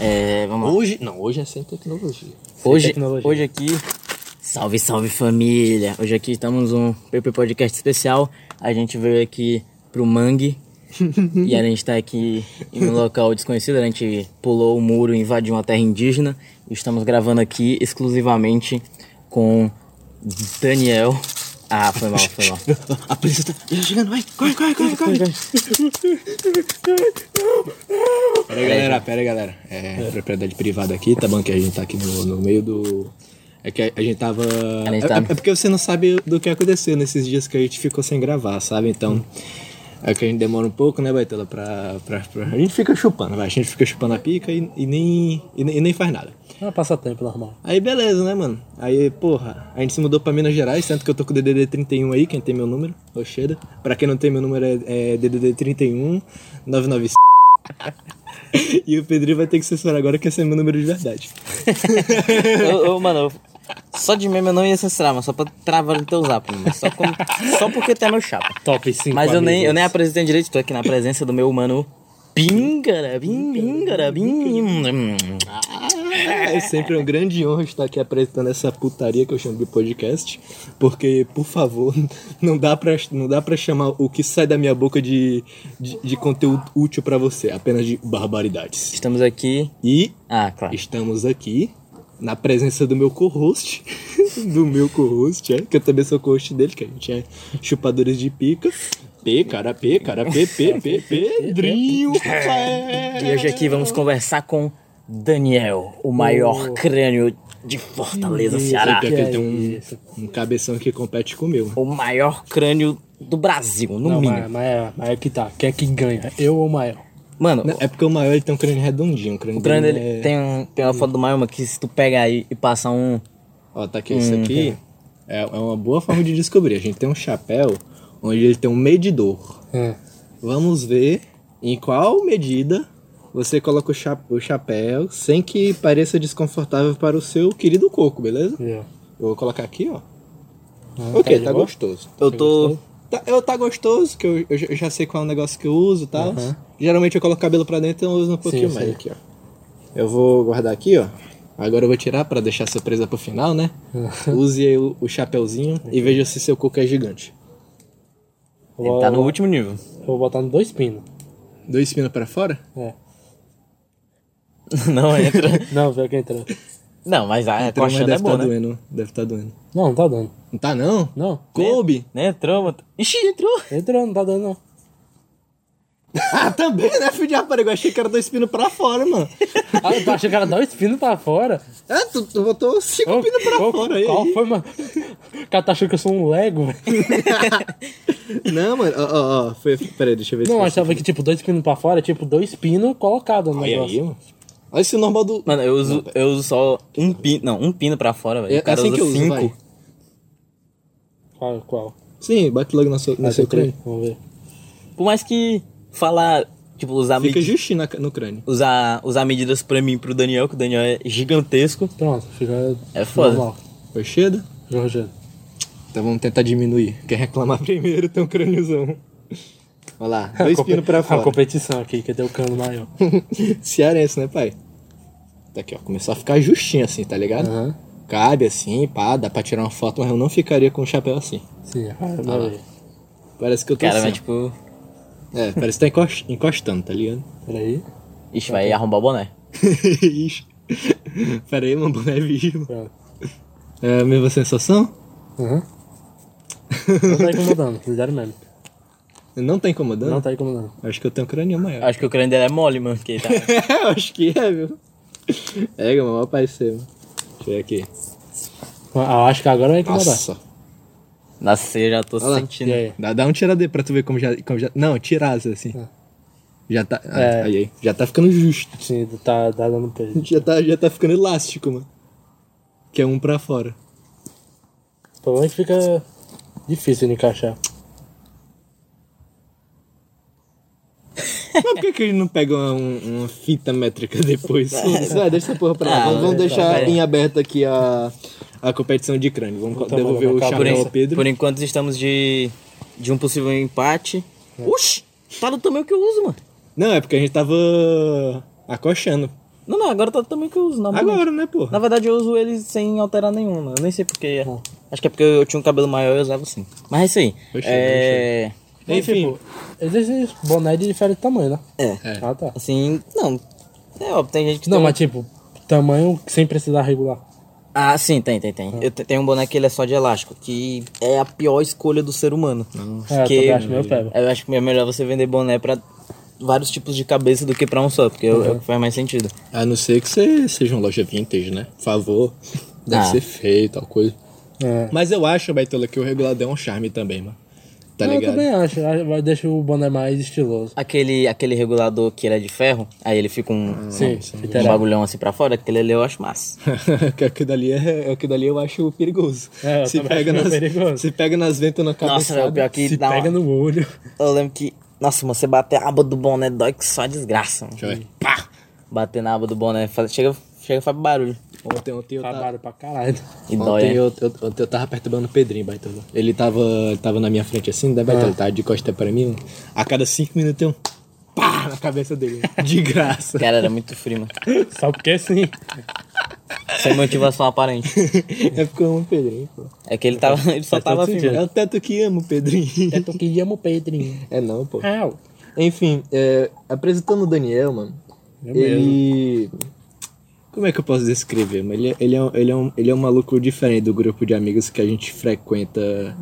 É, vamos lá. Hoje, não, hoje é sem tecnologia. Hoje, tecnologia. hoje aqui, salve, salve família. Hoje aqui estamos um PP Podcast especial. A gente veio aqui pro Mangue. e a gente tá aqui em um local desconhecido. A gente pulou o muro e invadiu uma terra indígena. E estamos gravando aqui exclusivamente com Daniel. Ah, foi mal, foi mal. A polícia tá chegando, vai, corre, corre, corre, corre. Pera aí, galera, pera aí, galera. É, propriedade privada aqui, tá bom que a gente tá aqui no, no meio do... É que a, a gente tava... gente é, é porque você não sabe do que aconteceu nesses dias que a gente ficou sem gravar, sabe? Então... É que a gente demora um pouco, né, Baitola, pra, pra, pra... A gente fica chupando, vai. A gente fica chupando a pica e, e nem, e, nem- e nem faz nada. É um passatempo normal. Aí beleza, né, mano? Aí, porra, a gente se mudou pra Minas Gerais, tanto que eu tô com o DDD 31 aí, quem tem meu número, Oxeda. Pra quem não tem meu número é, é DDD 31 995. e o Pedrinho vai ter que censurar agora que esse é meu número de verdade. eu, eu, mano, só de meme eu não ia censurar, mas só pra travar no teu zap. mano. Só, como- só porque tu é meu chapa. Top 5 Mas eu nem, eu nem apresentei direito, tô aqui na presença do meu mano Pingara, bim, pingara, bim. É sempre uma grande honra estar aqui apresentando essa putaria que eu chamo de podcast. Porque, por favor, não dá pra, não dá pra chamar o que sai da minha boca de, de, de conteúdo útil pra você, apenas de barbaridades. Estamos aqui. E Ah, claro. Estamos aqui na presença do meu co-host, do meu co-host, é, que eu também sou co-host dele, que a gente é chupadores de pica. P, cara, P, cara, P, P, P, Pedrinho. E hoje aqui vamos conversar com Daniel, o maior crânio de Fortaleza, Ceará. Pior que ele Que tem é um, isso? um cabeção que compete com o meu. O maior crânio do Brasil, no Não, mínimo. mas, mas, é, mas é que tá. Quem é que ganha? Eu ou o maior? Mano, Não, É porque o maior ele tem um crânio redondinho. O crânio, o crânio dele dele é... tem, um, tem uma foto do maior, mas que se tu pegar aí e passar um. Ó, tá aqui, isso aqui é, é uma boa forma de descobrir. A gente tem um chapéu onde ele tem um medidor. É. Vamos ver em qual medida você coloca o, cha- o chapéu sem que pareça desconfortável para o seu querido coco, beleza? é. Eu vou colocar aqui, ó. Ah, ok, tá boa? gostoso. Eu tô. Tá, eu, tá gostoso, que eu, eu já- eu já sei qual é o negócio que eu uso e tal. Aham. Geralmente eu coloco cabelo pra dentro, então eu uso um pouquinho Sim, mais sim. aqui, ó. Eu vou guardar aqui, ó. Agora eu vou tirar pra deixar a surpresa pro final, né? Use aí o, o chapéuzinho e veja se seu coco é gigante. Ele tá no último nível. Vou botar no dois pinos. Dois pinos pra fora? É. Não entra. Não, pior que entrou. Não, mas a Então, mas coxando deve é tá boa, né? doendo. Deve tá doendo. Não, não tá dando. Não tá não? Não. Coube? Nem entrou, mano. Ixi, entrou. Entrou, não tá dando não. Ah, também, né, filho de rapariga? Eu achei que era dois pinos pra fora, mano. Ah, eu achei que era dois pinos pra fora. Ah, tu, tu botou cinco Ô, pinos pra ô, fora aí. Qual foi, mano? O cara tá achando que eu sou um Lego, velho. Não, mano, ó, ó, ó. Foi, peraí, deixa eu ver Não, achava que tipo, dois pinos pra fora é tipo dois pinos colocados no Olha negócio. aí, mano. Olha esse normal do... Mano, eu uso, eu uso só um pino. Não, um pino pra fora, velho. É O cara assim usa que eu uso, cinco. vai. Qual? qual? Sim, bate logo no seu, no seu três? crânio. Vamos ver. Por mais que falar, tipo, usar, Fica medi- justinho na- no crânio. usar, usar medidas pra mim e pro Daniel, que o Daniel é gigantesco. Pronto, fica. É foda. Normal. Foi cheio? Rogério. Então vamos tentar diminuir. Quem reclamar primeiro tem um crâniozão. Olha lá, dois pinos pra A fora. competição aqui, que tem o cano maior. Cearense, né, pai? Tá aqui, ó. Começou a ficar justinho assim, tá ligado? Aham. Cabe assim, pá, dá pra tirar uma foto, mas eu não ficaria com o chapéu assim. Sim, ah, vai ver. Parece que eu tô Cara, assim. mas tipo. É, parece que tá encos- encostando, tá ligado? Peraí. Ixi, vai arrombar o boné. Ixi. Pera aí, meu boné é vivo. Pronto. É a mesma sensação? Aham. Não tá incomodando, zero mesmo. Não tá incomodando? Não tá incomodando. Acho que eu tenho um crânio maior. Acho que o crânio dele é mole, mano. Que tá... eu acho que é, viu? É, meu maior parceiro. Deixa eu ver aqui. Ah, acho que agora vai incomodar. Nossa. Nossa, eu já tô Olha sentindo. Aí? Dá, dá um tiradeiro pra tu ver como já, como já. Não, tirasa, assim. Já tá. ah, É. Aí, aí. Já tá ficando justo. Sim, tá, tá dando peso. Já tá, já tá ficando elástico, mano. Que é um pra fora. Provavelmente fica difícil de encaixar. Mas por que, que a gente não pega uma, um- uma fita métrica depois? Vai, deixa essa porra pra lá. Ah, vamos, vamos deixar vai. em aberto aqui a, a competição de crânio. Vamos Então, devolver o chapéu ao Pedro. por enquanto estamos de, de um possível empate. Oxi! Tá do tamanho que eu uso, mano. Não, é porque a gente tava acochando. Não, não, agora tá do tamanho que eu uso. normalmente. Agora, né, porra? Na verdade, eu uso ele sem alterar nenhum, mano. Eu nem sei porquê. Acho que é porque eu tinha um cabelo maior e eu usava assim. Mas é isso aí. Oxi, é... Enfim. tipo, existe boné de diferente tamanho, né? É. Ah, tá. Assim, não. É óbvio, tem gente que Não, tem... um- mas tipo, tamanho sem precisar regular. Ah, sim, tem, tem, tem. Eu te- tenho um boneco que ele é só de elástico, que é a pior escolha do ser humano. É, eu Porque acho meio pego. eu acho que é melhor você vender boné pra vários tipos de cabeça do que pra um só, porque é o- é o que faz mais sentido. A não ser que você seja uma loja vintage, né? Por favor. Deve Ah. ser feio, tal coisa. É. Mas eu acho, Baitola, que o regulador é um charme também, mano. Tá Não, eu ligado? também acho. Vai- Deixa o boné mais estiloso. Aquele, aquele regulador que ele é de ferro, aí ele fica um, Sim, um literal. bagulhão assim pra fora, aquele ali eu acho massa. que aquilo dali é, aquilo dali eu acho perigoso. É, eu se, pega acho nas, perigoso. se pega nas ventas na cabeça. Nossa, o pior que Se dá uma- pega no olho. Eu lembro que, nossa, mano, você bater a aba do boné dói que só desgraça. Mano. Deixa eu ver. Pá! Bater na aba do boné, faz, chega, chega faz barulho. Ontem, ontem eu tava. Trabalho pra caralho. E dói. Ontem né? eu, eu, ontem eu tava perturbando o Pedrinho, Baitola. Ele tava, ele tava na minha frente assim, né, Baitola? Ele tava de costa pra mim. A cada cinco minutos tem um pá na cabeça dele. De graça. Cara, era muito frio, mano. Só porque sim. Sem motivação aparente. É porque eu amo o Pedrinho, pô. É que ele tava. Ele só Faz tava assim. É o teto que ama o Pedrinho. É tu que ama o Pedrinho. É não, pô. Au. Enfim, é, apresentando o Daniel, mano. É ele. Como é que eu posso descrever? Mas ele, é- ele, é, um- ele, é um, ele é um maluco diferente do grupo de amigos que a gente frequenta.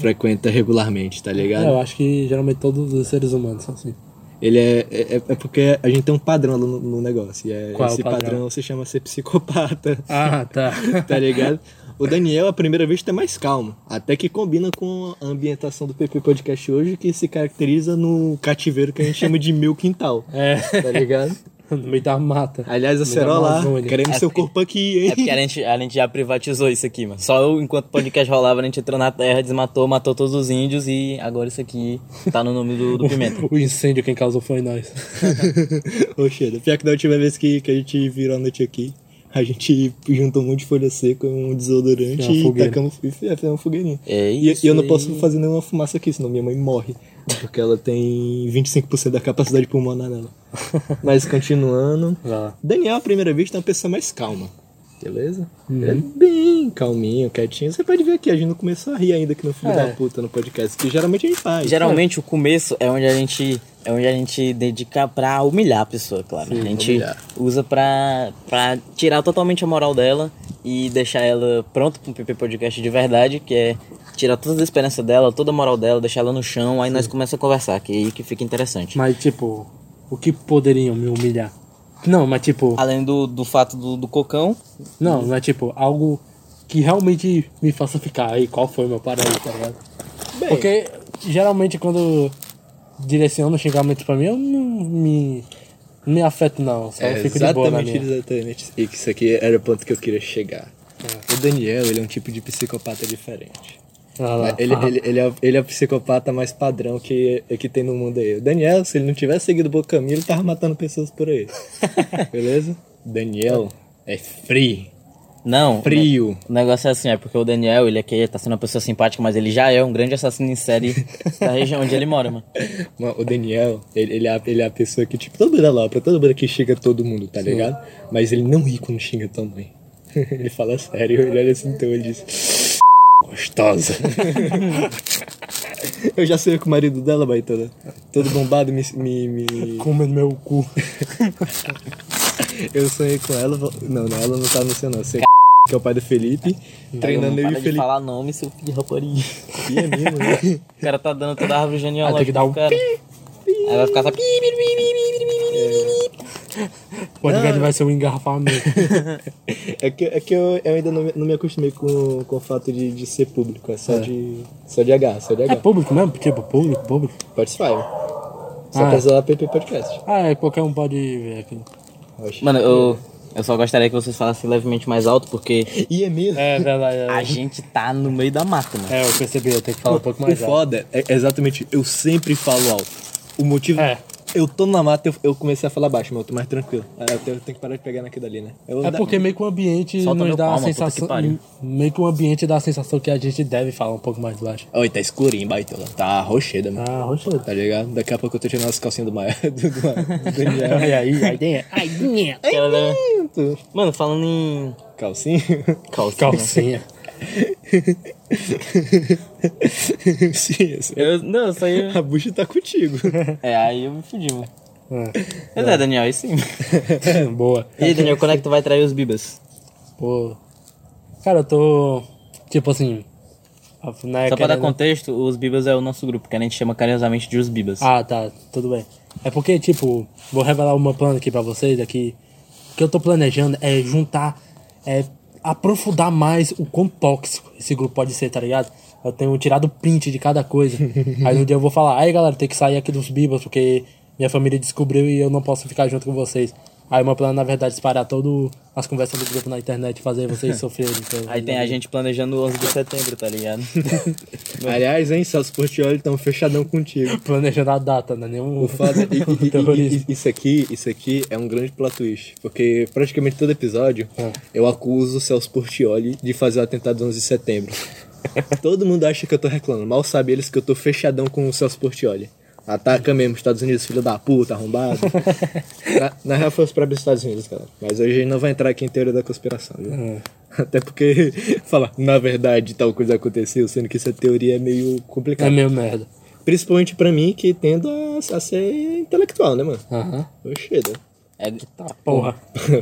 Frequenta regularmente, tá ligado? É, eu acho que geralmente todos os seres humanos são assim. Ele é, é. é porque a gente tem um padrão no, no negócio. E é, Qual é o esse padrão? padrão? se chama ser psicopata. Ah, tá. tá ligado? O Daniel, a primeira vez, tá mais calmo. Até que combina com a ambientação do PP Podcast hoje, que se caracteriza no cativeiro que a gente chama de meu quintal. É, Tá ligado? no meio da mata. Aliás, a Cerola, queremos É seu porque- corpo aqui, hein? É porque a gente, a gente já privatizou isso aqui, mano. Só eu, enquanto o podcast rolava, a gente entrou na terra, desmatou, matou todos os índios e agora isso aqui tá no nome do, do Pimenta. O incêndio quem causou foi nós. Oxe, pior que da última vez que, que a gente virou a noite aqui, a gente juntou um monte de folha seca, um desodorante Uma e fogueira. tacamos e fizemos uma fogueirinha. É E, isso e eu não posso fazer nenhuma fumaça aqui, senão minha mãe morre. Porque ela tem 25% da capacidade pulmonar nela. Mas continuando. Daniel, à primeira vista, é uma pessoa mais calma. Beleza? Ele é bem calminho, quietinho. Você pode ver aqui, a gente não começou a rir ainda aqui no filho É. da puta no podcast, que geralmente a gente faz. Geralmente o começo é onde a gente é onde a gente dedica pra humilhar a pessoa, claro. a gente humilhar. usa pra, pra tirar totalmente a moral dela e deixar ela pronta um PP Podcast de verdade, que é tirar toda a esperança dela, toda a moral dela, deixar ela no chão, aí nós começamos a conversar, que é aí que fica interessante. Mas, tipo, o que poderiam me humilhar? Não, mas tipo, Além do, do fato do, do cocão, não, é tipo algo que realmente me faça ficar aí, qual foi meu parâmetro, tá ligado? Bem, Porque geralmente quando direcionam xingamentos pra mim, eu não me, não me afeto não, só É fico de boa na exatamente, minha. exatamente. E que isso aqui era o ponto que eu queria chegar. O Daniel, ele é um tipo de psicopata diferente. Ah lá. Ele, ele, ele, é, ele é o psicopata mais padrão que, que tem no mundo aí. O Daniel, se ele não tivesse seguido o bom caminho, ele tava matando pessoas por aí. Beleza? Daniel é frio. não. Frio. O negócio é assim, é porque o Daniel, ele aqui tá sendo uma pessoa simpática, mas ele já é um grande assassino em série da região onde ele mora, mano. Mano, O Daniel, ele, ele, é, a- ele é a pessoa que, tipo, todo mundo é lopra, todo mundo que xinga todo mundo, tá ligado? Mas ele não ri quando xinga tua mãe. ele fala sério, ele olha assim no teu olho e diz... Gostosa. eu já sei com o marido dela, baitola. Todo bombado, me... me, me... Comendo meu cu. Eu sonhei com ela... Não, não, ela não tá no seu não. Você que é o pai do Felipe, treinando eu e o Felipe. falar nome, seu filho de rapariga. E é mesmo, né? O cara tá dando toda a árvore genealógica Ah, tem que dar um cara. Aí vai ficar só... pi, pi, pi, pi, pi, pi, pi, pi, pi. O podcast vai ser um engarrafamento. É que, é que eu, eu ainda não, me- não me acostumei com, com o fato de, de ser público, é só, De, só de H, só de É H. público mesmo? Tipo, público, público. Spotify. Só Ah. precisa lá PP Podcast. Ah, é, qualquer um pode ver aqui. Mano, eu, eu só gostaria que vocês falassem levemente mais alto, porque E é mesmo. É verdade. É, a gente tá no meio da mata, mano. é eu percebi, eu tenho que falar um pouco o mais alto. foda é exatamente, eu sempre falo alto. O motivo. É. Eu tô na mata, eu, eu comecei a falar baixo, mas eu tô mais tranquilo. É, eu, tenho, eu tenho que parar de pegar naquilo ali, né? Eu, É porque meio que o ambiente Solta nos dá pau, a sensação. que. Meio que o ambiente dá a sensação que a gente deve falar um pouco mais baixo. Oi, tá escurinho, baitola. Tá rocheda, mano. Ah, roxo. Tá ligado? Daqui a pouco eu tô tirando as calcinhas do Maia. Do, do, do Daniel. Aí, aí, aí. Aquela, né? Mano, falando em Calcinha? calcinha. Calcinha. Sim, assim. Eu, não, saí. A bucha tá contigo. É, aí eu me fudi, mano. É. Mas é, Daniel, aí sim. Boa. E aí, Daniel, quando é que tu vai trair os bibas? Pô. Cara, eu tô. Tipo assim. Né, Só pra dar contexto, os bibas é o nosso grupo, que a gente chama carinhosamente de os bibas. Ah, tá, tudo bem. É porque, tipo, vou revelar uma plano aqui pra vocês aqui. O que eu tô planejando é juntar, é aprofundar mais o quão tóxico esse grupo pode ser, tá ligado? Eu tenho tirado print de cada coisa. Aí um dia eu vou falar, aí galera, tem que sair aqui dos bibas porque minha família descobriu e eu não posso ficar junto com vocês. Aí o meu plano, na verdade, é espalhar todas as conversas do grupo na internet e fazer vocês sofrerem. pelo- Aí tem a gente planejando o 11 de setembro, tá ligado? Aliás, hein, Celso Portioli tão fechadão contigo. Planejando a data, né? Nenhum O foda, e- e- e- e- isso aqui, isso aqui é um grande plot twist, porque praticamente todo episódio eu acuso o Celso Portioli de fazer o atentado do 11 de setembro. todo mundo acha que eu tô reclamando, mal sabe eles que eu tô fechadão com o Celso Portioli. Ataca mesmo, Estados Unidos, filho da puta, arrombado. na, na real foi os próprios Estados Unidos, galera. Mas hoje a gente não vai entrar aqui em teoria da conspiração, viu? Até porque falar, na verdade, tal coisa aconteceu, sendo que essa teoria é meio complicada. É meio merda. Principalmente pra mim, que tendo a, a ser intelectual, né, mano? Aham. Oxê, É, Tá, porra.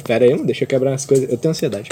Pera aí, mano, deixa eu quebrar as coisas. Eu tenho ansiedade.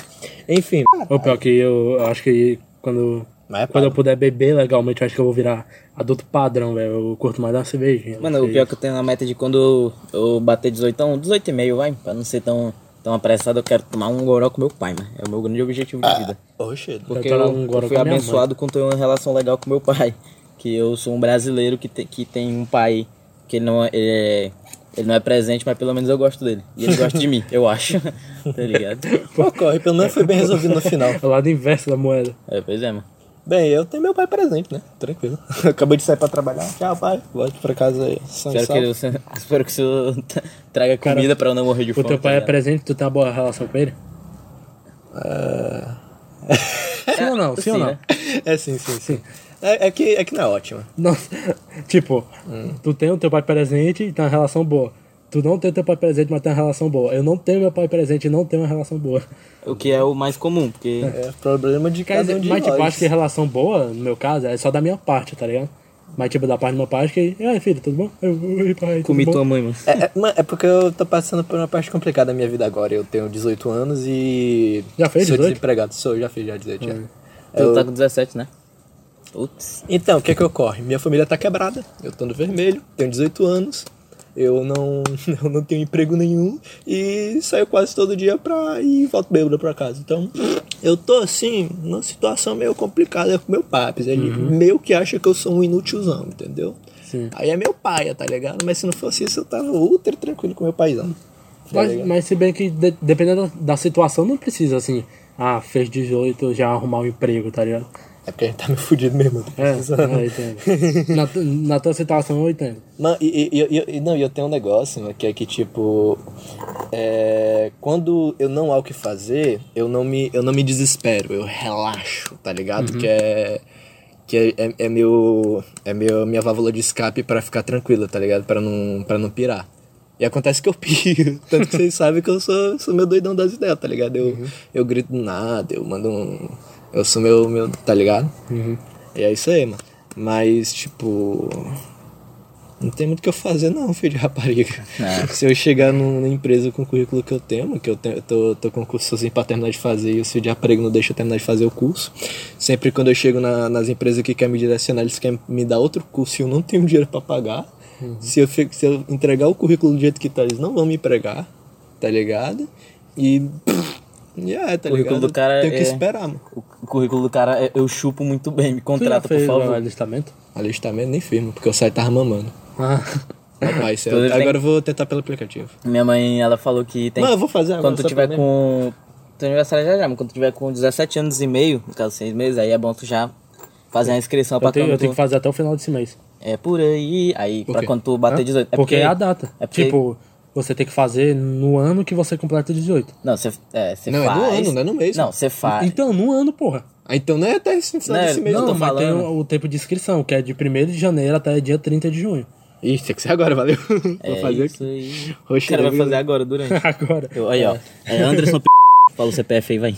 Enfim. O pior que eu acho que quando, Mas é quando eu pago. puder beber legalmente, eu acho que eu vou virar adulto padrão, velho. Eu curto mais dar uma cervejinha. Mano, o pior é que eu tenho uma meta de quando eu bater 18, 18 e meio, vai, pra não ser tão, tão apressado, eu quero tomar um goró com meu pai, mano. É o meu grande objetivo de vida. Oxê. Porque quero eu, um eu fui com abençoado com ter uma relação legal com meu pai. Que eu sou um brasileiro que, te- que tem um pai que ele não é, ele é- ele não é presente, mas pelo menos eu gosto dele. E ele gosta de mim, eu acho. tá ligado? Ocorre, pelo menos foi bem resolvido no final. É o lado inverso da moeda. É, pois é, mano. Bem, eu tenho meu pai presente, né? Tranquilo. Acabou de sair pra trabalhar. Tchau, pai. Volte pra casa aí. Espero que, você, espero que o senhor tra- traga comida pra eu não morrer de O fome. teu pai tá é presente, tu tem uma boa relação com ele? Sim ou não? Sim, ou não? né? É sim, sim, sim. É, é que, é que não é ótimo. Não, tipo, tu tem o teu pai presente e tem uma relação boa. Tu não tem o teu pai presente, mas tem uma relação boa. Eu não tenho meu pai presente e não tenho uma relação boa. O que é o mais comum, porque É problema de cada um de mas tipo, nós. acho que relação boa, no meu caso, é só da minha parte, tá ligado? Mas tipo, da parte do meu pai, acho que. E aí, filho, tudo bom? Eu, oi, pai, tudo comi tua mãe, mano. É, é, é porque eu tô passando por uma parte complicada da minha vida agora. Eu tenho 18 anos e. Já fez Sou 18? desempregado. Sou, já fiz já 18 já. Tu Eu- tá com 17, né? Putz. Então, o que que ocorre? Minha família tá quebrada, eu tô no vermelho, tenho 18 anos, eu não, eu não tenho emprego nenhum e saio quase todo dia pra ir e volto bêbado pra casa. Então, eu tô assim, numa situação meio complicada com meu papi. Ele meio que acha que eu sou um inútilzão, entendeu? Sim. Aí é meu pai, tá ligado? Mas se não fosse isso, eu tava ultra tranquilo com meu paizão. Tá Mas, mas se bem que de- dependendo da, da situação, não precisa assim, ah, fez 18, já arrumar um emprego, tá ligado? É porque a gente tá meio fudido mesmo. É, eu entendo. na, tu- na tua situação eu entendo. Mano, e, e, e- não, e eu tenho um negócio, né, que é que, tipo, é, quando eu não há o que fazer, eu não me, eu não me desespero, eu relaxo, tá ligado? Que é que é, é, é meu é meu minha válvula de escape pra ficar tranquilo, tá ligado? Pra não para não pirar. E acontece que eu piro, tanto que vocês sabem que eu sou, sou meu doidão das ideias, tá ligado? Eu, eu grito do nada, eu mando um eu sou meu meu, tá ligado? E é isso aí, mano. Mas tipo, não tem muito o que eu fazer não, filho de rapariga. É. Se eu chegar numa empresa com o currículo que eu tenho, que eu, tenho, eu tô, tô com curso sozinho pra terminar de fazer e o filho de rapariga não deixa eu terminar de fazer o curso. Sempre quando eu chego na- nas empresas que querem me direcionar, eles querem me dar outro curso e eu não tenho dinheiro pra pagar. Se, eu, se eu entregar o currículo do jeito que tá, eles não vão me empregar, tá ligado? E... E é, tá O currículo ligado? do cara Tenho que é- esperar, mano. O currículo do cara é, eu chupo muito bem, me contrata, por favor. alistamento? Alistamento nem firma, porque o site tava mamando. Ah, Rapaz, sério. Inclusive, tem- agora eu vou tentar pelo aplicativo. Minha mãe, ela falou que tem Mas eu vou fazer agora. Quando tu tiver pra- com. Teu aniversário já já, mas quando tu tiver com 17 anos e meio, no caso 6 meses, aí é bom tu já fazer a inscrição pra eu, tenho, quando eu tenho tu... que fazer até o final desse mês. É por aí. Aí, Por pra quê? quando tu bater Hã? 18. porque é a data. É porque... Tipo, você tem que fazer no ano que você completa 18. Não, você é, você Não, é no faz... ano, não é no mês. Não, você faz... Então, no ano, porra. Ah, então não é até esse, Não, desse mês. Não, tô mas tem o, o tempo de inscrição, que é de 1 de janeiro até dia 30 de junho. Ih, tem que ser agora, valeu. É Vou fazer isso aqui. aí. O cara vai fazer agora, durante. Agora. Eu- aí, ó. É Anderson P... Fala o CPF aí, vai.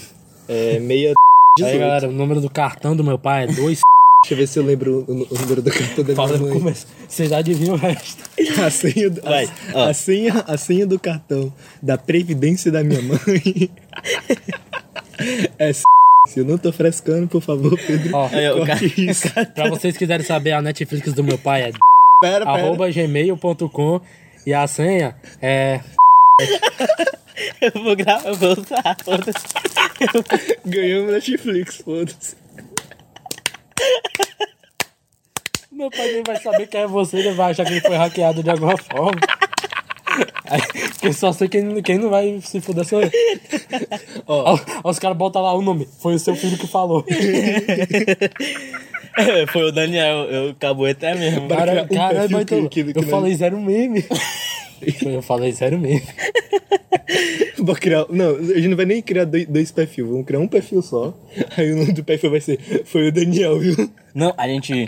É meia... Aí, 18. galera, o número do cartão do meu pai é 2. Deixa eu ver se eu lembro o, o número do cartão da Fala minha mãe. começo. Vocês adivinham o resto. A senha, do, Vai, a, a senha, a senha do cartão da Previdência da minha mãe é. Se eu não tô frescando, por favor, Pedro, Ó, corte isso. pra vocês quiserem saber, a Netflix do meu pai é Pera, pera. arroba gmail.com e a senha é... Eu vou gravar, eu vou usar. foda-se. Ganhamos Netflix, foda-se. Meu pai nem vai saber quem é você, ele vai achar que ele foi hackeado de alguma forma. Aí, eu só sei quem, quem não vai se fuder sou eu. Ó. Os caras botam lá o nome. Foi o seu filho que falou. É, Foi o Daniel, eu acabou até mesmo. Cara, perfil mas então, que eu falei zero meme. eu falei zero meme. Vou criar. Não, a gente não vai nem criar dois, dois perfis, vamos criar um perfil só. Aí o nome do perfil vai ser. Foi o Daniel, viu? Não, a gente.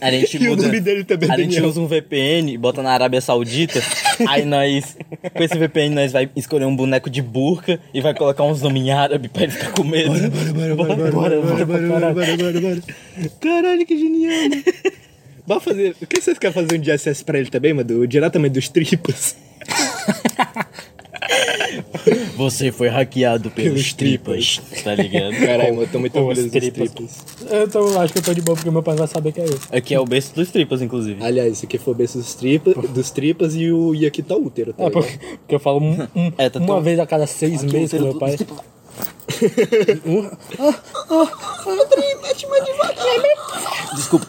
A gente E o muda. nome dele também é A gente Daniel. usa um VPN, bota na Arábia Saudita, aí nós, com esse VPN, nós vai escolher um boneco de burca e vai colocar uns nomes em árabe pra ele ficar com medo. Bora, bora, bora, bora, bora, bora, bora, bora, bora, bora, bora. Caralho, que genial, né? Bora fazer. O que vocês querem fazer um de SS pra ele também, mano? Diretamente dos tripas. Você foi hackeado pelos, tripas, tá ligado? Caralho, eu tô muito Os orgulhoso dos tripas. tripas. Então eu acho que eu tô de boa porque meu pai vai saber que é esse. Aqui é o berço dos tripas, inclusive. Aliás, esse aqui foi o berço dos tripas, dos tripas e, o, e aqui tá o útero, tá É, porque, porque eu falo um- um- É, tá uma tão- vez a cada seis meses com meu pai. Um- Desculpa.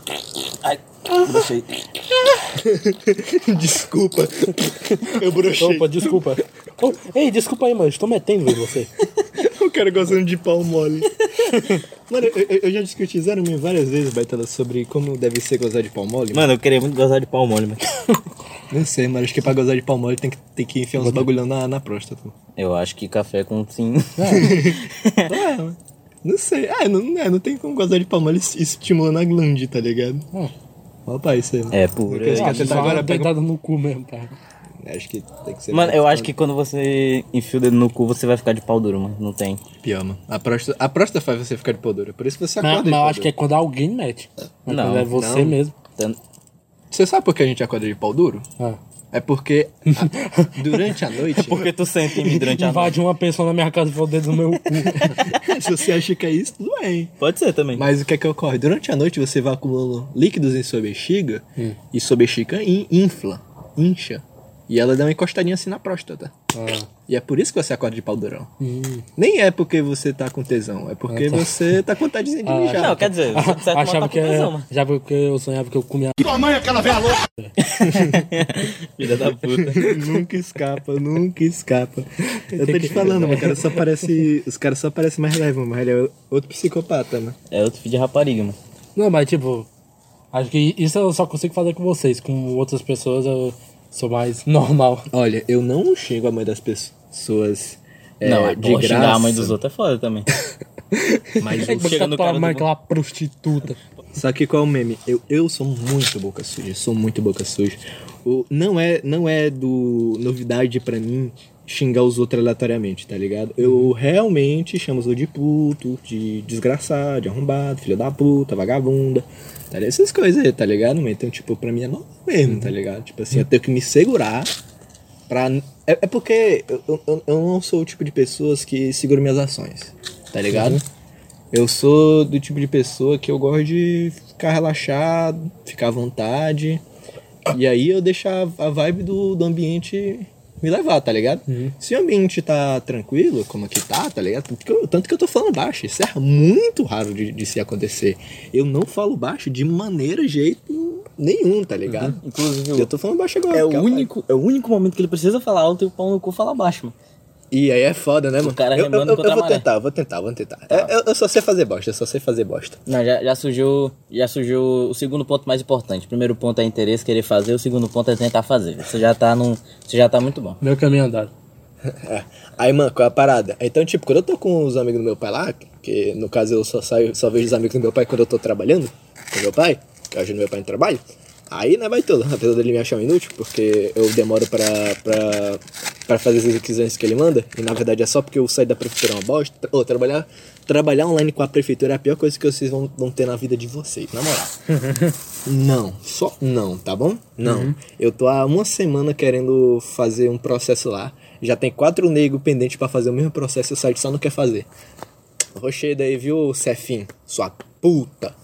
Ai, brochei. Desculpa. Eu brochei. Opa, desculpa. Oh, ei, desculpa aí, mano. Estou metendo em você. O cara gostando de pau mole. Mano, eu, eu- já discuti zero mil várias vezes, Baitala, sobre como deve ser gozar de pau mole. Mano, eu queria muito gozar de pau mole, mano. Não sei, mas acho que pra gozar de pau mole tem que, tem que enfiar uns bagulhão na, na próstata. Eu acho que café com sim. É, mano. Não sei. Ah, não, é, não tem como gozar de pau mole es- estimulando a glande, tá ligado? Hum. Opa, isso aí. É por aí. cara Só tentar agora uma pega... dentada no cu mesmo, pai. Acho que tem que ser... Mano, eu acho que quando você enfia o dedo no cu, você vai ficar de pau duro, mano. Não tem. Pior, mano. A próstata, a próstata faz você ficar de pau duro. Por isso que você acorda mas de eu pau acho que é duro. quando alguém mete. Mas Não, quando é você não. mesmo. Você sabe por que a gente acorda de pau duro? Ah. É porque a- durante a noite... Porque tu sente em mim durante a noite. Invade uma pessoa na minha casa e for o dedo no meu cu. Se você acha que é isso, tudo bem. Pode ser também. Mas o que é que ocorre? Durante a noite você vai acumulando líquidos em sua bexiga e sua bexiga in- infla, incha. E ela dá uma encostadinha assim na próstata. Ah. E é por isso que você acorda de pau durão. Nem é porque você tá com tesão, é porque você tá com vontadezinha de Ah, mijar. Não, quer dizer, certo modo Achava tá que com é, tesão, mano. já porque eu sonhava que eu comia. Filha da puta. nunca escapa, nunca escapa. Eu tô te falando, mas o cara só parece. Os caras só parecem mais leves, mas ele é outro psicopata, né? É outro filho de rapariga, mano. Não, mas tipo, acho que isso eu só consigo fazer com vocês. Com outras pessoas eu sou mais normal. Olha, eu não xingo a mãe das pessoas. é, não, é de graça. xingar a mãe dos outros é foda também. Mas É chega no cara do mãe, bom. aquela prostituta. Só que qual é o meme? Eu, eu sou muito boca suja, sou muito boca suja. O, não é não é do novidade pra mim xingar os outros aleatoriamente, tá ligado? Eu realmente chamo os outros de puto, de desgraçado, de arrombado, filho da puta, vagabunda, tá ligado? Essas coisas aí, tá ligado? Então, tipo, pra mim é normal mesmo, tá ligado? Tipo assim, eu tenho que me segurar pra... É, é porque eu, eu, eu não sou o tipo de pessoas que seguram minhas ações, tá ligado? Eu sou do tipo de pessoa que eu gosto de ficar relaxado, ficar à vontade. E aí eu deixo a, a vibe do, do ambiente me levar, tá ligado? Se o ambiente tá tranquilo, como aqui tá, tá ligado? Tanto que eu, tanto que eu tô falando baixo. Isso é muito raro de, de se acontecer. Eu não falo baixo de maneira, jeito nenhum, tá ligado? Inclusive, Eu tô falando baixo agora. é o único, é o único momento que ele precisa falar alto e o pau no cu fala baixo, mano. E aí é foda, né, mano? cara eu, eu, remando eu, contra eu a vou maré. tentar, eu vou tentar, eu vou tentar. Eu, eu- eu só sei fazer bosta, eu só sei fazer bosta. Não, já, já surgiu. Já surgiu o segundo ponto mais importante. O primeiro ponto é interesse, querer fazer, o segundo ponto é tentar fazer. Você já tá num. Você já tá muito bom. Meu caminho andado. É. Aí, mano, qual é a parada? Então, tipo, quando eu tô com os amigos do meu pai lá, que no caso eu só saio, só vejo os amigos do meu pai quando eu tô trabalhando com meu pai, que eu ajudo meu pai no trabalho, aí não vai tudo, apesar dele me achar um inútil, porque eu demoro pra, pra, pra fazer as requisições que ele manda, e na verdade é só porque eu saio da prefeitura é uma bosta. Ou trabalhar, trabalhar online com a prefeitura é a pior coisa que vocês vão, vão ter na vida de vocês, na moral. Não, só não, tá bom? Não. Eu tô há uma semana querendo fazer um processo lá. Já tem quatro negros pendentes pra fazer o mesmo processo e o site só não quer fazer. Rochedo aí, viu, Cefim? Sua puta.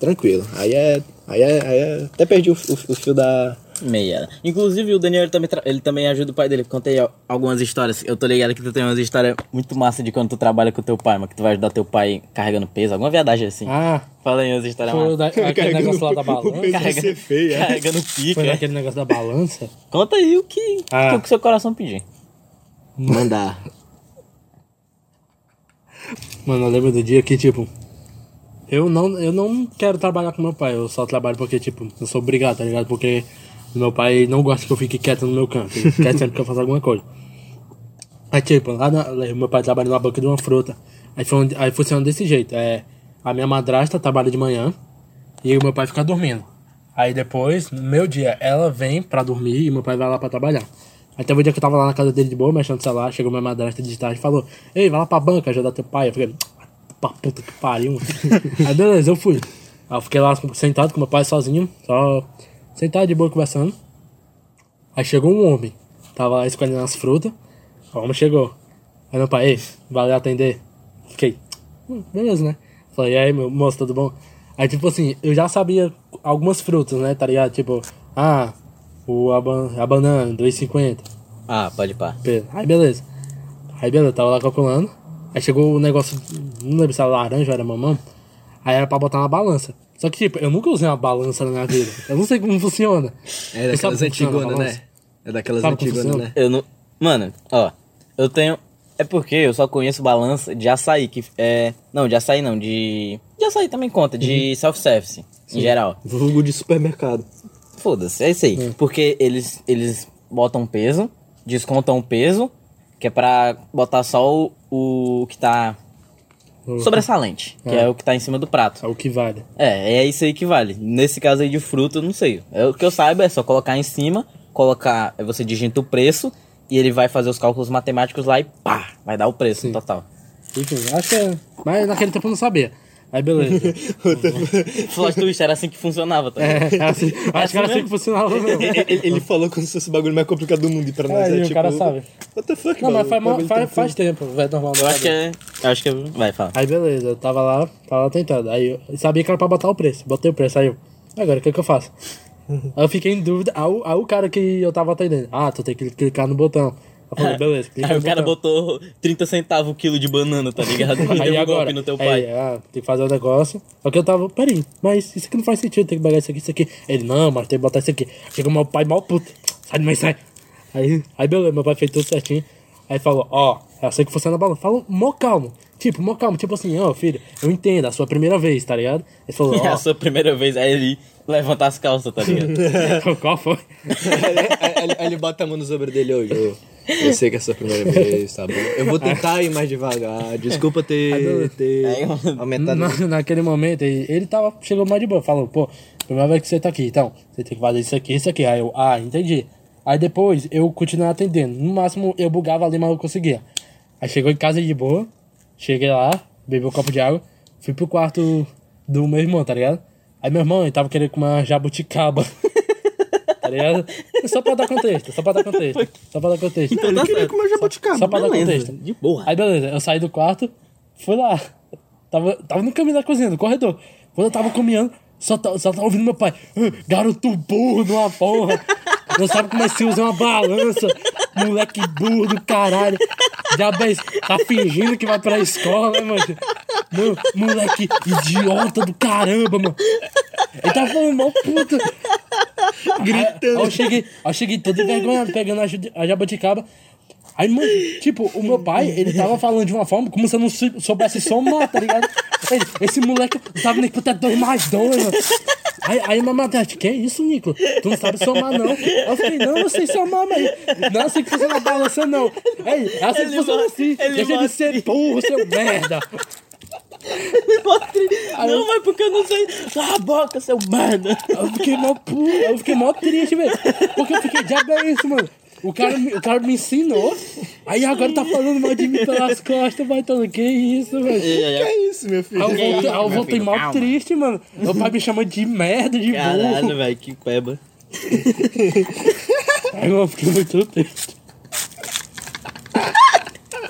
Tranquilo. Aí é. Aí é. Aí é até perdi o, o- o fio da. Meia. Inclusive o Daniel ele também, ele também ajuda o pai dele. Contei al- algumas histórias. Eu tô ligado que tu tem umas histórias muito massa de quando tu trabalha com teu pai, mas que tu vai ajudar teu pai carregando peso, alguma viadagem assim. Ah, Fala aí umas histórias foi da, aquele negócio lá da balança. Carrega- ser feio, é. Carregando Foi pica. é. naquele negócio da balança. Conta aí o que, Ah. o que o seu coração pedir. Mandar. Mano, eu lembro do dia que, tipo, eu não, eu não quero trabalhar com meu pai, eu só trabalho porque, tipo, eu sou obrigado, tá ligado? Porque meu pai não gosta que eu fique quieto no meu canto, ele quer sempre que eu faça alguma coisa. Aí, tipo, lá na, meu pai trabalha na banca de uma fruta, aí, foi, aí funciona desse jeito, é, a minha madrasta trabalha de manhã e o meu pai fica dormindo. Aí depois, no meu dia, ela vem pra dormir e meu pai vai lá pra trabalhar. Aí teve um dia que eu tava lá na casa dele de boa, mexendo no celular, chegou minha madrasta de tarde e falou, ei, vai lá pra banca ajudar teu pai. Eu falei, pra puta que pariu. Aí beleza, eu fui. Aí eu fiquei lá sentado com meu pai sozinho, só sentado de boa conversando. Aí chegou um homem, tava lá escolhendo as frutas. O homem chegou. Aí meu pai, ei, valeu atender. Fiquei, hum, beleza, né? Falei, e aí, meu moço, tudo bom? Aí, tipo assim, eu já sabia algumas frutas, né, tá ligado? Tipo, ah, o, a, ban- a banana, 2,50. Ah, pode pá. Aí beleza. Aí beleza, tava lá calculando. Aí chegou o negócio, não lembro se era laranja ou era mamão. Aí era pra botar na balança. Só que, tipo, eu nunca usei uma balança na minha vida. Eu não sei como funciona. É daquelas antigonas, né? É daquelas antigonas, né? Eu não. Mano, ó. Eu tenho. É porque eu só conheço balança de açaí, que é. Não, de açaí não, de. De açaí também conta, de self-service, em geral. Vulgo de supermercado. Foda-se, é isso aí. Porque eles, eles botam peso, descontam o peso, que é pra botar só o, o que tá sobressalente, que é. o que tá em cima do prato. É o que vale. É, é isso aí que vale. Nesse caso aí de fruta, eu não sei. É, o que eu saiba é só colocar em cima, colocar, aí você digita o preço e ele vai fazer os cálculos matemáticos lá e pá, vai dar o preço Sim. total. Enfim, acho que é. Mas naquele tempo eu não sabia. Aí beleza. Plot twist era assim que funcionava, tá? É, é assim, acho que era assim que funcionava mesmo. ele, ele falou como se fosse o bagulho mais complicado do mundo e pra nós Aí é o tipo... cara sabe. What the fuck, Não, mano? mas faz, faz, faz tempo, vai normal. Eu acho que é. Acho que é. Vai, fala. Aí beleza, eu tava lá, tava lá tentando. Aí eu sabia que era pra botar o preço. Botei o preço, aí eu. Agora o que, que eu faço? aí eu fiquei em dúvida. Aí, o- aí o cara que eu tava atendendo. Ah, tu tem que clicar no botão. Eu falei, beleza, clica Aí no o cara botão. botou 30 centavos o quilo de banana, tá ligado? Deu Aí um agora, golpe no teu pai. aí, ah, tem que fazer o negócio. Só que eu tava, peraí, mas isso aqui não faz sentido, tem que pagar isso aqui, isso aqui. Ele, não, mas tem que botar isso aqui. Chegou meu pai mal puto. Sai, mãe, sai. Aí, aí beleza, meu pai fez tudo certinho. Aí falou, ó, é assim que funciona a balança. Falou, mó calmo. Tipo, mó calmo, tipo assim, ó, filho, eu entendo, a sua primeira vez, tá ligado? Ele falou, É ó, a sua primeira vez, aí ele levanta as calças, tá ligado? qual foi? aí, aí- aí ele bota a mão no ombro dele hoje. Eu, sei que é a sua primeira vez, tá bom? Eu vou tentar ir mais devagar. Desculpa ter, ter mano, aumentado. Na- naquele momento, ele, ele tava, chegou mais de boa, falou, pô, primeira vez que você tá aqui, então, você tem que fazer isso aqui, isso aqui. Aí eu, ah, entendi. Aí depois eu continuei atendendo. No máximo eu bugava ali, mas eu conseguia. Aí chegou em casa de boa, cheguei lá, bebi um copo de água, fui pro quarto do meu irmão, tá ligado? Aí meu irmão, ele tava querendo comer uma jabuticaba. tá ligado? Só pra dar contexto, só pra dar contexto. Só pra dar contexto. Ele queria comer jabuticaba. Só pra dar Beleza, contexto. de boa. Aí beleza, eu saí do quarto, fui lá. Tava, tava no caminho da cozinha, no corredor. Quando eu tava caminhando, só, tá- só tava ouvindo meu pai. "Ah, Garoto burro de uma porra. Não sabe como é que se usa uma balança. Moleque burro do caralho. Diabéis, tá fingindo que vai pra escola, né, mano? Não, moleque idiota do caramba, mano. Ele tava falando mal puta. Gritando. Aí eu cheguei, aí eu cheguei todo envergonhado, pegando a, a jabuticaba. Aí, mano, tipo, o meu pai, ele tava falando de uma forma como se eu não sou- soubesse somar, tá ligado? Ele, esse moleque não sabe nem quanto é dois mais dois, mano. Aí, aí minha matéria, que é isso, Nico? Tu não sabe somar, não. Eu falei, não, eu sei somar, mas não é assim que funciona a balança, não. Ei, é assim que Ele funciona mostra- assim. ele Deixa de mostra- ser burro, seu merda. Não, mas porque eu não sei. Cala a boca, seu merda. Eu fiquei mó puto, eu fiquei mó triste, velho. Porque eu fiquei, diabo é isso, mano. O cara, me- o cara me ensinou, aí agora tá falando mal de mim pelas costas, vai todo. Que isso, velho? Que é isso, meu filho? Aí eu voltei, aí eu voltei filho, mal calma. triste, mano. Meu pai me chama de merda, de burro. Caralho, velho, que peba. Aí eu fiquei muito triste.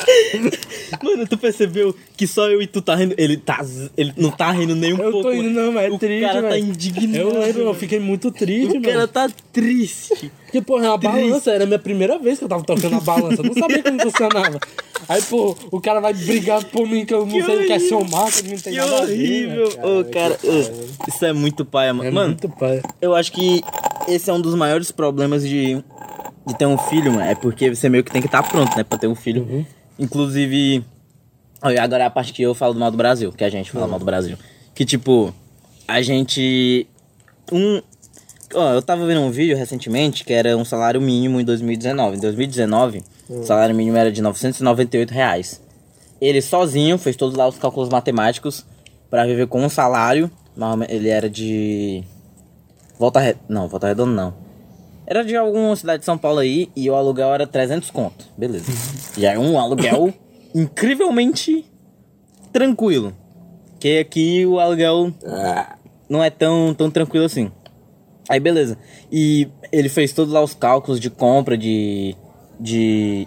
Mano, tu percebeu que só eu e tu tá rindo? Ele tá. Ele não tá rindo nem um Eu pouco. tô indo, não, mas é o triste, cara tá indignado. Eu lembro, eu fiquei muito triste, O cara mano. tá triste. Porque, porra, é uma balança, era a minha primeira vez que eu tava tocando a balança. Eu não sabia como funcionava. Aí, pô, o cara vai brigar por mim que eu não Que sei o que é somar, que não tem Que nada a ver, horrível. Ô, cara, isso é muito paia, mano. É mano, muito pai. eu acho que esse é um dos maiores problemas de, de ter um filho, mano. É porque você meio que tem que estar pronto, né, pra ter um filho. Uhum. Inclusive. agora é a parte que eu falo do mal do Brasil, que a gente fala mal do Brasil. Que tipo, a gente. Um. Ó, eu tava vendo um vídeo recentemente que era um salário mínimo em 2019. Em 2019, o salário mínimo era de 998 reais. Ele sozinho fez todos lá os cálculos matemáticos pra viver com um salário. Ele era de. Volta Redonda. Não, Volta Redonda não. Era de alguma cidade de São Paulo aí e o aluguel era 300 conto. Beleza. Já é um aluguel incrivelmente tranquilo. Que aqui o aluguel não é tão, tão tranquilo assim. Aí beleza. E ele fez todos lá os cálculos de compra de. de.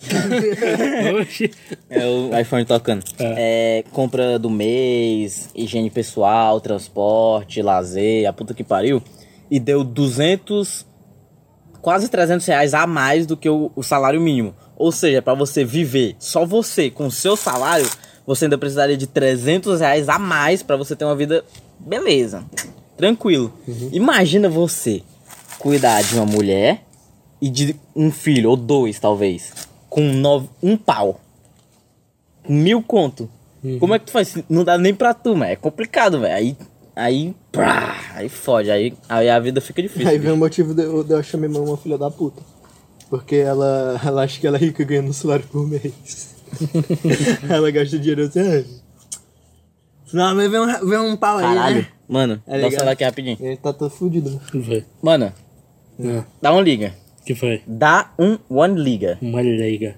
Oxi. É o iPhone tocando. É, compra do mês, higiene pessoal, transporte, lazer, a puta que pariu. E deu 200, quase 300 reais a mais do que o, o salário mínimo. Ou seja, pra você viver só você com o seu salário, você ainda precisaria de 300 reais a mais pra você ter uma vida beleza, tranquilo. Imagina você cuidar de uma mulher e de um filho, ou dois talvez, com nove, um pau. Mil conto. Como é que tu faz? Não dá nem pra tu, mas é complicado, velho. Aí, aí, prá, aí fode, aí, aí a vida fica difícil. Aí vem o motivo de eu, de eu chamar minha mãe uma filha da puta. Porque ela, ela acha que ela é rica ganhando um salário por mês. ela gasta dinheiro assim. "Ah, Não, mas vem um, vem um pau aí, Caralho. né? Mano, É dá o celular aqui rapidinho. Ele tá todo fudido. né? Que foi? Mano, Ah, dá um liga. que foi? Dá um one liga. Uma leiga.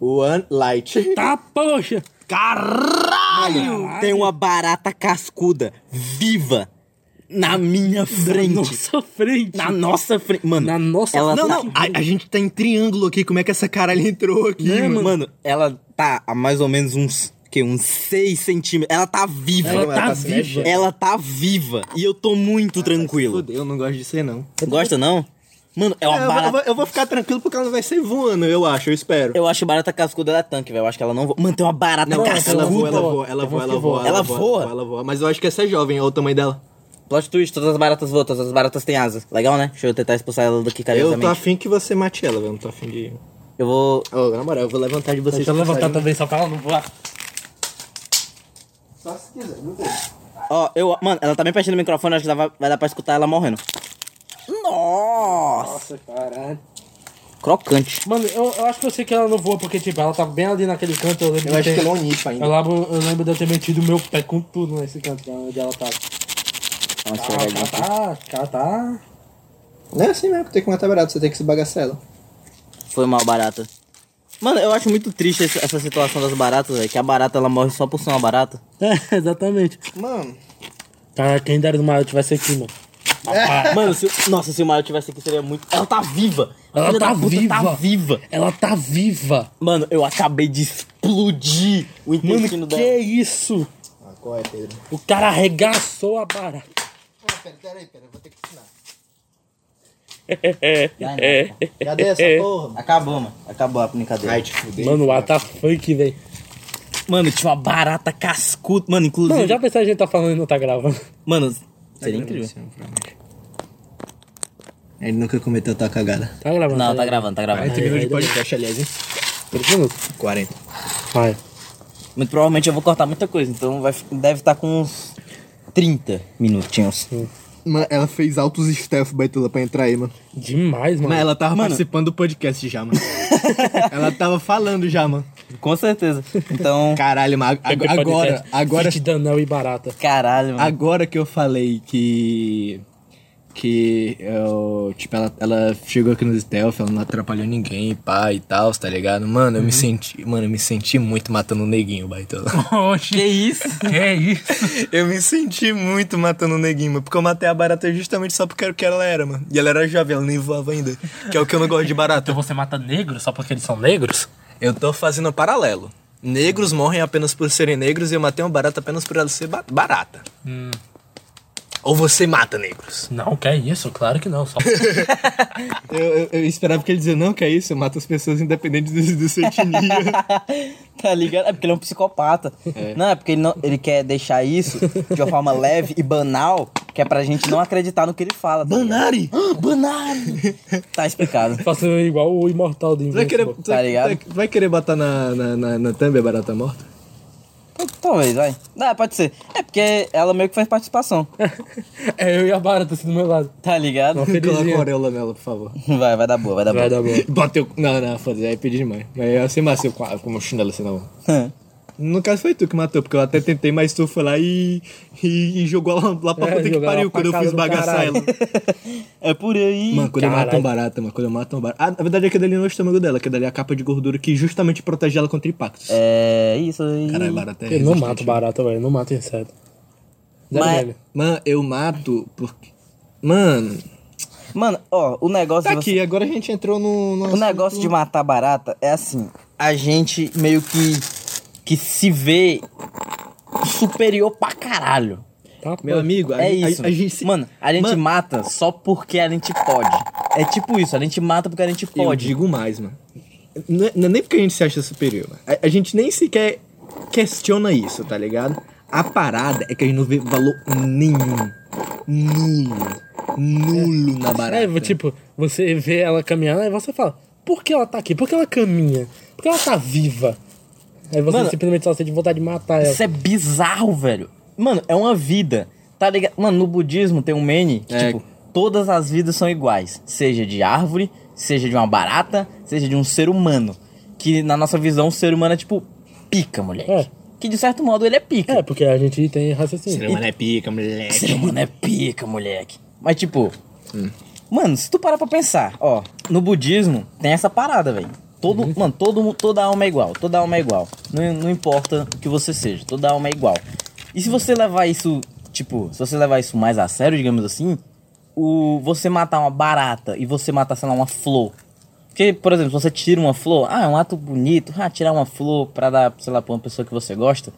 One light. Tá, poxa! Caralho! Tem uma barata cascuda viva na minha frente. Nossa frente! Na nossa frente. Mano, Na nossa ela Não, tá... não, a, a gente tá em triângulo aqui. Como é que essa caralho entrou aqui, Né, mano? mano? ela tá a mais ou menos uns. Que, uns 6 centímetros. Ela tá viva. Ela tá se viva. mexendo. Ela tá viva. E eu tô muito tranquilo. Fudeu, eu não gosto disso aí, não. Gosta não? Mano, é uma É, eu, vou, eu barata. vou- eu vou ficar tranquilo porque ela não vai sair voando, eu acho, eu espero. Eu acho barata cascuda ela é tanque, velho. Eu acho que ela não voa. Mano, tem uma barata Não, cascuda. ela voa, ela voa. voa, ela Eu voa, ela voa, voa. Ela voa? Ela voa, mas eu acho que essa é jovem, olha o tamanho dela. Plot twist, todas as baratas voam, todas as baratas têm asas. Legal, né? Deixa eu tentar expulsar ela daqui Eu carinhosamente. tô afim que você mate ela, velho, não tô afim de... Eu vou. Ô, na moral, eu vou levantar de vocês. Deixa eu levantar também, só pra ela não voar. Só se quiser, não tem. Ó, eu. Mano, ela tá bem pertinho do microfone, acho que vai dar pra escutar ela morrendo. Nossa! Nossa, caralho. Crocante. Mano, eu, eu acho que eu sei que ela não voa, porque, tipo, ela tá bem ali naquele canto. Eu, lembro Eu de acho ter- que ela é um nipa ainda. eu, lembro, eu lembro de eu ter metido meu pé com tudo nesse canto onde ela tava. Nossa, Ah, velho. ela tá. Ela tá. Não é assim mesmo, tem que matar barato, você tem que se bagaçar ela. Foi mal barata. Mano, eu acho muito triste essa, essa situação das baratas, velho. Que a barata ela morre só por ser uma barata. É, exatamente. Mano, Tá, quem dera do maior tivesse aqui, mano. Mano, se, nossa, se o Mario tivesse aqui seria muito. Ela tá viva! Ela Filha tá puta viva. tá viva! Ela tá viva. Mano, eu acabei de explodir o intestino Mano, que dela. isso? ah, qual é, Pedro? O cara arregaçou a barata. Ah, pera, pera aí, pera, eu vou ter que ensinar. Vai, não. Cadê essa porra? Acabou, mano. Acabou a brincadeira. Ai, te fudei. Mano, o tá funk, velho. Mano, tinha uma barata cascuda. Mano, inclusive. Mano, já pensou a gente tá falando e não tá gravando? Mano, seria incrível. Ele nunca cometeu tua cagada. Tá gravando? Não, tá gravando, tá gravando. 40 minutos de podcast, aliás, hein? 30 minutos. 40. Vai. Muito provavelmente eu vou cortar muita coisa, então vai, deve estar com uns 30 minutinhos. Mano, ela fez altos stealth, Baitula, pra entrar aí, mano. Demais, mano. Mas ela tava Mano. participando do podcast já, mano. ela tava falando já, mano. Com certeza. Então, Caralho, mas agora, Podcast, agora, Fit Danel e Barata. caralho, mano. agora que eu falei que. Que eu. Tipo, ela, ela chegou aqui no stealth, ela não atrapalhou ninguém, pá e tal, tá ligado? Mano, eu me senti. Mano, eu me senti muito matando um neguinho, Baitola. Que isso? Que isso? Eu me senti muito matando o neguinho, mano. Porque eu matei a barata justamente só porque era o que ela era, mano. E ela era jovem, ela nem voava ainda. Que é o que eu não gosto de barata. Então você mata negros só porque eles são negros? Eu tô fazendo um paralelo. Negros morrem apenas por serem negros e eu matei uma barata apenas por ela ser ba- barata. Ou você mata negros? Não, que é isso? Claro que não. Só... Eu, eu- eu esperava que ele dizia, não, que é isso, eu mato as pessoas independente do, do sua etnia. Tá ligado? É porque ele é um psicopata. Não, é porque ele, não, ele quer deixar isso de uma forma leve e banal, que é pra gente não acreditar no que ele fala. Tá? Banari! Ah, Banari! Tá explicado. Faço igual o imortal do Vai querer, Invincible. Tá ligado? vai, vai querer botar na, na, na, na thumb a barata morta? Talvez, vai. Não, pode ser. É porque ela meio que faz participação. É eu e a Barata assim do meu lado. Tá ligado? Não, Coloca felizinha. auréola nela, por favor. Vai, vai dar boa, vai dar Vai boa. dar bom. Bota eu... Não, não, foda-se, aí pedi demais. Mas eu assim, mas eu com a- com o chinelo assim, não. No caso foi tu que matou, porque eu até tentei, mas tu foi lá e, e, e jogou lá, lá pra É, puta que pariu quando eu fiz bagaçar caralho. ela. É por aí. Mano, quando eu mato Caralho. um barata, mano, quando eu mato um barata. Ah, na verdade é que dali no estômago dela, que dali é a capa de gordura que justamente protege ela contra impactos. É isso aí. Caralho, barata é Eu não mato barata, velho. Eu não mato inseto. Zero Mas- velho. Mano, eu mato porque. Mano, Mano, ó, o negócio tá você- aqui, agora a gente entrou no. no O negócio de matar barata é assim, a gente meio que que se vê superior pra caralho. Tá, Meu pô. amigo, a, É a- isso. a gente se- Mano, a gente Mano, mata só porque a gente pode. É tipo isso, a gente mata porque a gente Eu pode. digo mais, mano. Não é, não é nem porque a gente se acha superior, mano. A, a gente nem sequer questiona isso, tá ligado? A parada é que a gente não vê valor nenhum. Nulo. Nulo na barata. É, tipo, você vê ela caminhando, aí você fala, por que ela tá aqui? Por que ela caminha? Por que ela tá viva? Aí você Mano, simplesmente só sente vontade de matar ela. Isso é bizarro, velho. Mano, é uma vida. Tá ligado? Mano, no budismo tem um mene que, É. tipo, todas as vidas são iguais. Seja de árvore, seja de uma barata, seja de um ser humano. Que na nossa visão, o ser humano é tipo pica, moleque. É. Que de certo modo ele é pica. É, porque a gente tem raciocínio. Ser humano é pica, moleque. Ser humano é pica, moleque. Mas tipo, mano, se tu parar pra pensar, ó, no budismo tem essa parada, velho. Todo, mano, todo, toda alma é igual, toda alma é igual. Não, não importa o que você seja, toda alma é igual. E se você levar isso, tipo, se você levar isso mais a sério, digamos assim, o você matar uma barata e você matar, sei lá, uma flor. Porque, por exemplo, se você tira uma flor, ah, é um ato bonito, ah, tirar uma flor pra dar, sei lá, pra uma pessoa que você gosta.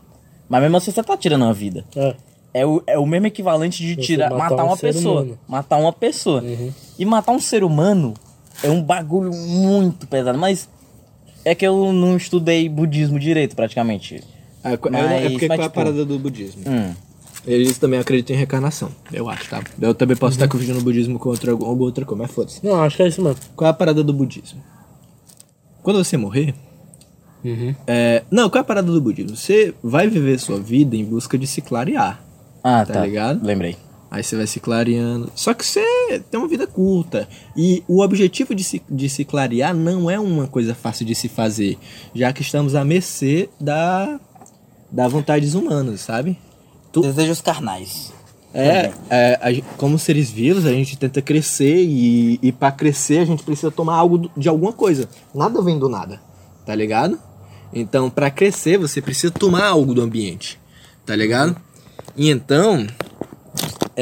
Mas mesmo assim você tá tirando uma vida. É. É o, é o mesmo equivalente de Você tirar, matar matar, um uma pessoa. humano. Matar uma pessoa. E matar um ser humano é um bagulho muito pesado. Mas é que eu não estudei budismo direito, praticamente. É, qu- é- Mas- é porque mas, qual é a tipo, parada do budismo? Hum. Eles também acreditam em reencarnação, eu acho, tá? Eu também posso estar confundindo o budismo com outra, alguma outra coisa, mas foda-se. Não, acho que é isso mesmo. Qual é a parada do budismo? Quando você morrer. É, não, qual é a parada do budismo? Você vai viver sua vida em busca de se clarear. Ah, Tá tá. ligado? Lembrei. Aí você vai se clareando. Só que você tem uma vida curta. E o objetivo de se, de se clarear não é uma coisa fácil de se fazer. Já que estamos à mercê da, da vontades humanas, sabe? Tu- Desejos carnais. É, é, a como seres vivos, a gente tenta crescer e, e para crescer a gente precisa tomar algo de alguma coisa. Nada vem do nada, tá ligado? Então, para crescer, você precisa tomar algo do ambiente, tá ligado? E então,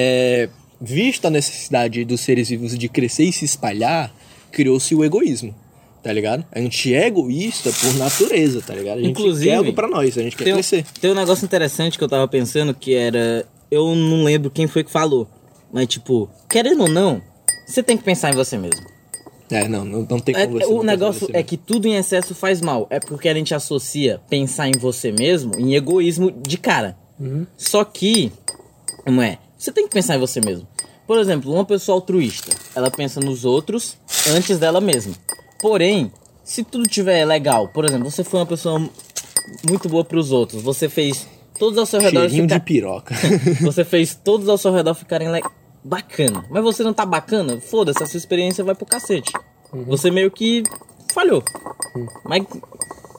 é, vista a necessidade dos seres vivos de crescer e se espalhar, criou-se o egoísmo, tá ligado? A gente é egoísta por natureza, tá ligado? A gente Inclusive, quer algo pra nós, a gente quer Tem crescer. tem um negócio interessante que eu tava pensando que era. Eu não lembro quem foi que falou. Mas, tipo, querendo ou não, você tem que pensar em você mesmo. É, não, não, não tem É- como você o negócio é que tudo em excesso faz mal. É porque a gente associa pensar em você mesmo em egoísmo de cara. Só que, não é? Você tem que pensar em você mesmo. Por exemplo, uma pessoa altruísta. ela pensa nos outros antes dela mesma. Porém, se tudo tiver legal, por exemplo, você foi uma pessoa muito boa pros outros, você fez todos ao seu redor Cheirinho de piroca. você fez todos ao seu redor ficarem le... bacana. Mas você não tá bacana? Foda-se, a sua experiência vai pro cacete. Você meio que falhou. Mas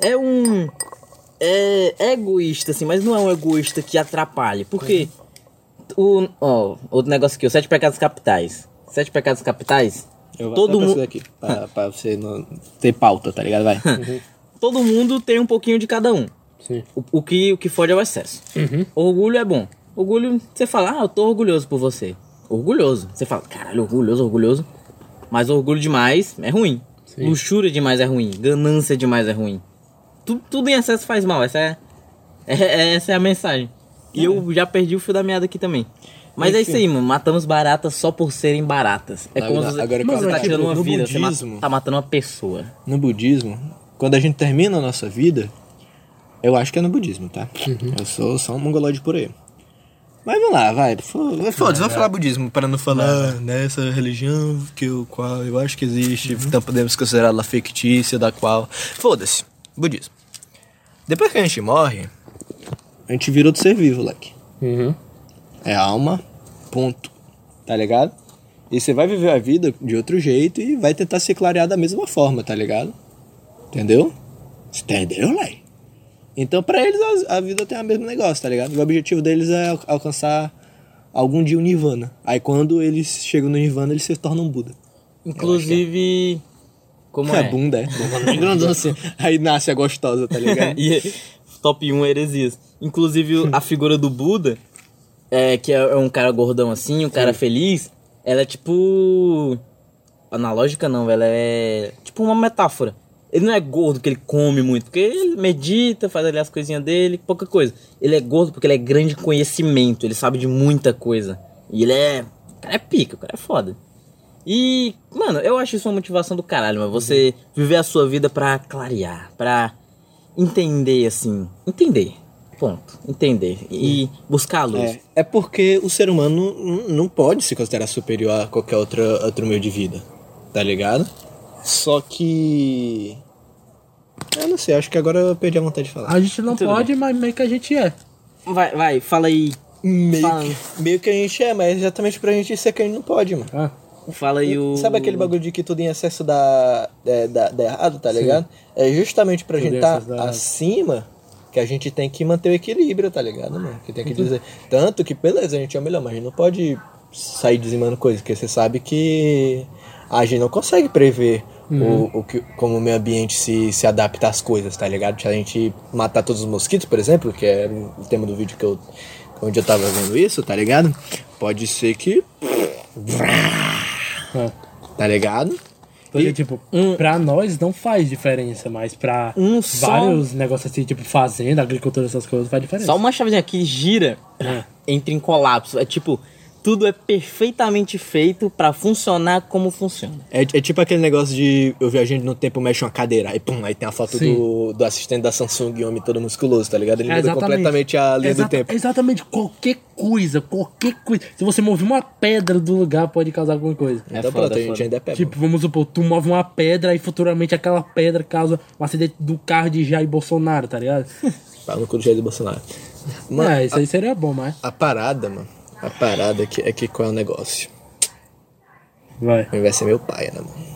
é um. É, egoísta, assim, mas não é um egoísta que atrapalhe. Porque. O, outro negócio aqui, os sete pecados capitais. Sete pecados capitais. Eu todo mundo. aqui, pra, pra você não ter pauta, tá ligado? Vai. Todo mundo tem um pouquinho de cada um. Sim. O, o que, o que fode é o excesso. Orgulho é bom. Orgulho, você fala, ah, eu tô orgulhoso por você. Orgulhoso. Você fala, caralho, orgulhoso, orgulhoso. Mas orgulho demais é ruim. Luxúria demais é ruim. Ganância demais é ruim. Tu- tudo em excesso faz mal. Essa é, é- é- essa é a mensagem. E eu já perdi o fio da meada aqui também. Mas é isso aí, mano. Matamos baratas só por serem baratas. É como Agora- se você, agora, você tá tipo, tirando uma vida. Você budismo- tá matando uma pessoa. No budismo, quando a gente termina a nossa vida, eu acho que é no budismo, tá? Eu sou só um mongoloide por aí. Mas vamos lá, vai. Fo- Foda-se, vamos falar budismo para não falar nessa religião que o qual eu acho que existe, então podemos considerá-la fictícia, da qual. Foda-se, budismo. Depois que a gente morre, a gente vira outro ser vivo, leque. Uhum. É alma, ponto. Tá ligado? E você vai viver a vida de outro jeito e vai tentar se clarear da mesma forma, tá ligado? Entendeu? Entendeu, Lei? Então, pra eles, a, vida tem o mesmo negócio, tá ligado? O objetivo deles é al- alcançar algum dia o Nirvana. Aí, quando eles chegam no Nirvana, eles se tornam Buda. Inclusive. Como é? bunda, é. Grandão assim. Aí nasce a gostosa, tá ligado? e top 1 heresias. Inclusive a figura do Buda, é, que é é um cara gordão assim, um cara feliz, ela é tipo. Analógica não, ela é tipo uma metáfora. Ele não é gordo porque ele come muito, porque ele medita, faz ali as coisinhas dele, pouca coisa. Ele é gordo porque ele é grande conhecimento, ele sabe de muita coisa. E ele é. O cara é pica, o cara é foda. E, mano, eu acho isso uma motivação do caralho, mano. Você viver a sua vida pra clarear, pra entender, assim. Entender. Ponto. Entender. E buscar a luz. É, é porque o ser humano não pode se considerar superior a qualquer outra, outro meio de vida, tá ligado? Só que. Eu não sei, acho que agora eu perdi a vontade de falar. A gente não Tudo pode, mas meio que a gente é. Vai, vai, fala aí. Meio, Fala. que, meio que a gente é, mas exatamente pra gente ser que a gente não pode, mano. Ah, Fala aí o. Sabe aquele bagulho de que tudo em excesso dá, é, dá, dá errado, tá ligado? É justamente pra Tudo gente tá dá errado. acima que a gente tem que manter o equilíbrio, tá ligado, mano? Que tem que dizer. Tanto que, beleza, a gente é o melhor, mas a gente não pode sair dizimando coisas, porque você sabe que a gente não consegue prever o, o que, como o meio ambiente se, se adapta às coisas, tá ligado? Se a gente matar todos os mosquitos, por exemplo, que é o tema do vídeo que eu. Onde eu tava vendo isso, tá ligado? Pode ser que. Ah. Tá ligado? Porque, E- tipo, pra nós não faz diferença, mas pra Um só- vários negócios assim, tipo fazenda, agricultura, essas coisas, faz diferença. Só uma chavezinha que gira, É. entra em colapso. É tipo, tudo é perfeitamente feito pra funcionar como funciona. É, é tipo aquele negócio de eu viajando no tempo, mexe uma cadeira, aí pum, aí tem a foto Sim. do, do assistente da Samsung, homem todo musculoso, tá ligado? Ele É, muda completamente a linha do Exata- tempo. Exatamente, qualquer coisa, qualquer coisa. Se você mover uma pedra do lugar, pode causar alguma coisa. É então foda, pronto, a é gente ainda é pé. Tipo, vamos supor, tu move uma pedra e futuramente aquela pedra causa um acidente do carro de Jair Bolsonaro, tá ligado? Pau no cu do Jair Bolsonaro. Mano, é, isso aí seria bom, mas. a parada, mano, a parada é que, é que qual é o negócio? Vai. O universo é meu pai, né, mano?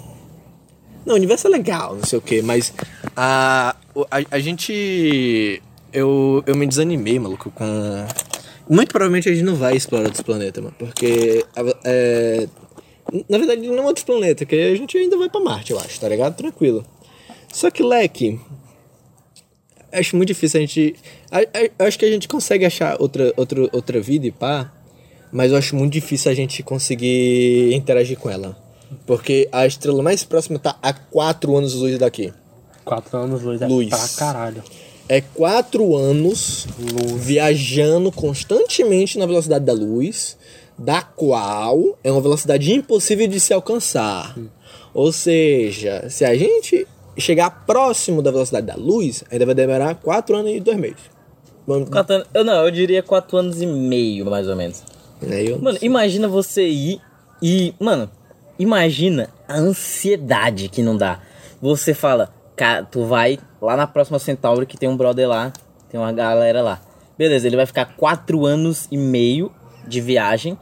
Não, o universo é legal, não sei o que, mas a, a, a gente. Eu, eu me desanimei, maluco, com. Muito provavelmente a gente não vai explorar outros planetas, mano, porque. É, na verdade, não outros planetas, que a gente ainda vai pra Marte, eu acho, tá ligado? Tranquilo. Só que, leque. Acho muito difícil a gente. a- a- acho que a gente consegue achar outra, outra, outra vida e pá. Mas eu acho muito difícil a gente conseguir interagir com ela. Porque a estrela mais próxima tá a 4 anos luz daqui. Quatro anos luz é Luz. pra caralho. É 4 anos viajando constantemente na velocidade da luz, da qual é uma velocidade impossível de se alcançar. Ou seja, se a gente chegar próximo da velocidade da luz, ainda vai demorar 4 anos e 2 meses. Vamos- Quatro anos, eu não, eu diria quatro anos e meio, mais ou menos. Né, eu- Mano, imagina você ir e. Mano, imagina a ansiedade que não dá. Você fala, cara, tu vai lá na próxima Centauri que tem um brother lá, tem uma galera lá. Beleza, ele vai ficar quatro anos e meio de viagem.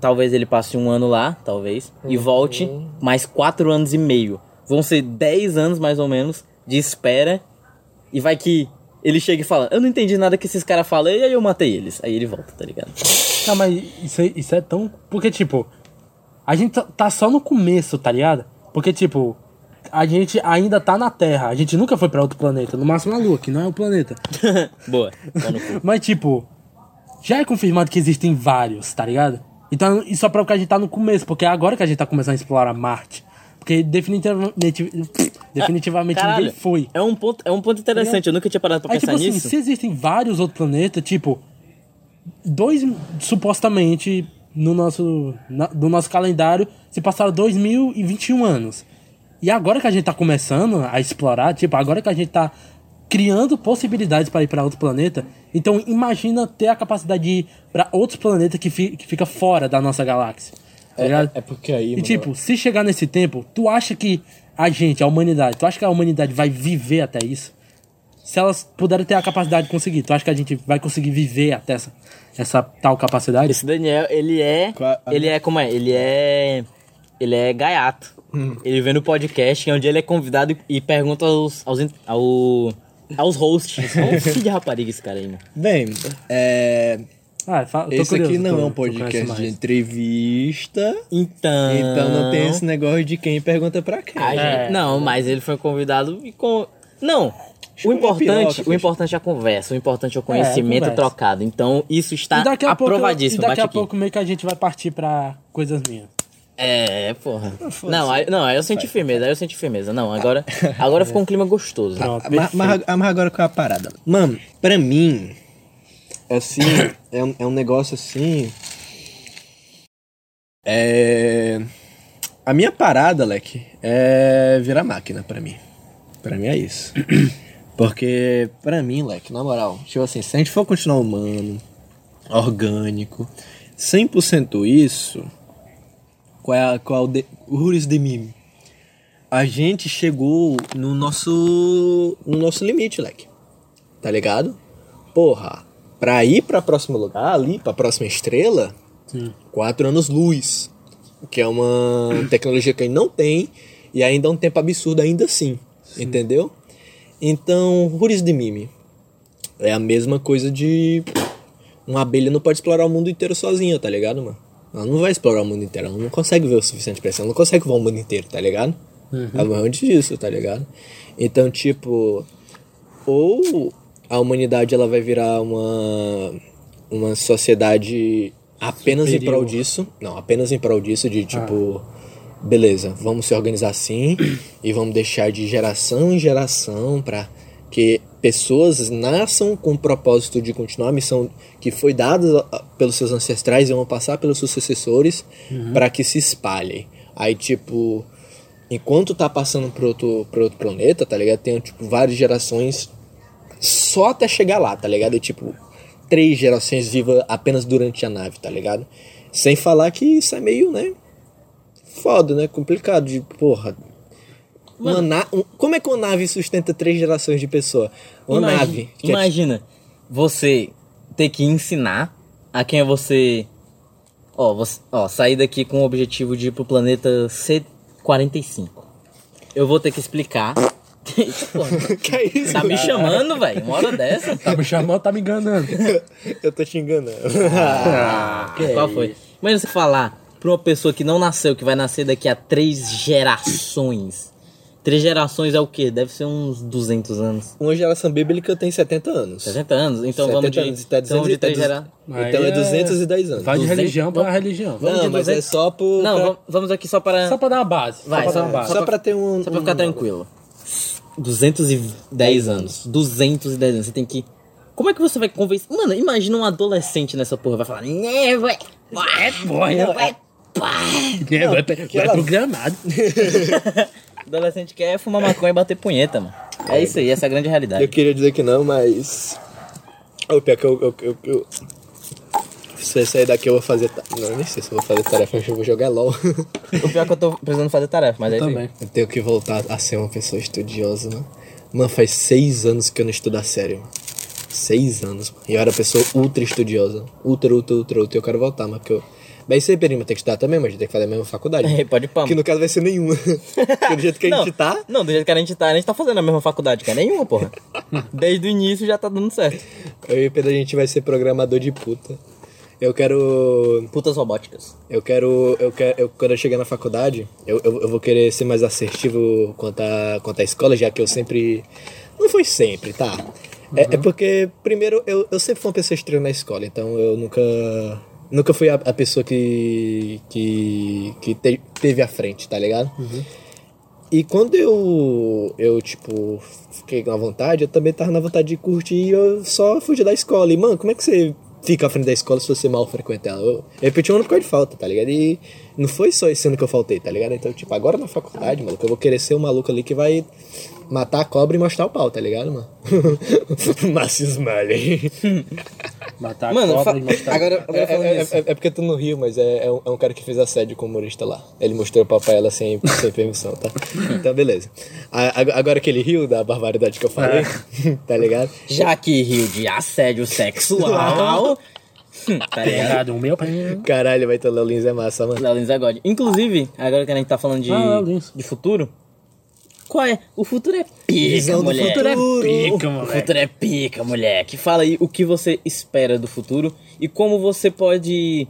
Talvez ele passe um ano lá, talvez, e volte mais quatro anos e meio. Vão ser dez anos mais ou menos de espera. E vai que ele chega e fala: Eu não entendi nada que esses caras falam, e aí eu matei eles. Aí ele volta, tá ligado? Não, mas isso, é- isso é tão. Porque, tipo, a gente tá- tá só no começo, tá ligado? Porque, tipo, a gente ainda tá na Terra. A gente nunca foi pra outro planeta. No máximo na Lua, que não é o planeta. Boa. Cu. Mas, tipo, já é confirmado que existem vários, tá ligado? Então, isso só prova que a gente tá no começo, porque é agora que a gente tá começando a explorar Marte. Porque definitivamente, definitivamente Caralho, ninguém foi. É um ponto, é um ponto interessante, eu nunca tinha parado pra Aí, pensar tipo assim, nisso. se existem vários outros planetas, tipo, dois, supostamente, no nosso, na- do nosso calendário, se passaram 2021 anos. E agora que a gente tá começando a explorar, tipo, agora que a gente tá criando possibilidades para ir para outro planeta, então imagina ter a capacidade de ir para outros planetas que, fi, que fica fora da nossa galáxia. Tá ligado? É, é porque aí, E mano, tipo, se chegar nesse tempo, tu acha que a gente, a humanidade, tu acha que a humanidade vai viver até isso? Se elas puderem ter a capacidade de conseguir, tu acha que a gente vai conseguir viver até essa, essa tal capacidade? Esse Daniel, ele é. Ele é como é? Ele é. Ele é gaiato. Hum. Ele vem no podcast onde ele é convidado e- pergunta aos. aos, ao, aos hosts. É um filho de rapariga esse cara aí, mano. Bem, é, Ah, fa- eu tô esse curioso, aqui não tu- é um podcast de entrevista. Então. Então não tem esse negócio de quem pergunta pra quem. Gente- É. não, mas ele foi convidado e com. Não! O importante, piroca, o importante é a conversa, o importante é o conhecimento conversa. trocado. Então, isso está E daqui a pouco, e aprovadíssimo. daqui Bate a aqui. pouco meio que a gente vai partir pra coisas minhas. É, porra. Não, aí, não, aí eu senti firmeza, aí eu senti firmeza. Não, agora, agora ficou um clima gostoso. Pronto, Mas, perfeito. mas, mas agora qual é a parada? Mano, pra mim, assim, é um, é um negócio assim. É. A minha parada, Leque, é virar máquina pra mim. Pra mim é isso. Porque, pra mim, Leque, na moral, tipo assim, se a gente for continuar humano, orgânico, 100% isso, qual é, a, qual é o, de, Ruris de mim? A gente chegou no nosso, no nosso limite, Leque. Tá ligado? Porra, pra ir pra próximo lugar, ali, pra próxima estrela, quatro anos luz. Que é uma tecnologia que a gente não tem e ainda é um tempo absurdo ainda assim. Entendeu? Então, Ruris de Mime é a mesma coisa de. Uma abelha não pode explorar o mundo inteiro sozinha, tá ligado, mano? Ela não vai explorar o mundo inteiro, ela não consegue ver o suficiente pra isso, ela não consegue voar o mundo inteiro, tá ligado? Ela vai antes disso, tá ligado? Então, tipo, ou a humanidade ela vai virar uma uma sociedade apenas em prol Superior. disso, não, apenas em prol disso de tipo, beleza, vamos se organizar assim e vamos deixar de geração em geração para que pessoas nasçam com o propósito de continuar a missão que foi dada a- pelos seus ancestrais e vão passar pelos seus sucessores para que se espalhem. Aí tipo, enquanto tá passando pro outro, pro outro planeta, tá ligado? Tem tipo várias gerações só até chegar lá, tá ligado? E, tipo, três gerações vivas apenas durante a nave, tá ligado? Sem falar que isso é meio, né? Foda, né? Complicado de, porra. Uma na... Como é que uma nave sustenta três gerações de pessoa? Uma Imagi- nave. que é Imagina você ter que ensinar a quem é você. Ó, você, ó, sair daqui com o objetivo de ir pro planeta C45. Eu vou ter que explicar. Porra, que é isso? tá me chamando, velho? Uma hora dessa? Tá me chamando, tá me enganando. Eu tô te enganando. Ah, qual foi? Imagina você falar pra uma pessoa que não nasceu, que vai nascer daqui a três gerações. Três gerações é o quê? Deve ser uns 200 anos. Uma geração bíblica tem 70 anos. 60 anos? Então 70 vamos de, anos, tá então vamos de 200, três tá gerações. Então é Aí 210 anos. Vai de 200, religião pra religião. vamos Não, de mas é 200. só por... Não, pra- vamos- aqui só para... Só pra dar uma base. Vai, só pra só- dar uma base. Só pra ter um... Só pra ficar um- tranquilo. 210 anos. 210 anos. Você tem que. Como é que você vai convencer. Mano, imagina um adolescente nessa porra. Vai falar. Né, vai. Vai, porra, vai. Pá." É, vai, vai programado. Adolescente quer fumar maconha e bater punheta, mano. É isso aí, essa é a grande Eu realidade. queria dizer que não, mas. O pior que eu. eu, eu, eu- você sair daqui eu vou fazer. ta- Não, nem sei se eu vou fazer tarefa, acho que eu vou jogar LOL. O pior é que eu tô precisando fazer tarefa, mas aí Também. eu tenho que voltar a ser uma pessoa estudiosa, né? Mano, faz seis anos que eu não estudo a sério. Seis anos. E eu era pessoa ultra estudiosa. Ultra, ultra, ultra, ultra. Eu quero voltar, mas porque eu. Bem, isso aí, Perima, tem que estudar também, mas a gente tem que fazer a mesma faculdade. É, pode pam. Que no caso vai ser nenhuma. Porque do jeito que a não, gente tá. Não, do jeito que a gente tá, a gente tá fazendo a mesma faculdade, que é nenhuma, porra. Desde o início já tá dando certo. Eu e o Pedro a gente vai ser programador de puta. Eu quero. Putas robóticas. Eu quero. Eu quero. Eu, quando eu chegar na faculdade, eu, eu, eu vou querer ser mais assertivo quanto a, quanto à escola, já que eu sempre. Não foi sempre, tá? É, é porque, primeiro, eu, eu sempre fui uma pessoa estranha na escola, então eu nunca. Nunca fui a, a pessoa que. que. que te- teve à frente, tá ligado? E quando eu, eu, tipo, fiquei na vontade, eu também tava na vontade de curtir e eu só fugi da escola. E, mano, como é que você fica à frente da escola se você mal frequenta ela? Eu, eu repeti um ano por causa de falta, tá ligado? E não foi só esse ano que eu faltei, tá ligado? Então, tipo, agora na faculdade, maluco, eu vou querer ser o maluco ali que vai matar a cobra e mostrar o pau, tá ligado, mano? Márcio Smiley. Matar Mano, a cobra fa- e mostrar. agora, É, agora falando é, nisso. é- é porque tu no Rio, mas é, é um, é um cara que fez assédio com o humorista lá. Ele mostrou pra ela sem, sem permissão, tá? Então, beleza. A- a- Agora que ele riu da barbaridade que eu falei, tá ligado? Já que riu de assédio sexual. hum, tá ligado? Errado, o meu pai. Caralho, vai ter Léo Lins é massa, mano. Léo Lins é God. Inclusive, agora que a gente tá falando de, Ah, de futuro. Qual é? O futuro é pica, mulher. futuro é pica, O moleque. futuro é pica, moleque. Fala aí o que você espera do futuro e como você pode,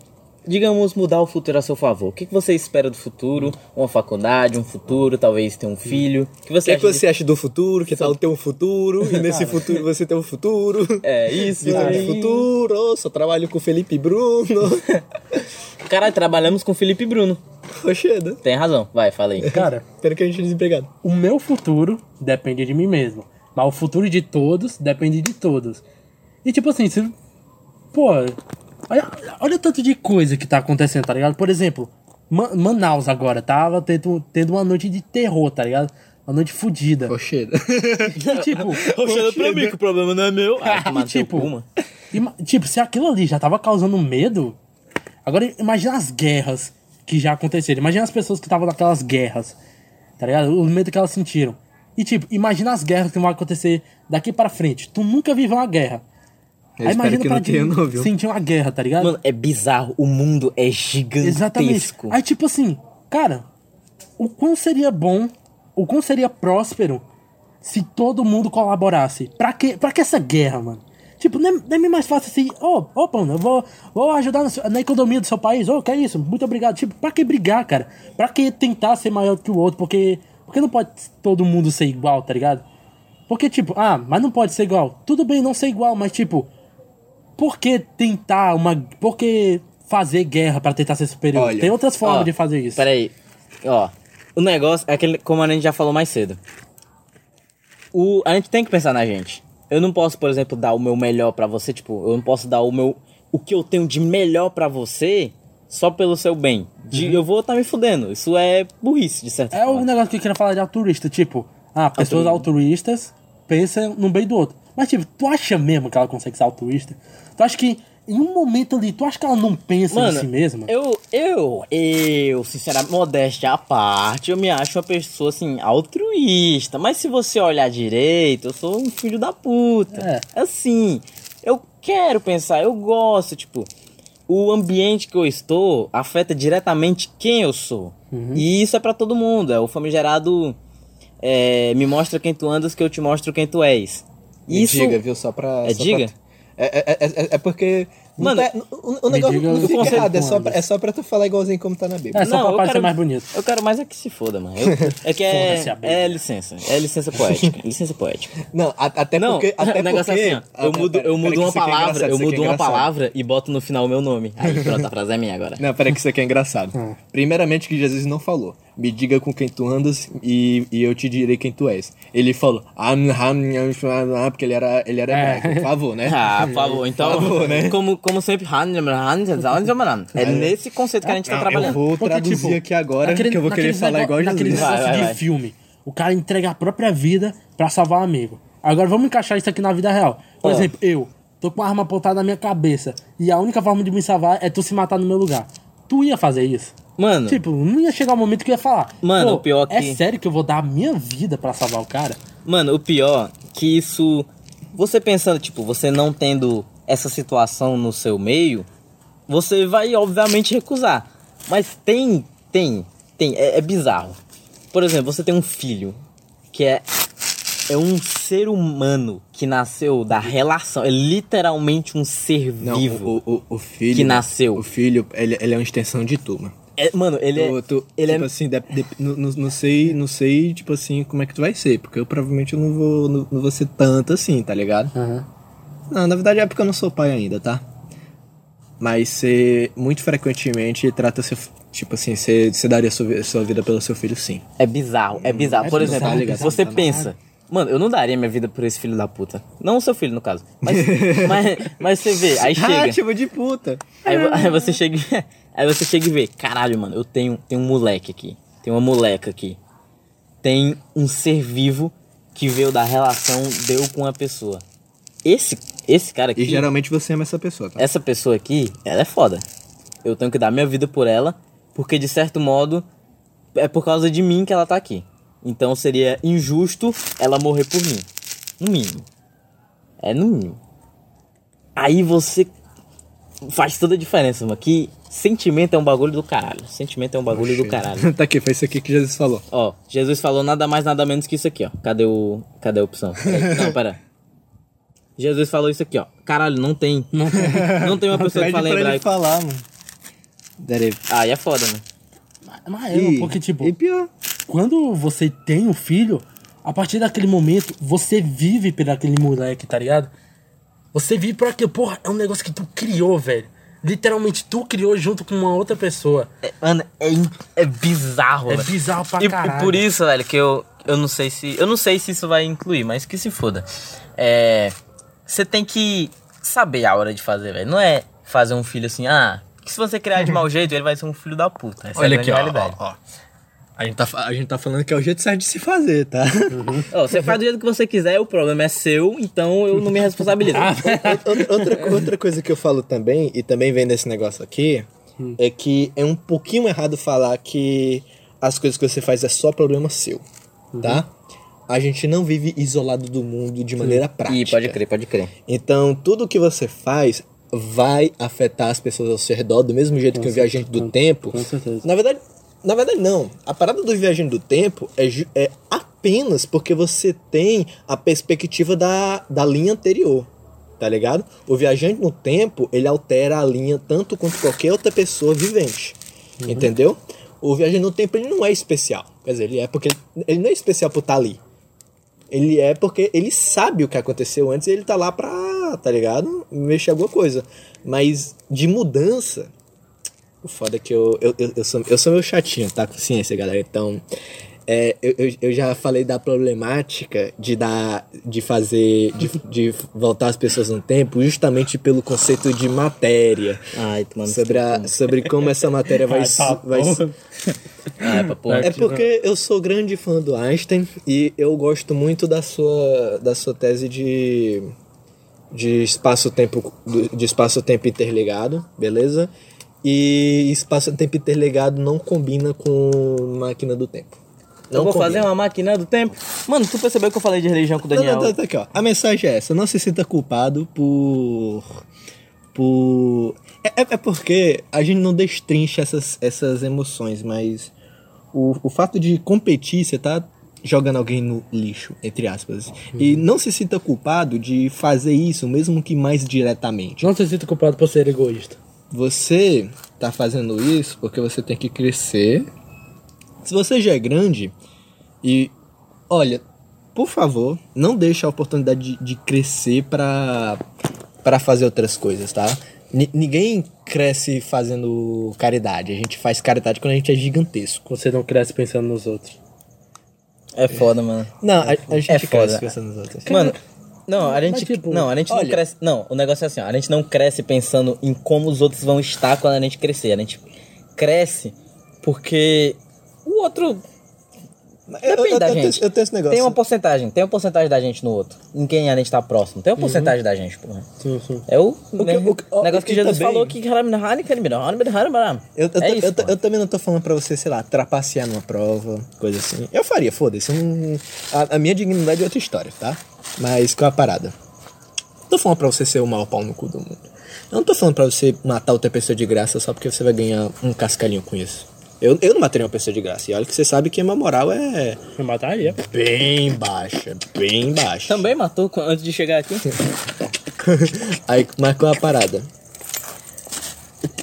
digamos, mudar o futuro a seu favor. O que que você espera do futuro? Uma faculdade, um futuro, talvez ter um filho. O que você que, é que acha você acha do futuro? Que tal ter um futuro? E nesse futuro você tem um futuro? de- É isso, Visão aí. do futuro, só trabalho com o Felipe Bruno. Caralho, trabalhamos com Felipe e Bruno. Rocheda. Tem razão. Vai, fala aí. Cara, Pena que a gente é desempregado. o meu futuro depende de mim mesmo. Mas o futuro de todos depende de todos. E tipo assim, se. Pô, olha, olha o tanto de coisa que tá acontecendo, tá ligado? Por exemplo, Ma- Manaus agora tava tendo, tendo uma noite de terror, tá ligado? Uma noite fodida. Rocheda. E tipo, Rocheda pra mim, que o problema não é meu. Ah, E, tipo, ima- tipo, se aquilo ali já tava causando medo, agora imagina as guerras que já aconteceram. Imagina as pessoas que estavam naquelas guerras, tá ligado? O medo que elas sentiram. E tipo, imagina as guerras que vão acontecer daqui pra frente. Tu nunca viveu uma guerra. Eu espero que pra não tenha, ti não, viu? sentir uma guerra, tá ligado? Mano, é bizarro. O mundo é gigantesco. Exatamente. Aí, tipo assim, cara, o quão seria bom, o quão seria próspero se todo mundo colaborasse? Pra que, pra que essa guerra, mano? Tipo, é, não é mais fácil assim, ô, opa, mano, eu vou, vou ajudar na, na economia do seu país, ô, que é isso, muito obrigado. Tipo, pra que brigar, cara? Pra que tentar ser maior que o outro? Porque, porque não pode todo mundo ser igual, tá ligado? Porque, tipo, ah, mas não pode ser igual. Tudo bem não ser igual, mas, tipo, por que tentar uma. Por que fazer guerra pra tentar ser superior? Olha, Tem outras formas Ó, de fazer isso. Peraí. Ó, o negócio é aquele, como a gente já falou mais cedo. O, a gente tem que pensar na gente. Eu não posso, por exemplo, dar o meu melhor pra você, tipo, eu não posso dar o meu o que eu tenho de melhor pra você só pelo seu bem. De, Eu vou estar me fudendo. Isso é burrice, de certa É o forma. negócio que eu queria falar de altruísta. Tipo, ah, pessoas altruístas pensam no bem do outro. Mas, tipo, tu acha mesmo que ela consegue ser altruísta? Tu acha que em um momento ali, tu acha que ela não pensa Mano, em si mesma? eu, eu, eu, sinceramente, modéstia à parte, eu me acho uma pessoa, assim, altruísta. Mas se você olhar direito, eu sou um filho da puta. É. Assim, eu quero pensar, eu gosto, tipo, o ambiente que eu estou afeta diretamente quem eu sou. Uhum. E isso é pra todo mundo, é o famigerado é, me mostra quem tu andas que eu te mostro quem tu és. Me Isso, diga, viu? Só pra. É só diga? pra- É, é, é, é- é porque. não Mano, tá- o, o negócio diga não fica errado, é só, pra, é só pra tu falar igualzinho como tá na Bíblia. É só pra eu parecer mais bonito. Eu quero mais é que se foda, mano. Eu- é que é, é licença. É licença poética. licença poética. Não, a- até Não, porque. Até o negócio porque é assim, ó. Eu Ah, mudo, eu mudo uma é palavra, eu mudo é uma palavra e boto no final o meu nome. Aí pronto, a frase é minha agora. Não, peraí que isso aqui é engraçado. Hum. Primeiramente que Jesus não falou. Me diga com quem tu andas e, e eu te direi quem tu és. Ele falou, "Am, ham, nham, shua, nham", porque ele era, ele era É. hebraico, por favor, né? Ah, por favor, então, Por favor, né? como, como sempre, é nesse conceito que a gente tá Eu trabalhando. vou Porque, traduzir tipo, aqui agora, naquele- que eu vou querer falar igual Naquele Jesus. Vai, vai, de vai. filme. O cara entrega a própria vida pra salvar um amigo. Agora vamos encaixar isso aqui na vida real. Por Ó. exemplo, eu. tô com uma arma apontada na minha cabeça e a única forma de me salvar é tu se matar no meu lugar. Tu ia fazer isso? Mano, Tipo, não ia chegar o momento que eu ia falar. Mano, "Pô, o pior É que- sério que eu vou dar a minha vida pra salvar o cara? mano, o pior que isso. Você pensando, tipo, você não tendo essa situação no seu meio, você vai obviamente recusar. Mas tem, tem, tem, é, é bizarro. Por exemplo, você tem um filho que é é um ser humano que nasceu da relação, é literalmente um ser Não, vivo. o, o, o filho. Que nasceu. O filho, ele, ele é uma extensão de tu, mano. É, mano, ele é, Tu- tu- ele tipo é assim, de- de- não, não- sei, não sei, tipo assim, como é que tu vai ser, porque eu provavelmente eu não vou, não, não vou ser tanto assim, tá ligado? Aham. Não, na verdade é porque eu não sou pai ainda, tá? Mas você, muito frequentemente, trata seu, tipo assim, você, você daria sua, sua vida pelo seu filho, sim. É bizarro, é bizarro. É Por exemplo, ligado? você Tá pensa, mano, eu não daria minha vida por esse filho da puta. Não o seu filho, no caso. Mas, mas, mas você vê, aí Ah, chega. tipo de puta. Aí, aí você chega. Aí você chega e vê, caralho, mano, eu tenho, tenho um moleque aqui. Tem uma moleca aqui. Tem um ser vivo que veio da relação deu com a pessoa. Esse, esse cara aqui. E geralmente você ama essa pessoa, tá? Essa pessoa aqui, ela é foda. Eu tenho que dar minha vida por ela, porque de certo modo é por causa de mim que ela tá aqui. Então seria injusto ela morrer por mim. No mínimo. É no mínimo. Aí você faz toda a diferença, mano. Que sentimento é um bagulho do caralho. Sentimento é um bagulho do caralho. tá aqui, foi isso aqui que Jesus falou. Ó, Jesus falou nada mais, nada menos que isso aqui, ó. Cadê o. Cadê a opção? Peraí. Não, pera. Jesus falou isso aqui, ó. Caralho, não tem. Não, não tem uma pessoa que fala pra ele hebraico. falar, mano. Ah, e é foda, né? Mas é, E- porque, tipo, E pior. quando você tem um filho, a partir daquele momento, você vive por aquele moleque, tá ligado? Você vive por aquilo. Porra, é um negócio que tu criou, velho. Literalmente, tu criou junto com uma outra pessoa. É, mano, é, é bizarro, É velho. bizarro pra e, e caralho. por isso, velho, que eu, eu não sei se. Eu não sei se isso vai incluir, mas que se foda. É. Você tem que saber a hora de fazer, velho. Não é fazer um filho assim, ah. Que se você criar de mau jeito, ele vai ser um filho da puta. Essa é a Olha aqui, ó, realidade. ó, ó. A gente, tá, a gente tá falando que é o jeito certo de se fazer, tá? Ó, você faz do jeito que você quiser, o problema é seu, então eu não me responsabilizo. outra, outra, outra coisa que eu falo também, e também vem desse negócio aqui, é que é um pouquinho errado falar que as coisas que você faz é só problema seu, tá? A gente não vive isolado do mundo de maneira prática. Ih, pode crer, pode crer. Então, tudo que você faz vai afetar as pessoas ao seu redor do mesmo jeito que o viajante do tempo. com certeza. Na verdade, na verdade não. A parada do viajante do tempo é, é apenas porque você tem a perspectiva da, da linha anterior. Tá ligado? O viajante no tempo, ele altera a linha tanto quanto qualquer outra pessoa vivente. Entendeu? O viajante no tempo, ele não é especial. Quer dizer, ele é porque ele não é especial por estar ali. Ele é porque ele sabe o que aconteceu antes e ele tá lá pra, tá ligado? Mexer alguma coisa. Mas de mudança. O foda é que eu, eu, eu, eu sou, eu sou meio chatinho, tá? Com ciência, galera. Então. é, eu, eu, eu já falei da problemática de dar. de fazer. de, de voltar as pessoas no tempo justamente pelo conceito de matéria. Ai, Sobre, a, sobre como essa matéria vai, Ai, tá vai. Ah, é pra porra. é porque eu sou grande fã do Einstein e eu gosto muito da sua, da sua tese de, de espaço-tempo de espaço-tempo interligado, beleza? E espaço-tempo interligado não combina com máquina do tempo. eu vou combina. fazer uma máquina do tempo. Mano, tu percebeu que eu falei de religião com o Não, Daniel? não, tá, tá aqui, ó. A mensagem é essa: não se sinta culpado por. por. É, é- é porque a gente não destrincha essas, essas emoções, mas o, o fato de competir, você tá jogando alguém no lixo, entre aspas. E não se sinta culpado de fazer isso, mesmo que mais diretamente. Não se sinta culpado por ser egoísta. Você tá fazendo isso porque você tem que crescer. Se você já é grande e olha, por favor, não deixe a oportunidade de, de crescer pra para fazer outras coisas, tá? Ni- ninguém cresce fazendo caridade. A gente faz caridade quando a gente é gigantesco. Você não cresce pensando nos outros. É foda, mano. Não, a, a gente É cresce foda. pensando nos outros. Mano, não, a gente, Mas, tipo, não, a gente não olha- cresce. Não, o negócio é assim, ó, a gente não cresce pensando em como os outros vão estar quando a gente crescer. A gente cresce porque o outro Depende eu- da eu tenho- gente. eu tenho esse negócio. Tem uma porcentagem, tem uma porcentagem da gente no outro. Em quem a gente tá próximo. Tem uma porcentagem da gente, porra. Sim, sim. É o, né, o que- negócio o que que Jesus também- falou que Eu, eu, é isso, eu- eu também não tô falando pra você, sei lá, trapacear numa prova, coisa assim. Eu faria, foda-se. não- A, a minha dignidade é outra história, tá? Mas qual é a parada? Não tô falando pra você ser o maior pau no cu do mundo. Eu não tô falando pra você matar outra pessoa de graça só porque você vai ganhar um cascalhinho com isso. Eu, eu não mataria uma pessoa de graça. E olha que você sabe que a minha moral é Eu mataria. bem baixa, bem baixa. Também matou antes de chegar aqui. Aí, mas qual é a parada?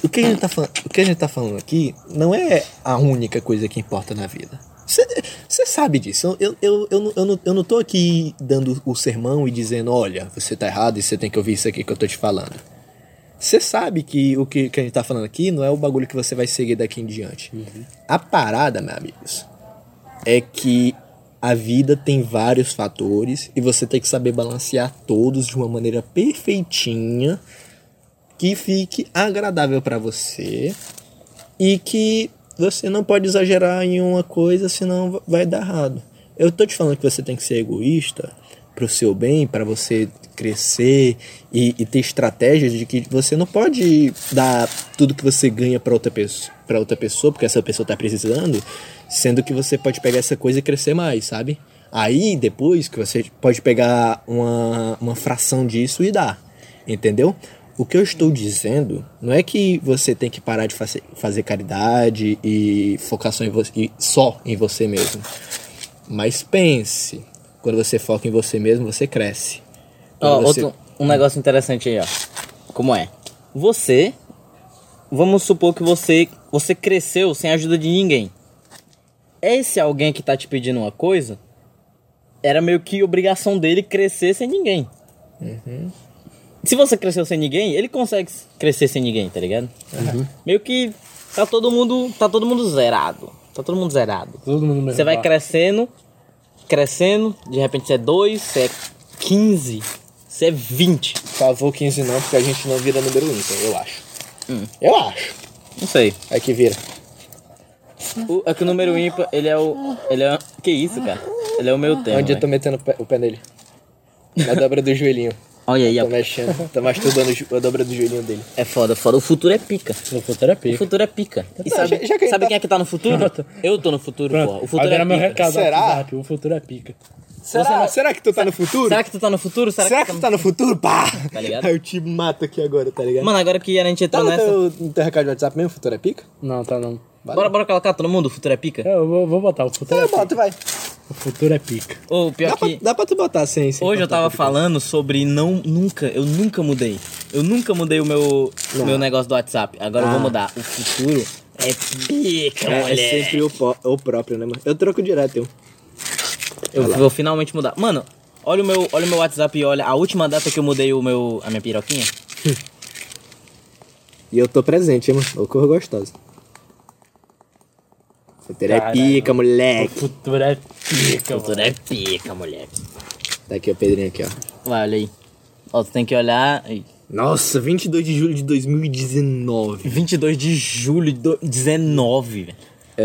O que, a gente tá falando, o que a gente tá falando aqui não é a única coisa que importa na vida. Você sabe disso. Eu, eu, eu, eu, não, eu não tô aqui dando o sermão e dizendo, olha, você tá errado e você tem que ouvir isso aqui que eu tô te falando. Você sabe que o que, que a gente tá falando aqui não é o bagulho que você vai seguir daqui em diante. A parada, meus amigos, é que a vida tem vários fatores e você tem que saber balancear todos de uma maneira perfeitinha que fique agradável pra você e que você não pode exagerar em uma coisa, senão vai dar errado. Eu tô te falando que você tem que ser egoísta pro seu bem, pra você crescer e, e ter estratégias de que você não pode dar tudo que você ganha pra outra pessoa, para outra pessoa, porque essa pessoa tá precisando, sendo que você pode pegar essa coisa e crescer mais, sabe? Aí depois que você pode pegar uma, uma fração disso e dar, entendeu? O que eu estou dizendo não é que você tem que parar de fazer, fazer caridade e focar só em, você, só em você mesmo. Mas pense, quando você foca em você mesmo, você cresce. Ó, Quando você- outro, um negócio interessante aí, ó. Como é? Você, vamos supor que você, você cresceu sem a ajuda de ninguém. Esse alguém que tá te pedindo uma coisa, era meio que obrigação dele crescer sem ninguém. Se você cresceu sem ninguém, ele consegue crescer sem ninguém, tá ligado? Meio que tá todo mundo, tá todo mundo zerado. Tá todo mundo zerado. Todo mundo mesmo. Você vai crescendo, crescendo, de repente você é 2, você é 15, você é 20. Por favor, 15 não, porque a gente não vira número ímpar, eu acho. Eu acho. Não sei. É que vira. O, é que o número ímpar, ele é o. Ele é. Que isso, cara? Ele é o meu tema. Onde eu tô velho. metendo o pé, o pé nele? Na dobra do joelhinho. Olha aí, Tô ó. mexendo, tô masturbando o a dobra do joelhinho dele. É foda, foda. O futuro é pica. No futuro é O pica. futuro é pica. E Tá, sabe, já- já que sabe tá- quem é que tá no futuro? Eu tô no futuro, porra. O futuro agora é meu pica. recado Será? no WhatsApp, o futuro é pica. Será, será que tu tá no futuro? Será que tu tá no futuro? Será, Será que tu tá no futuro? Pá! Tá ligado? Aí eu te mato aqui agora, tá ligado? Mano, agora que a gente tá entrou no nessa. teu, no teu recado de WhatsApp mesmo, futuro é pica? Não, tá não. Bora, bora colocar todo mundo, o futuro é pica? É, Eu vou, vou botar, o futuro é Tá, pica. bota, vai. O futuro é pica. Ô, pior Dá pra, que. dá pra tu botar sem, sem Hoje eu cortar tava o falando sobre não nunca, eu nunca mudei. Eu nunca mudei o meu Não. meu negócio do WhatsApp. Agora eu Ah. vou mudar. O futuro é pica, É, mulher. é sempre o, o próprio, né, mano? Eu troco direto, eu. Eu vou finalmente mudar. Mano, olha o meu, olha o meu WhatsApp e olha a última data que eu mudei o meu a minha piroquinha. E eu tô presente, hein, mano? Ô, cor gostosa. Futuro é pica, O moleque. futuro é pica, O futuro é pica, mulher. Tá aqui o Pedrinho aqui, ó. Vai, olha aí. Ó, tu tem que olhar. aí. Nossa, 22 de julho de 2019. 22 de julho de do- 19, velho.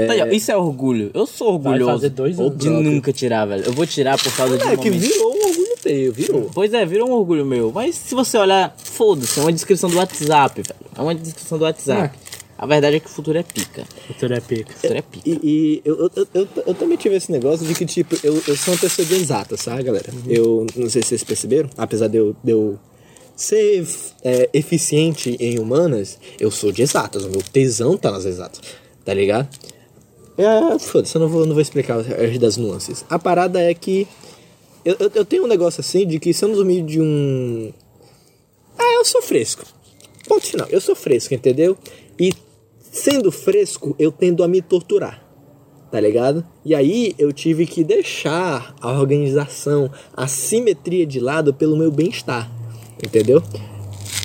Tá aí, ó, isso é orgulho. Eu sou Vai orgulhoso fazer dois anos. de nunca tirar, velho. Eu vou tirar por causa de um É que momento. virou um orgulho teu, virou. Pois é, virou um orgulho meu. Mas se você olhar, foda-se, é uma descrição do WhatsApp, velho. É uma descrição do WhatsApp. A verdade é que o futuro é pica. O futuro é pica. O futuro é pica. E, e eu, eu, eu, eu também tive esse negócio de que, tipo, eu, eu sou uma pessoa de exata, sabe, galera? Eu não sei se vocês perceberam, apesar de eu, de eu ser é, eficiente em humanas, eu sou de exatas. O meu tesão tá nas exatas, tá ligado? É, foda-se, eu não vou, não vou explicar as das nuances. A parada é que eu, eu, eu tenho um negócio assim de que se eu não dormir de um. Ah, eu sou fresco. Ponto final. Eu sou fresco, entendeu? E sendo fresco, eu tendo a me torturar. Tá ligado? E aí eu tive que deixar a organização, a simetria de lado pelo meu bem-estar. Entendeu?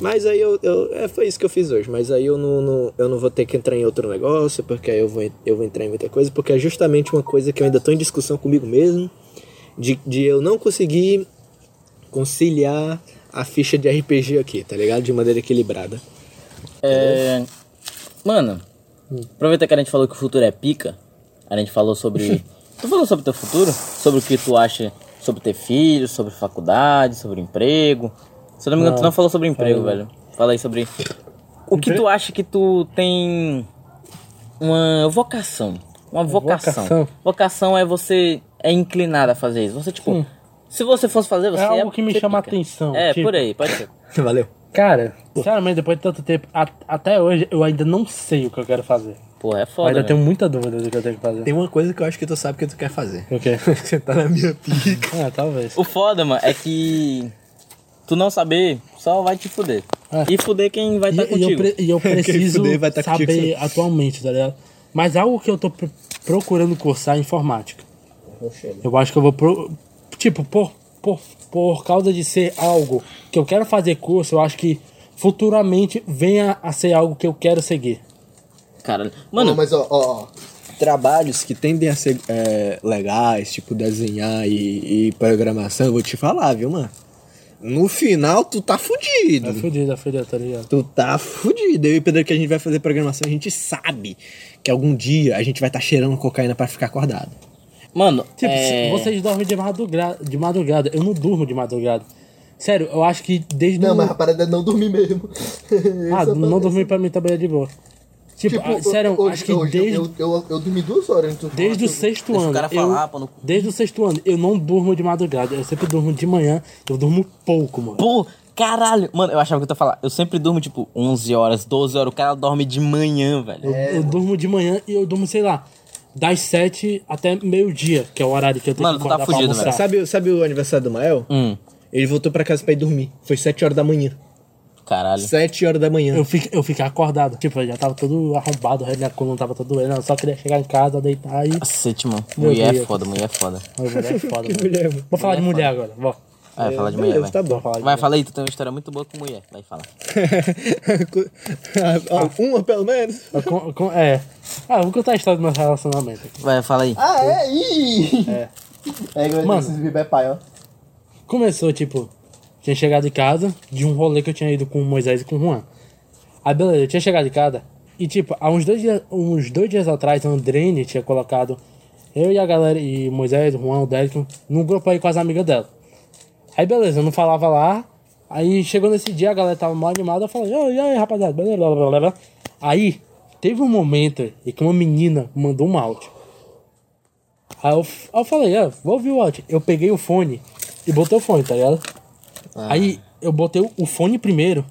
Mas aí eu, eu- é, foi isso que eu fiz hoje. Mas aí eu não, não- eu não vou ter que entrar em outro negócio, porque aí eu vou, eu vou entrar em muita coisa, porque é justamente uma coisa que eu ainda tô em discussão comigo mesmo, de, de eu não conseguir conciliar a ficha de RPG aqui, tá ligado? De maneira equilibrada. É... Mano, aproveita que a gente falou que o futuro é pica. A gente falou sobre Tu falou sobre teu futuro? Sobre o que tu acha sobre ter filhos, sobre faculdade, sobre emprego. Se eu não me engano, Não. tu não falou sobre emprego, Falei. velho. Fala aí sobre. O que tu acha que tu tem uma vocação? Uma vocação. Vocação? Vocação é você é inclinado a fazer isso. Você, tipo, Sim. se você fosse fazer, você É algo que me chama a atenção, É, tipo- por aí, pode ser. Valeu. Cara, sinceramente, depois de tanto tempo, a- até hoje eu ainda não sei o que eu quero fazer. Pô, é Eu foda. ainda velho. tenho muita dúvida do que eu tenho que fazer. Tem uma coisa que eu acho que tu sabe que tu quer fazer. O quê? Sentar na minha pica. Ah, talvez. O foda, mano, é que tu não saber só vai te fuder. É. E fuder quem vai estar e eu, contigo. pre- e eu preciso fuder vai tá contigo saber sempre. atualmente, tá ligado? Mas algo que eu tô pr- procurando cursar é informática. Eu acho que eu vou. Pro, tipo, por, por, por causa de ser algo que eu quero fazer curso, eu acho que futuramente venha a ser algo que eu quero seguir. Caralho. Mano, Não, mas ó, ó, ó, trabalhos que tendem a ser é, legais, tipo desenhar e, e programação, eu vou te falar, viu, mano? No final, tu tá fudido. É fudido, é fudido, tá ligado? Tu tá fudido. Eu e o Pedro que a gente vai fazer programação, a gente sabe que algum dia a gente vai estar tá cheirando cocaína pra ficar acordado. Mano, Tipo, é... vocês dormem de madrugada, de madrugada, eu não durmo de madrugada. Sério, eu acho que desde Não, o- mas a parada é não dormir mesmo. Ah, não parada- dormir pra mim também é de boa. Tipo, ah, sério, hoje, acho que hoje desde, eu, eu, eu dormi duas horas antes desde o sexto o ano. eu- pô, no- Desde o sexto ano, eu não durmo de madrugada. Eu sempre durmo de manhã, eu durmo pouco, mano. Pô, caralho. Mano, eu achava que eu ia falar. Eu sempre durmo, tipo, 11 horas, 12 horas. O cara dorme de manhã, velho. Eu, eu durmo de manhã e eu durmo, sei lá, das sete até meio-dia, que é o horário que eu tenho Mano, que tá acordar pra fudido, almoçar. Sabe, sabe o aniversário do Mael? Hum, Ele voltou pra casa pra ir dormir. Foi 7 horas da manhã. caralho. 7 horas da manhã. Eu, fico, eu fiquei acordado. Tipo, eu já tava todo arrombado, minha coluna tava toda doendo. Eu só queria chegar em casa, deitar e. Cacete, mano. Meu Mulher é foda, mulher é foda. Mulher é foda, mano. mulher, mano. Vou falar de mulher agora, vó. Vai, fala de mulher, Beleza, vai. tá bom. Falar Vai, mulher. fala aí, tu tem uma história muito boa com mulher. Vai, fala. Ó, Uma pelo menos. Eu con- con- É. Ah, vou contar a história do meu relacionamento aqui. Vai, fala aí. Ah, é? Ih! É. É igual Mano. esses bebê pai, ó. Começou, tipo, tinha chegado em casa de um rolê que eu tinha ido com o Moisés e com o Juan. Aí, beleza, eu tinha chegado em casa e, tipo, há uns dois dias, uns dois dias atrás, a Andrene tinha colocado eu e a galera, e o Moisés, o Juan, o Délico, num grupo aí com as amigas dela. Aí, beleza, eu não falava lá. Aí, chegou nesse dia, a galera tava mal animada, eu falei, "Ô, e aí, rapaziada, beleza, blá, blá, blá, blá. Aí, teve um momento em que uma menina mandou um áudio. Aí eu, aí eu falei, ah, vou ouvir o áudio. Eu peguei o fone e botei o fone, tá ligado? Aí eu botei o- fone primeiro.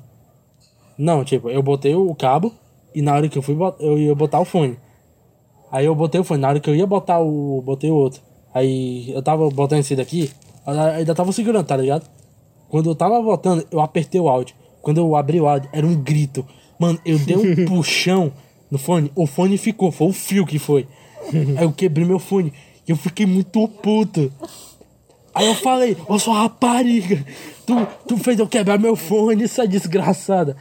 Não, tipo, eu botei o cabo e na hora que eu fui, eu ia botar o fone. Aí eu botei o fone, na hora que eu ia botar o. botei o outro. Aí eu tava botando esse daqui, ainda tava segurando, tá ligado? Quando eu tava botando, eu apertei o áudio. Quando eu abri o áudio, era um grito. Mano, eu dei um puxão no fone, o fone ficou, foi o fio que foi. Aí eu quebrei meu fone e eu fiquei muito puto. Aí eu falei, ô sua rapariga, tu, tu fez eu quebrar meu fone, isso é desgraçada.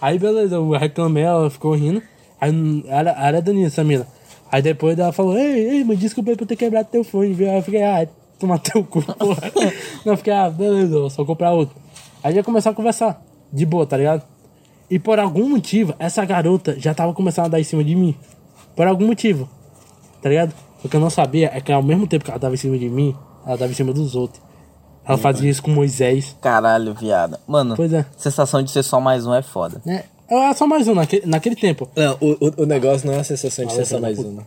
Aí beleza, eu reclamei, ela ficou rindo. Aí era, era Danilo, essa mina. Aí depois ela falou, ei, ei, mas desculpa aí por ter quebrado teu fone, viu? Aí eu fiquei, ah, toma teu cu, porra. Não, fiquei, ah, beleza, eu só comprar outro. Aí já começou a conversar, de boa, tá ligado? E por algum motivo, essa garota já tava começando a dar em cima de mim. Por algum motivo, tá ligado? O que eu não sabia é que ao mesmo tempo que ela tava em cima de mim, ela tava em cima dos outros. Ela fazia isso com Moisés. Caralho, viado. Mano, Pois é. sensação de ser só mais um é foda. né? Eu era só mais um naquele, naquele tempo. Não, o, o, o negócio não é a sensação de Fala, ser só mais puta.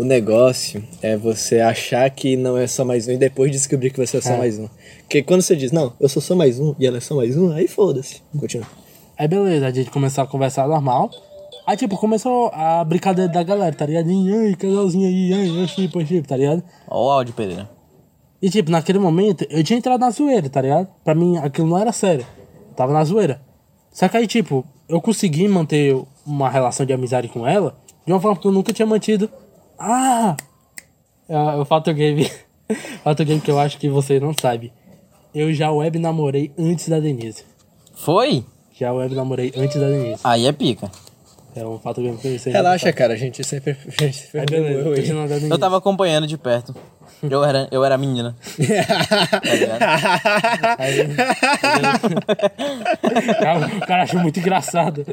O negócio é você achar que não é só mais um e depois descobrir que você é só É. mais um. Porque quando você diz, não, eu sou só mais um e ela é só mais um, aí foda-se. Continua. Aí beleza, a gente começou a conversar normal. Aí tipo, começou a brincadeira da galera, tá ligado? E, Ai, casalzinho aí, ai, chip, chip, tá ligado? Ó o áudio, Pedro. E tipo, naquele momento, eu tinha entrado na zoeira, tá ligado? Pra mim, aquilo não era sério. Eu tava na zoeira. Só que aí, tipo, eu consegui manter uma relação de amizade com ela de uma forma que eu nunca tinha mantido. Ah! É o fato game. fato game que eu acho que vocês não sabem. Eu já web namorei antes da Denise. Foi? Já web namorei antes da Denise. Aí é pica. É um fato game que vocês não Relaxa, cara, a gente sempre. A gente sempre Aí beleza, eu. Eu tava acompanhando de perto. Eu era, eu era a menina. Tá ligado? Aí, Cara, o cara achou muito engraçado.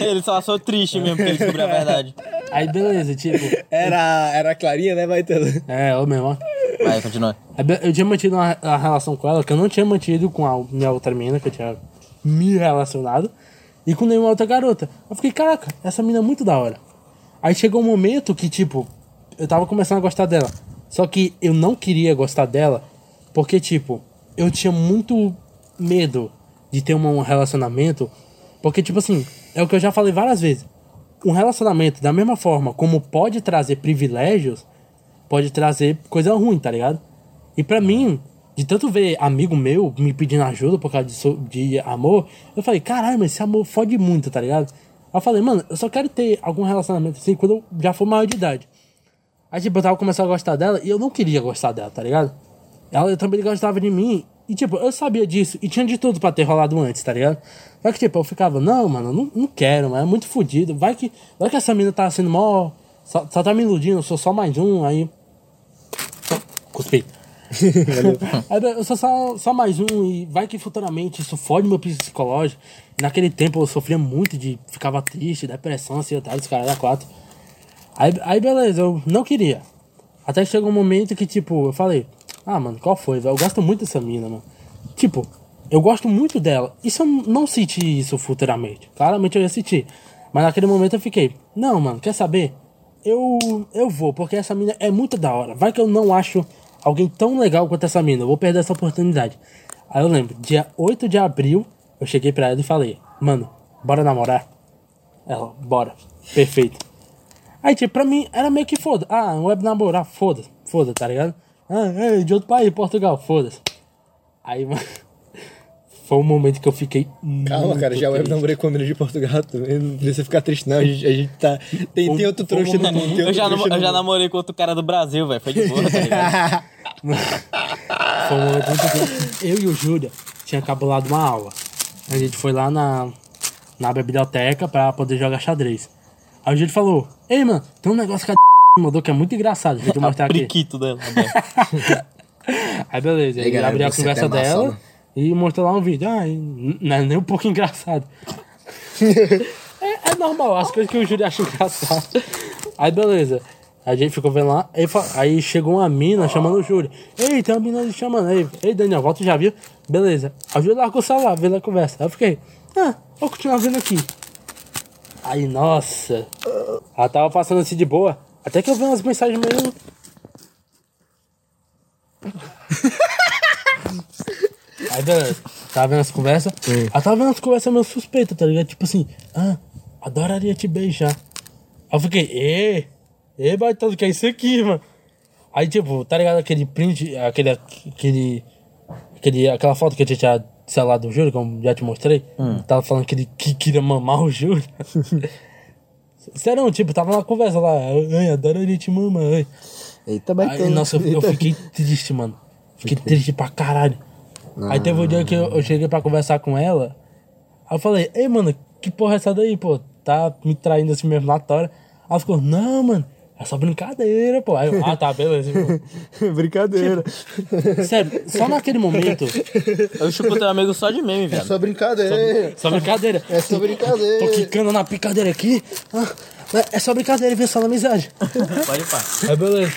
Ele só achou triste mesmo porque ele descobriu a verdade. Aí beleza, tipo. Era, era a Clarinha, né, Baitelo? É, eu mesmo, ó. Vai, continua. Aí be- Eu tinha mantido uma, uma relação com ela que eu não tinha mantido com a minha outra menina, que eu tinha me relacionado, e com nenhuma outra garota. Eu fiquei, caraca, essa menina é muito da hora. Aí chegou um momento que, tipo, eu tava começando a gostar dela. Só que eu não queria gostar dela, porque, tipo, eu tinha muito medo de ter um relacionamento. Porque, tipo assim, é o que eu já falei várias vezes. Um relacionamento, da mesma forma como pode trazer privilégios, pode trazer coisa ruim, tá ligado? E pra mim, de tanto ver amigo meu me pedindo ajuda por causa de, de amor, eu falei, caralho, mas esse amor fode muito, tá ligado? Eu falei, mano, eu só quero ter algum relacionamento assim quando eu já for maior de idade. Aí, tipo, eu tava começando a gostar dela e eu não queria gostar dela, tá ligado? Ela também gostava de mim. E, tipo, eu sabia disso. E tinha de tudo pra ter rolado antes, tá ligado? Só que, tipo, eu ficava, não, mano, não, não quero, mano. É muito fodido. Vai que, vai que essa mina tá sendo mó. Só, só tá me iludindo, eu sou só mais um. Aí. Cuspi. Eu sou só, só mais um. E vai que futuramente isso fode meu psicológico. Naquele tempo eu sofria muito de. Ficava triste, depressão, ansiedade, os caras da quatro. Aí, aí beleza, eu não queria. Até que chegou um momento que, tipo, eu falei, ah, mano, qual foi? Eu gosto muito dessa mina, mano. Tipo, eu gosto muito dela. E se eu não sentir isso futuramente? Claramente eu ia sentir. Mas naquele momento eu fiquei, não, mano, quer saber? Eu, eu vou, porque essa mina é muito da hora. Vai que eu não acho alguém tão legal quanto essa mina. Eu vou perder essa oportunidade. Aí eu lembro, dia 8 de abril, eu cheguei pra ela e falei, mano, bora namorar? Ela, bora. Perfeito. Aí, tipo, pra mim, era meio que foda. Ah, um web namorar, foda, foda, tá ligado? Ah, é de outro país, Portugal, foda-se. Aí, mano, foi um momento que eu fiquei. Calma, muito cara, já web namorei com a menina de Portugal também. Não precisa ficar triste, não. A gente, a gente tá. Tem, tem outro trouxa no mundo. Eu já, eu já namorei com outro cara do Brasil, velho. Foi de boa, tá ligado? Foi um momento muito triste. Eu e o Júlia tinha cabulado uma aula. A gente foi lá na, na biblioteca pra poder jogar xadrez. Aí o Júlio falou: Ei, mano, tem um negócio que a mandou que é nem graçado. Deixa eu mostrar aqui. Priquito dela. velho. Aí beleza, Aí, ele galera, abriu a conversa dela né? e mostrou lá um vídeo. Ah, não é nem um pouco engraçado. é, é normal, as coisas que o Júlio acha engraçado. Aí beleza. A gente ficou vendo lá, aí, chegou uma mina chamando o Júlio. Ei, tem uma mina ali chamando. Ei, ei Daniel, volta já viu? Beleza. Aí o Júlio largou o celular, vendo a conversa. Aí eu fiquei, ah, vou continuar vendo aqui. Aí, nossa. Ela tava passando assim de boa. Até que eu vi umas mensagens meio. Aí beleza, tava vendo as conversas. Ela tava vendo as conversas meio suspeitas, tá ligado? Tipo assim, ah, adoraria te beijar. Aí eu fiquei, ê, ê, baitando, que é isso aqui, mano? Aí, tipo, tá ligado aquele print, aquele, aquele, aquele, aquela foto que eu tinha tirado do celular do Júlio, como já te mostrei? Tava falando que ele que queria mamar o Júlio. Sério, tipo, tava na conversa lá, ai, adoraria te mamar, ai. Eita, Aí, baitando. nossa, eu, eu fiquei triste, mano. Fiquei triste pra caralho. Aí teve um dia que eu, eu cheguei pra conversar com ela. Aí eu falei, ei, mano, que porra é essa daí, pô? Tá me traindo assim mesmo na tora. Aí ela ficou, não, mano, é só brincadeira, pô. Aí eu, ah, tá, beleza. pô. Brincadeira. Sério, só naquele momento, Eu chupo teu amigo só de meme, É velho. só brincadeira. só brincadeira. É só brincadeira. Tô quicando na picadeira aqui. Ah, é só brincadeira vem só na amizade. Pode pá. Aí beleza.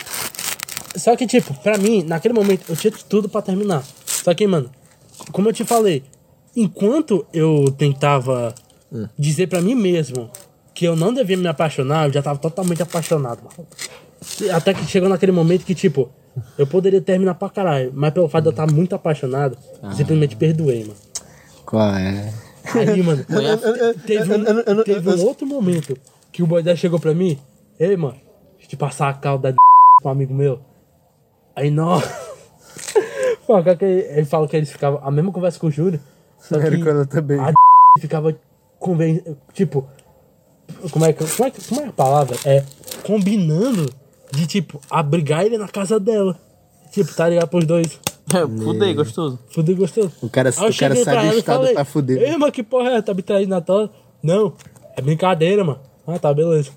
Só que, tipo, pra mim, naquele momento, eu tinha tudo pra terminar. Só que, mano, como eu te falei, enquanto eu tentava dizer pra mim mesmo que eu não devia me apaixonar, eu já tava totalmente apaixonado, mano. Até que chegou naquele momento que, tipo, eu poderia terminar pra caralho, mas pelo fato de eu estar muito apaixonado, eu simplesmente perdoei, mano. Qual é? Aí, mano, teve um, teve um outro momento que o boy chegou pra mim, ei, mano, deixa eu te passar a calda de com um amigo meu. Aí, não. Pô, que é? ele fala que eles ficavam, a mesma conversa com o Júlio, só Era que ela também. a ficava conven... tipo, como é, que, como, é, que- como é a palavra? É combinando de, tipo, abrigar ele na casa dela. Tipo, tá ligado pros dois. Fudei, gostoso. Fudeu gostoso. O cara- Aí eu o cara cheguei sai pra do ela e estado falei, pra fuder. Ei, mano, que porra é? Tá me traindo na tola? Não, é brincadeira, mano. Ah, tá, beleza.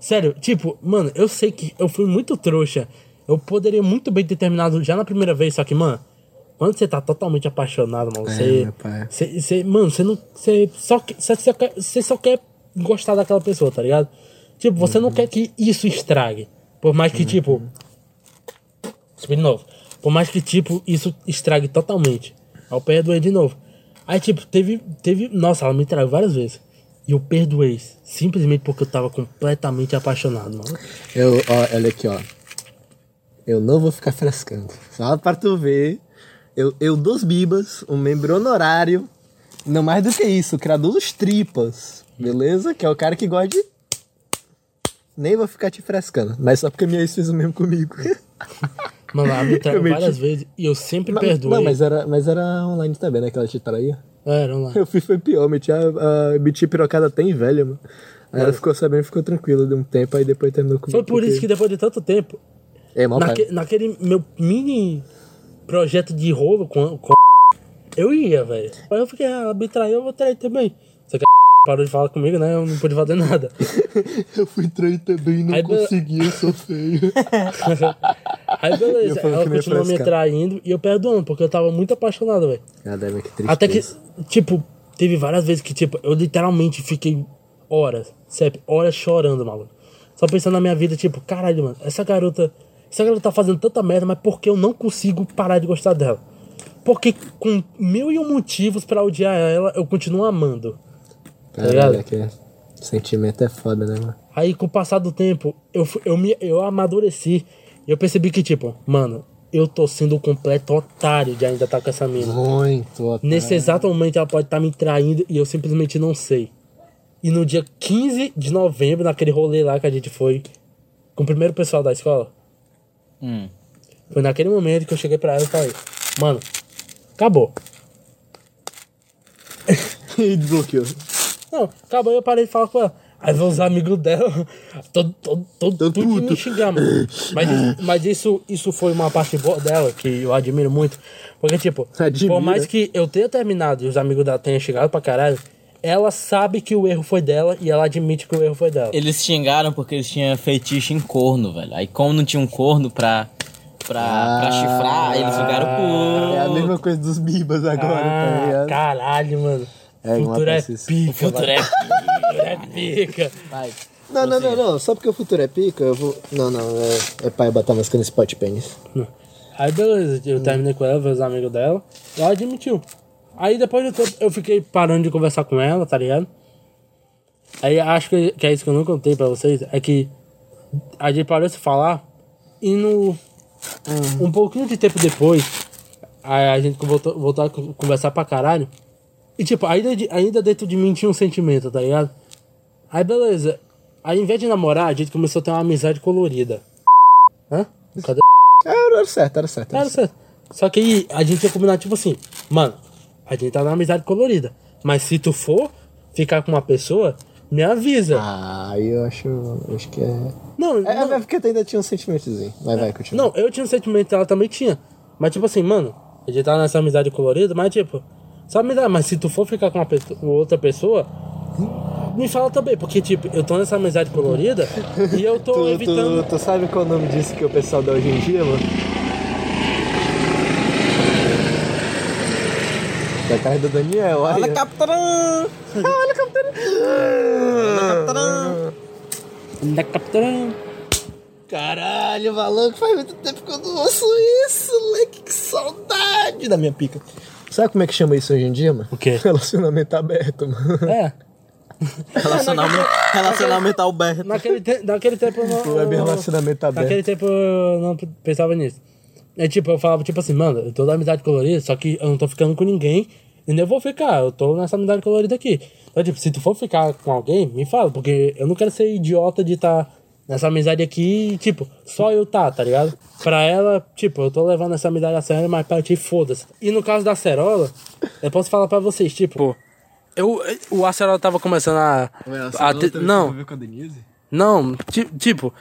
Sério, tipo, mano, eu sei que eu fui muito trouxa. Eu poderia muito bem ter terminado já na primeira vez, só que, mano, quando você tá totalmente apaixonado, mano, você. pai. você- você- mano, você não. Você só, que- você, só quer, você só quer gostar daquela pessoa, tá ligado? Tipo, você não quer que isso estrague. Por mais que, tipo. Subir de novo. Por mais que, tipo, isso estrague totalmente. Aí eu perdoei de novo. Aí, tipo, teve. teve nossa, ela me traiu várias vezes. E eu perdoei. Simplesmente porque eu tava completamente apaixonado, mano. Eu, ó, olha aqui, ó. Eu não vou ficar frescando. Só pra tu ver. Eu, eu dos Bibas, um membro honorário. Não mais do que isso, criador dos tripas. Beleza? Que é o cara que gosta de. Nem vou ficar te frescando. Mas só porque minha ex fez o mesmo comigo. Mano, ela me traiu várias vezes e eu sempre Não, perdoei. Não, mas era, mas era online também, né? Que ela te traía. Era lá. Eu fiz foi pior, meti a, a meti pirocada até em velha, mano. Aí ela ficou sabendo, ficou tranquila de um tempo, aí depois terminou comigo. Foi por isso que depois de tanto tempo, É, mal naque- naquele meu mini projeto de rolo com, com eu ia, velho. Aí eu fiquei, ah, ela me traiu, eu vou trair também. Só que parou de falar comigo, né? Eu não pude fazer nada. Eu fui trair também e não Aí, be- consegui, eu sou feio. Aí beleza, ela continuou me traindo e eu perdoando, porque eu tava muito apaixonado, velho. Caramba, que tristeza. Até que, tipo, teve várias vezes que, tipo, eu literalmente fiquei horas, sempre, horas chorando, maluco. Só pensando na minha vida, tipo, caralho, mano, essa garota. Essa garota tá fazendo tanta merda, mas por que eu não consigo parar de gostar dela? Porque com mil e um motivos pra odiar ela, eu continuo amando. Tá ligado? Caralho, que sentimento é foda, né, mano? Aí, com o passar do tempo, eu, eu, me, eu amadureci. E eu percebi que, tipo, mano, eu tô sendo um completo otário de ainda estar com essa mina. Muito, otário. Nesse exato momento ela pode estar me traindo e eu simplesmente não sei. E no dia 15 de novembro, naquele rolê lá que a gente foi com o primeiro pessoal da escola, Hum. foi naquele momento que eu cheguei pra ela e falei, mano, acabou. E desbloqueou. Não, acabou e eu parei de falar com ela. Aí veio os amigos dela, todo, todo, todo, tudo puto. me xingar, mano. Mas, mas isso, isso foi uma parte boa dela, que eu admiro muito. Porque, tipo, Admira? por mais que eu tenha terminado e os amigos dela tenham chegado pra caralho, ela sabe que o erro foi dela e ela admite que o erro foi dela. Eles xingaram porque eles tinham feitiço em corno, velho. Aí como não tinha um corno pra, pra, pra chifrar, eles ficaram putos. É a mesma coisa dos bibas agora, tá Ah, ligado? caralho, mano. É, O uma futuro é paciência. pica. O futuro é... Futuro é pica. Vai. Não, não, não, não. Só porque o futuro é pica, eu vou. Não, não, é, é pai botar música nesse pote pênis. Aí beleza, eu terminei com ela, vi os amigos dela, e ela admitiu. Aí depois de tempo eu fiquei parando de conversar com ela, tá ligado? Aí acho que, que é isso que eu não contei pra vocês, é que a gente parou de se falar e no. Um pouquinho de tempo depois, a, a gente voltou, voltou a con- conversar pra caralho. E tipo, ainda, ainda dentro de mim tinha um sentimento, tá ligado? Aí beleza. Aí, ao invés de namorar, a gente começou a ter uma amizade colorida. Hã? Cadê? Era, era certo, era certo. Era Era certo. Só que aí a gente ia combinar, tipo assim, mano, a gente tá na amizade colorida. Mas se tu for ficar com uma pessoa, me avisa. Ah, eu acho. acho que é. não, É, não, é porque tu ainda tinha um sentimentozinho. Vai, vai, continua. não, eu tinha um sentimento, ela também tinha. Mas tipo assim, mano, a gente tá nessa amizade colorida, mas tipo, só amizade, mas se tu for ficar com uma pessoa, outra pessoa, me fala também, porque tipo, eu tô nessa amizade colorida e eu tô Tu, evitando. tu, tu sabe qual é o nome disso que o pessoal dá hoje em dia, mano? Da casa do Daniel, olha. Olha, capitão! Olha, capitão. Da capitã. Caralho, maluco, faz muito tempo que eu não ouço isso, moleque, que saudade da minha pica. Sabe como é que chama isso hoje em dia, mano? O quê? Relacionamento aberto, mano. É. Relacionamento, relacionamento aberto. Naquele, te, naquele tempo eu não. Web relacionamento aberto. Naquele tempo eu não pensava nisso. É tipo, eu falava tipo assim, mano, eu tô na amizade colorida, só que eu não tô ficando com ninguém e nem vou ficar, eu tô nessa amizade colorida aqui. Então, tipo, se tu for ficar com alguém, me fala, porque eu não quero ser idiota de estar tá nessa amizade aqui tipo, só eu tá, tá ligado? Pra ela, tipo, eu tô levando essa amizade a sério, mas pra ti, foda-se. E no caso da Acerola, eu posso falar pra vocês, tipo, eu, o Acerola tava começando a. a não, com a Denise? não, ti- tipo,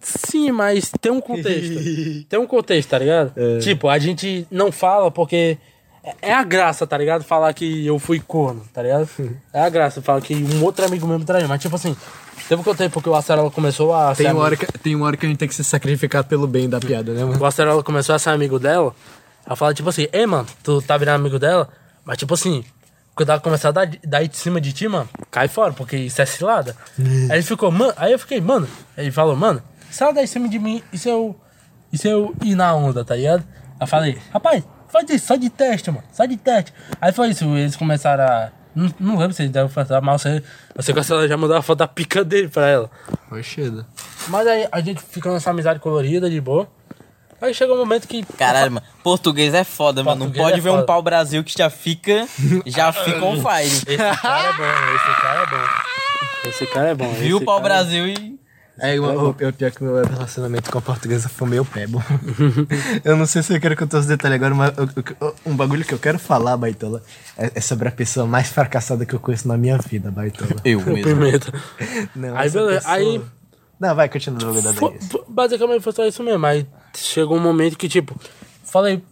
sim, mas tem um contexto. tem um contexto, tá ligado? Tipo, a gente não fala porque é- é a graça, tá ligado? Falar que eu fui corno, tá ligado? É a graça, falar que um outro amigo mesmo traiu. Mas, tipo assim, teve um tempo que o Acerola começou a ser Tem uma, amigo- hora que, tem uma hora que a gente tem que se sacrificar pelo bem da piada, né, mano? o Acerola começou a ser amigo dela, ela fala, tipo assim, ei, mano, tu tá virando amigo dela? Mas, tipo assim, quando ela começar a dar, dar de cima de ti, mano, cai fora, porque isso é cilada. aí ele ficou, mano, aí eu fiquei, mano, ele falou, mano, se ela dar em cima de mim, e se eu, e se eu ir na onda, tá ligado? Aí eu falei, rapaz, faz isso, só de teste, mano, só de teste. Aí foi isso, eles começaram a. Não, não lembro se eles deram fazer mal, eu sei, eu sei que a senhora já mandou a foto da pica dele pra ela. Oxida. Mas aí a gente fica nessa amizade colorida, de boa. Aí chega um momento que. Caralho, mano. Português é foda, mano. Não pode é ver um foda. pau Brasil que já fica. Já fica on fire. Esse cara é bom, esse cara é bom. Esse cara é bom. Viu o esse pau cara- Brasil e. É, o, o, o pior que meu relacionamento com a portuguesa foi meio pebo. eu não sei se eu quero contar os detalhes agora, mas o- o- um bagulho que eu quero falar, Baitola, é, é sobre a pessoa mais fracassada que eu conheço na minha vida, Baitola. Eu O mesmo. Não, Aí, beleza, pessoa- aí- Não, vai, continua o bagulho da Basicamente foi só isso mesmo. Aí chegou um momento que, tipo, falei.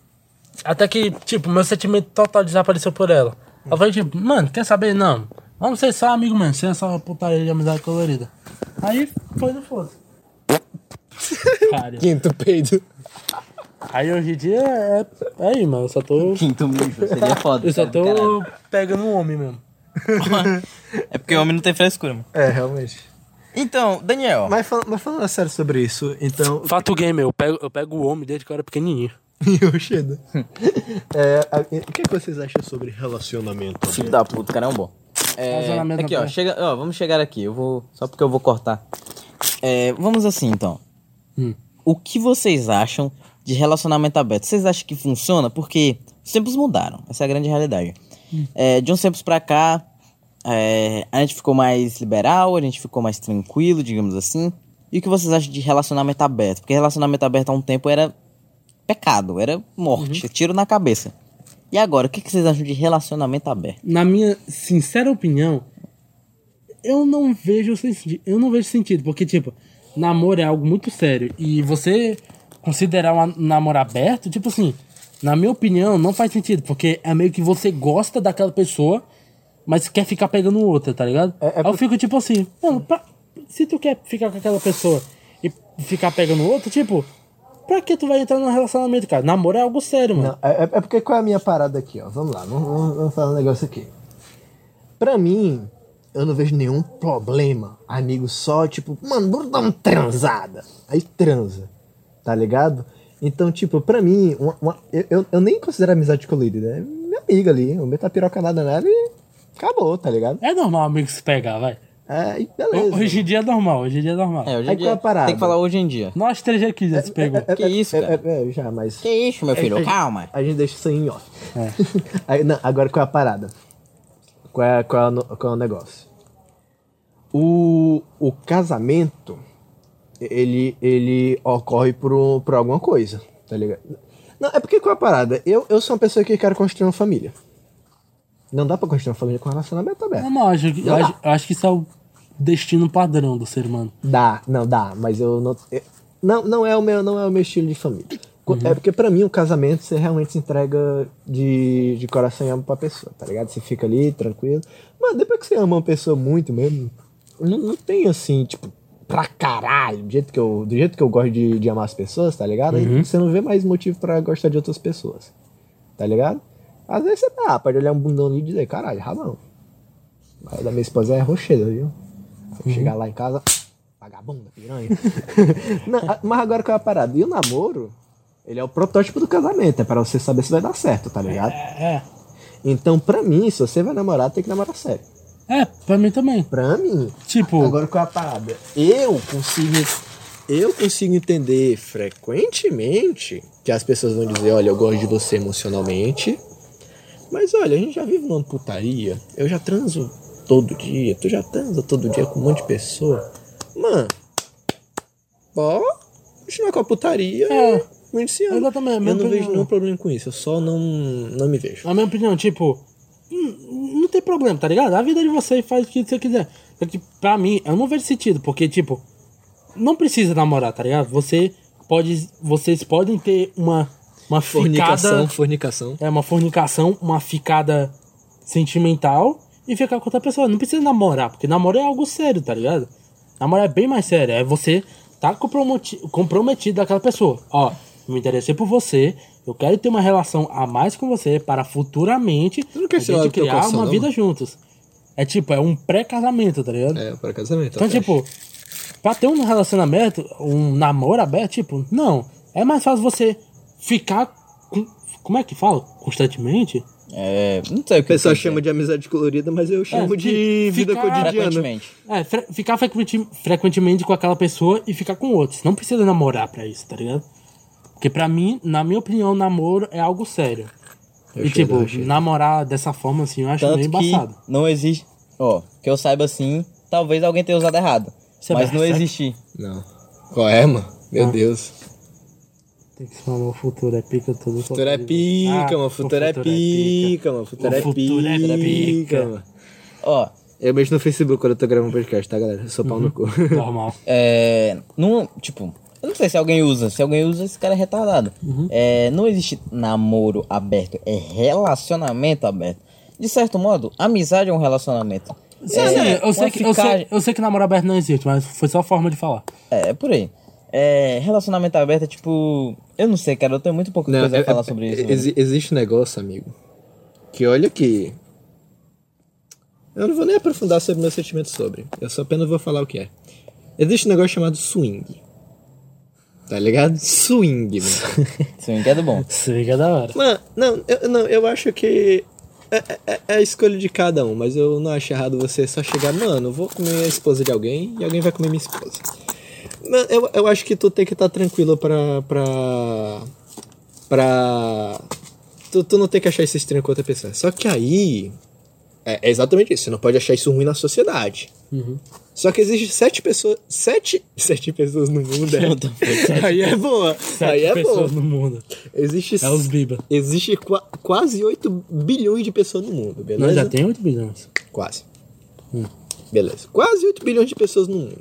Até que, tipo, meu sentimento total desapareceu por ela. Eu falei, tipo, mano, quer saber? Não. Vamos ser só amigo mesmo, sem essa putaria de amizade colorida. Aí foi no foda. Cara, Quinto peido. Aí hoje em dia é. É aí, mano. Eu só tô. Quinto mijo. Seria foda. Eu só tô caralho. pegando um homem mesmo. É porque homem não tem frescura, mano. É, realmente. Então, Daniel. Mas, fal- mas falando a sério sobre isso, então. Fato game, eu pego, eu pego o homem desde que eu era pequenininho. Oxida. É, a- o que, que vocês acham sobre relacionamento? Filho da puta, cara é um bom. É, Relacionamento aqui, ó, chega, ó, vamos chegar aqui. Eu vou. Só porque eu vou cortar. É, vamos assim, então. Hum. O que vocês acham de relacionamento aberto? Vocês acham que funciona? Porque os tempos mudaram. Essa é a grande realidade. É, de uns tempos pra cá, é, a gente ficou mais liberal, a gente ficou mais tranquilo, digamos assim. E o que vocês acham de relacionamento aberto? Porque relacionamento aberto há um tempo era pecado, era morte, tiro na cabeça. E agora, o que que vocês acham de relacionamento aberto? Na minha sincera opinião, eu não vejo sentido. Eu não vejo sentido, porque, tipo, namoro é algo muito sério. E você considerar um namoro aberto, tipo assim, na minha opinião, não faz sentido. Porque é meio que você gosta daquela pessoa, mas quer ficar pegando outra, tá ligado? É- é Aí eu fico tipo assim, mano, pra- se tu quer ficar com aquela pessoa e ficar pegando outra, tipo, pra que tu vai entrar num relacionamento, cara? Namoro é algo sério, mano. Não, é, é porque qual é a minha parada aqui, ó? Vamos lá, vamos, vamos- vamos falar um negócio aqui. Pra mim, eu não vejo nenhum problema. Amigo só, tipo, mano, bora dar uma transada. Aí transa, tá ligado? Então, tipo, pra mim, uma- uma- eu, eu, nem considero amizade colorida. É minha amiga ali, eu meto a pirocada nela e acabou, tá ligado? É normal amigo se pegar, vai. É, e beleza. Hoje em dia é normal, hoje em dia é normal. É, hoje em Aí dia. qual é a parada? Tem que falar hoje em dia. Nós três aqui já se pegou. É, Que é, isso, é, cara? É, é, já, mas... Que isso, meu filho? a gente- Calma. A gente deixa isso aí em off. Aí, não, agora qual é a parada? Qual é, qual é, o, no- qual é o negócio? O, o casamento, ele, ele ocorre por, um- por alguma coisa, tá ligado? Não, é porque qual é a parada? Eu, eu sou uma pessoa que quero construir uma família. Não dá pra construir uma família com relacionamento aberto. Não, não, acho, Não acho, acho que isso é o destino padrão do ser humano. Dá, não dá, mas eu não. eu- não, não, é o meu, não é o meu estilo de família. Co- É porque pra mim o casamento você realmente se entrega de, de coração e alma pra pessoa, tá ligado? Você fica ali tranquilo. Mas depois que você ama uma pessoa muito mesmo, não, não tem assim, tipo, pra caralho, do jeito que eu, do jeito que eu gosto de, de amar as pessoas, tá ligado? Aí você não vê mais motivo pra gostar de outras pessoas, tá ligado? Às vezes você tá, pode olhar um bundão ali e dizer, caralho, rabão. Mas da minha esposa é rochedo, viu? Chegar lá em casa, vagabunda, piranha. Não, mas agora qual é a parada? E o namoro, ele é o protótipo do casamento, é pra você saber se vai dar certo, tá ligado? É, Então, pra mim, se você vai namorar, tem que namorar sério. é, pra mim também. Pra mim. Tipo, Agora qual é a parada? Eu consigo. Eu consigo entender frequentemente que as pessoas vão dizer, olha, eu gosto de você emocionalmente. Mas olha, a gente já vive numa putaria. Eu já transo todo dia. Tu já transa todo dia com um monte de pessoa. Mano, ó, continuar com a putaria. É. Muito se ama. Exatamente, a Eu minha não vejo opinião. nenhum problema com isso. Eu só não, não me vejo. na minha opinião, tipo, hum, não tem problema, tá ligado? A vida de você faz o que você quiser. Que pra mim, eu não vejo sentido, porque, tipo, não precisa namorar, tá ligado? Você pode. Vocês podem ter uma, uma Fornicação, ficada. fornicação. É uma fornicação, uma ficada sentimental e ficar com outra pessoa. Não precisa namorar, porque namoro é algo sério, tá ligado? Namorar é bem mais sério. É você tá comprometi- comprometido daquela pessoa. Ó, Eu me interessei por você. Eu quero ter uma relação a mais com você para futuramente não quer a gente criar coração, uma não, vida mano? juntos. É tipo, é um pré-casamento, tá ligado? É, para casamento. Então, tipo, pra ter um relacionamento, um namoro aberto, tipo, não. É mais fácil você ficar com. Como é que fala? Constantemente? É, não sei o O que pessoal quer chama de amizade colorida, mas eu chamo fi- de vida cotidiana. frequentemente. É, fre- ficar frequenti- frequentemente com aquela pessoa e ficar com outros. Não precisa namorar pra isso, tá ligado? Porque pra mim, na minha opinião, namoro é algo sério. Eu e achei, tipo, achei. namorar dessa forma assim, eu acho Tanto meio que embaçado. não existe. Ó, que eu saiba assim, talvez alguém tenha usado errado. Você é mas não existe. Não. Qual é, mano? Meu Ah. Deus. Tem que se falar, o futuro é pica tudo. Futuro é pica, Ah, mano. o Futuro é pica, mano. Futuro é futuro é pica, mano. Ó, Eu mexo no Facebook quando eu tô gravando podcast, tá, galera? Eu sou pau no cu. Normal. é. Não, tipo, eu não sei se alguém usa. Se alguém usa, esse cara é retardado. É, não existe namoro aberto, é relacionamento aberto. De certo modo, amizade é um relacionamento. Sim, é, sim, eu, sei que, eu, sei, eu sei que namoro aberto não existe, mas foi só forma de falar. É, é por aí. É, relacionamento aberto é tipo. Eu não sei, cara, eu tenho muito pouca Não, coisa é- a falar é- sobre isso. é- mano. exi- existe um negócio, amigo, que olha que... Eu não vou nem aprofundar sobre meus sentimentos sobre. Eu só apenas vou falar o que é. Existe um negócio chamado swing. Tá ligado? Swing, mano. Swing é do bom. Swing é da hora. Mano, não, eu, não, eu acho que é, é- é a escolha de cada um, mas eu não acho errado você só chegar, mano, eu vou comer a esposa de alguém e alguém vai comer minha esposa. Eu, eu acho que tu tem que estar tranquilo pra. pra. pra. Tu, tu não tem que achar isso estranho com outra pessoa. Só que aí. É, é exatamente isso, você não pode achar isso ruim na sociedade. Só que existe sete pessoas. Sete. Sete pessoas no mundo. É. aí é boa. aí é boa. pessoas no mundo. Existe, É os Biba. existe qua- quase 8 bilhões de pessoas no mundo, beleza? Nós já tem 8 bilhões. Quase. Beleza. Quase 8 bilhões de pessoas no mundo.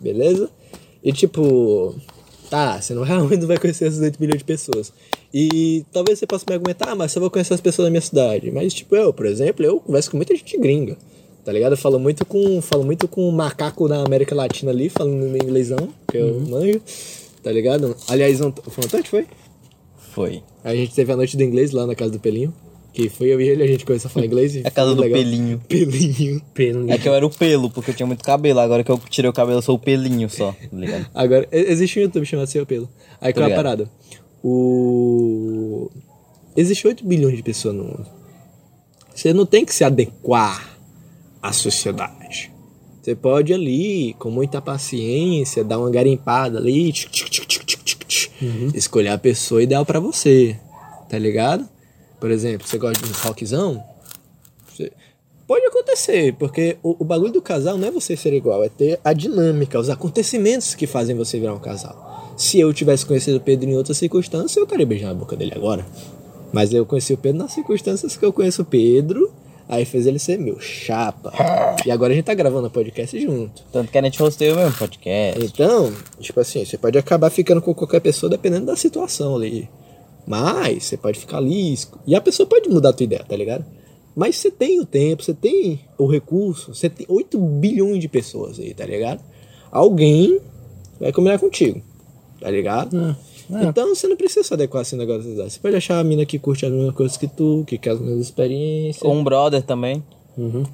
Beleza? E tipo. Tá, você não realmente não vai conhecer essas 8 bilhões de pessoas. E talvez você possa me argumentar, ah, mas só vou conhecer as pessoas da minha cidade. Mas, tipo, eu, por exemplo, eu converso com muita gente gringa. Tá ligado? Eu falo muito com. Falo muito com um macaco da América Latina ali, falando inglêsão, que eu manjo. Tá ligado? Aliás, ont- foi ontem, foi? Foi. A gente teve a noite do inglês lá na casa do Pelinho. Que foi eu e ele, a gente começou a falar inglês. e A casa do legal. Pelinho. Pelinho. Pelo É que eu era o pelo, porque eu tinha muito cabelo. Agora que eu tirei o cabelo, eu sou o pelinho só, tá ligado? Agora, existe um YouTube chamado Seu Pelo. Aí qual é a parada? O. Existe 8 bilhões de pessoas no mundo. Você não tem que se adequar à sociedade. Você pode ali, com muita paciência, dar uma garimpada ali, tchic, tchic, tchic, tchic, tchic, tchic, tchic, escolher a pessoa ideal pra você. Tá ligado? Por exemplo, você gosta de um rockzão? Você- Pode acontecer, porque o, o bagulho do casal não é você ser igual, é ter a dinâmica, os acontecimentos que fazem você virar um casal. Se eu tivesse conhecido o Pedro em outra circunstância, eu estaria beijando a boca dele agora. Mas eu conheci o Pedro nas circunstâncias que eu conheço o Pedro, aí fez ele ser meu chapa. E agora a gente tá gravando o podcast junto. Tanto que a gente rosteia o mesmo podcast. Então, tipo assim, você pode acabar ficando com qualquer pessoa dependendo da situação ali. Mas você pode ficar ali esco- e a pessoa pode mudar a tua ideia, tá ligado? Mas você tem o tempo, você tem o recurso, você tem 8 bilhões de pessoas aí, tá ligado? Alguém vai combinar contigo, tá ligado? Então você não precisa se adequar a esse negócio. Você pode achar a mina que curte as mesmas coisas que tu, que quer as mesmas experiências. Ou um brother também.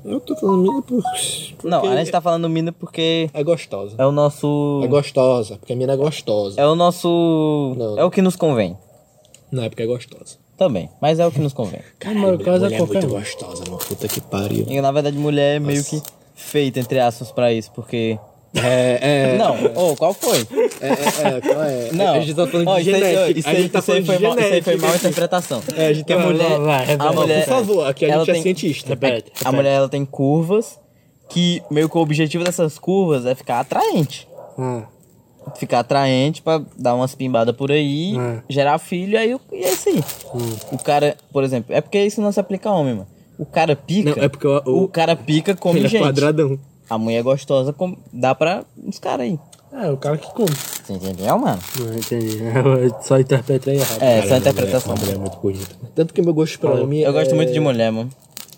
Eu tô falando mina por... porque Não, a gente tá falando mina porque é gostosa. é o nosso. É gostosa, porque a mina é gostosa. É o nosso. Não. É o que nos convém. Não, é porque é gostosa. Também. Mas é o que nos convém. Caralho, meu caso é mulher qualquer muito um. gostosa, mano. Puta que pariu. E na verdade, mulher é meio que feita, entre aspas, pra isso, porque. É, é. Não, ô, qual foi? É, é, é, qual é? Não. A gente tá falando Ó, de isso aí- genética. Isso a aí, gente tá isso aí foi mal, isso aí foi genética. mal interpretação. É, a gente a tá- mulher. vai, vai, a mulher Por favor, aqui a ela gente é tem- cientista. Repete, A mulher ela tem curvas que meio que o objetivo dessas curvas é ficar atraente. Ah, Ficar atraente pra dar umas pimbadas por aí, É. gerar filho, aí e é isso aí. O cara, por exemplo, é porque isso não se aplica a homem, mano. O cara pica. Não, é porque o- o- o cara pica come Ele é gente. quadradão. A mulher gostosa com- dá pra uns caras aí. é, o cara que come. Você entendeu, mano? Não entendi. Eu só interpretei errado. É, Cara, só a interpretação. mulher- a mulher é muito bonita. Tanto que meu gosto pra homem Eu é... gosto muito de mulher, mano.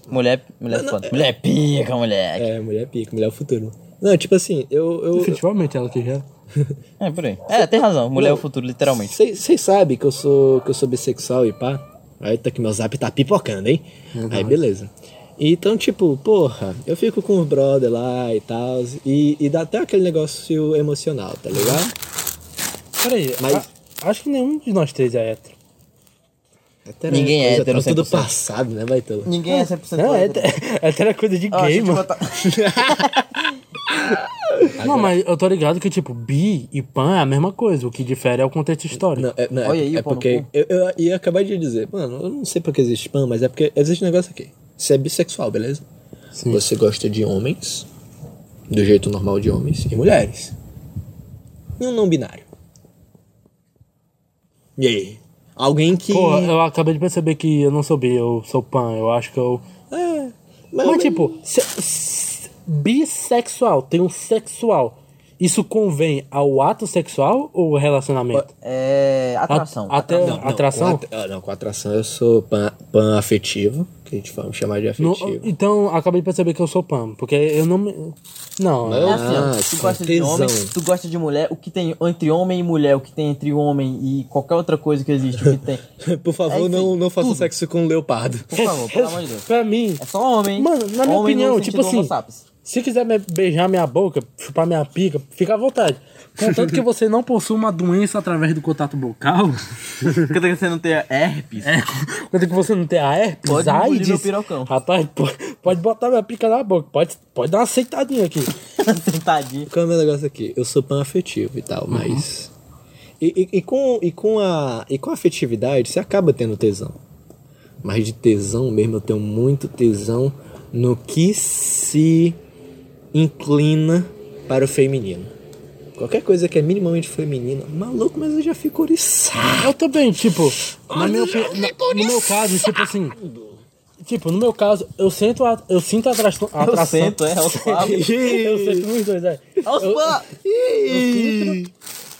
Mulher, mulher foda. Mulher pica, mulher. É, mulher pica, mulher é o futuro. Não, tipo assim, eu... eu Definitivamente ela que já. É, por aí. É, tem razão. Mulher é o futuro, literalmente. Vocês sabem que eu sou que eu sou bissexual e pá. Aí tá que meu zap tá pipocando, hein? Aí beleza. Então, tipo, porra, eu fico com os brother lá e tal. E, e dá até aquele negócio emocional, tá ligado? Peraí, Mas- a- acho que nenhum de nós três é hétero. Até Ninguém é hétero Tá tudo 100%. passado, né, Baitola? Ninguém é 100% Não, é, hétero. é, hétero é coisa de Ah, gay, mano. Não, mas eu tô ligado que, tipo, bi e pan é a mesma coisa. O que difere é o contexto histórico. Não, é, não, é- Olha aí, é pau no porque eu, eu ia acabar de dizer, mano, eu não sei porque existe spam, mas é porque existe um negócio aqui. Você é bissexual, beleza? Sim. Você gosta de homens, do jeito normal de homens, e mulheres. E um não binário. E aí? Alguém que. Pô, eu acabei de perceber que eu não sou bi, eu sou pan. Eu acho que eu. É, Mas, tipo, se- se- bissexual, tem um sexual. Isso convém ao ato sexual ou relacionamento? É. Atração. A- até- atração. não, atração? Com at- ah, não, com atração eu sou pan, pan afetivo, que a gente vai chamar de No- afetivo. então, acabei de perceber que eu sou pan, porque eu não me. Não, É eu- assim, Ah, tu gosta de tesão. homem, tu gosta de mulher, o que tem entre homem e mulher, o que tem entre homem e qualquer outra coisa que existe, o que tem. Por favor, É não, não faça tudo. sexo com um leopardo. Por favor, pelo amor de Deus. pra mim, É só homem. Mano, na minha homem opinião, tipo assim, homo sapiens. Se quiser me beijar minha boca, chupar minha pica, fica à vontade. Contanto que você não possua uma doença através do contato bucal, Porque você não tem herpes. é, contanto que você não tem a herpes, Pode AIDS, meu pirocão. rapaz, pode, pode botar minha pica na boca, pode, pode dar uma aceitadinha aqui. Sentadinho. Qual é o meu negócio aqui? Eu sou pan afetivo e tal, mas. E, e- e com, e, com a, e com a afetividade, você acaba tendo tesão. Mas de tesão mesmo, eu tenho muito tesão no que se inclina para o feminino. Qualquer coisa que é minimamente feminina, maluco, mas eu já fico oriçado. Eu também, tipo, na opi- na- no meu caso, tipo assim, tipo, no meu caso, eu sinto a, eu sinto a atração, a Eu atração. sento, é, aos eu sinto nos dois, é. Aos.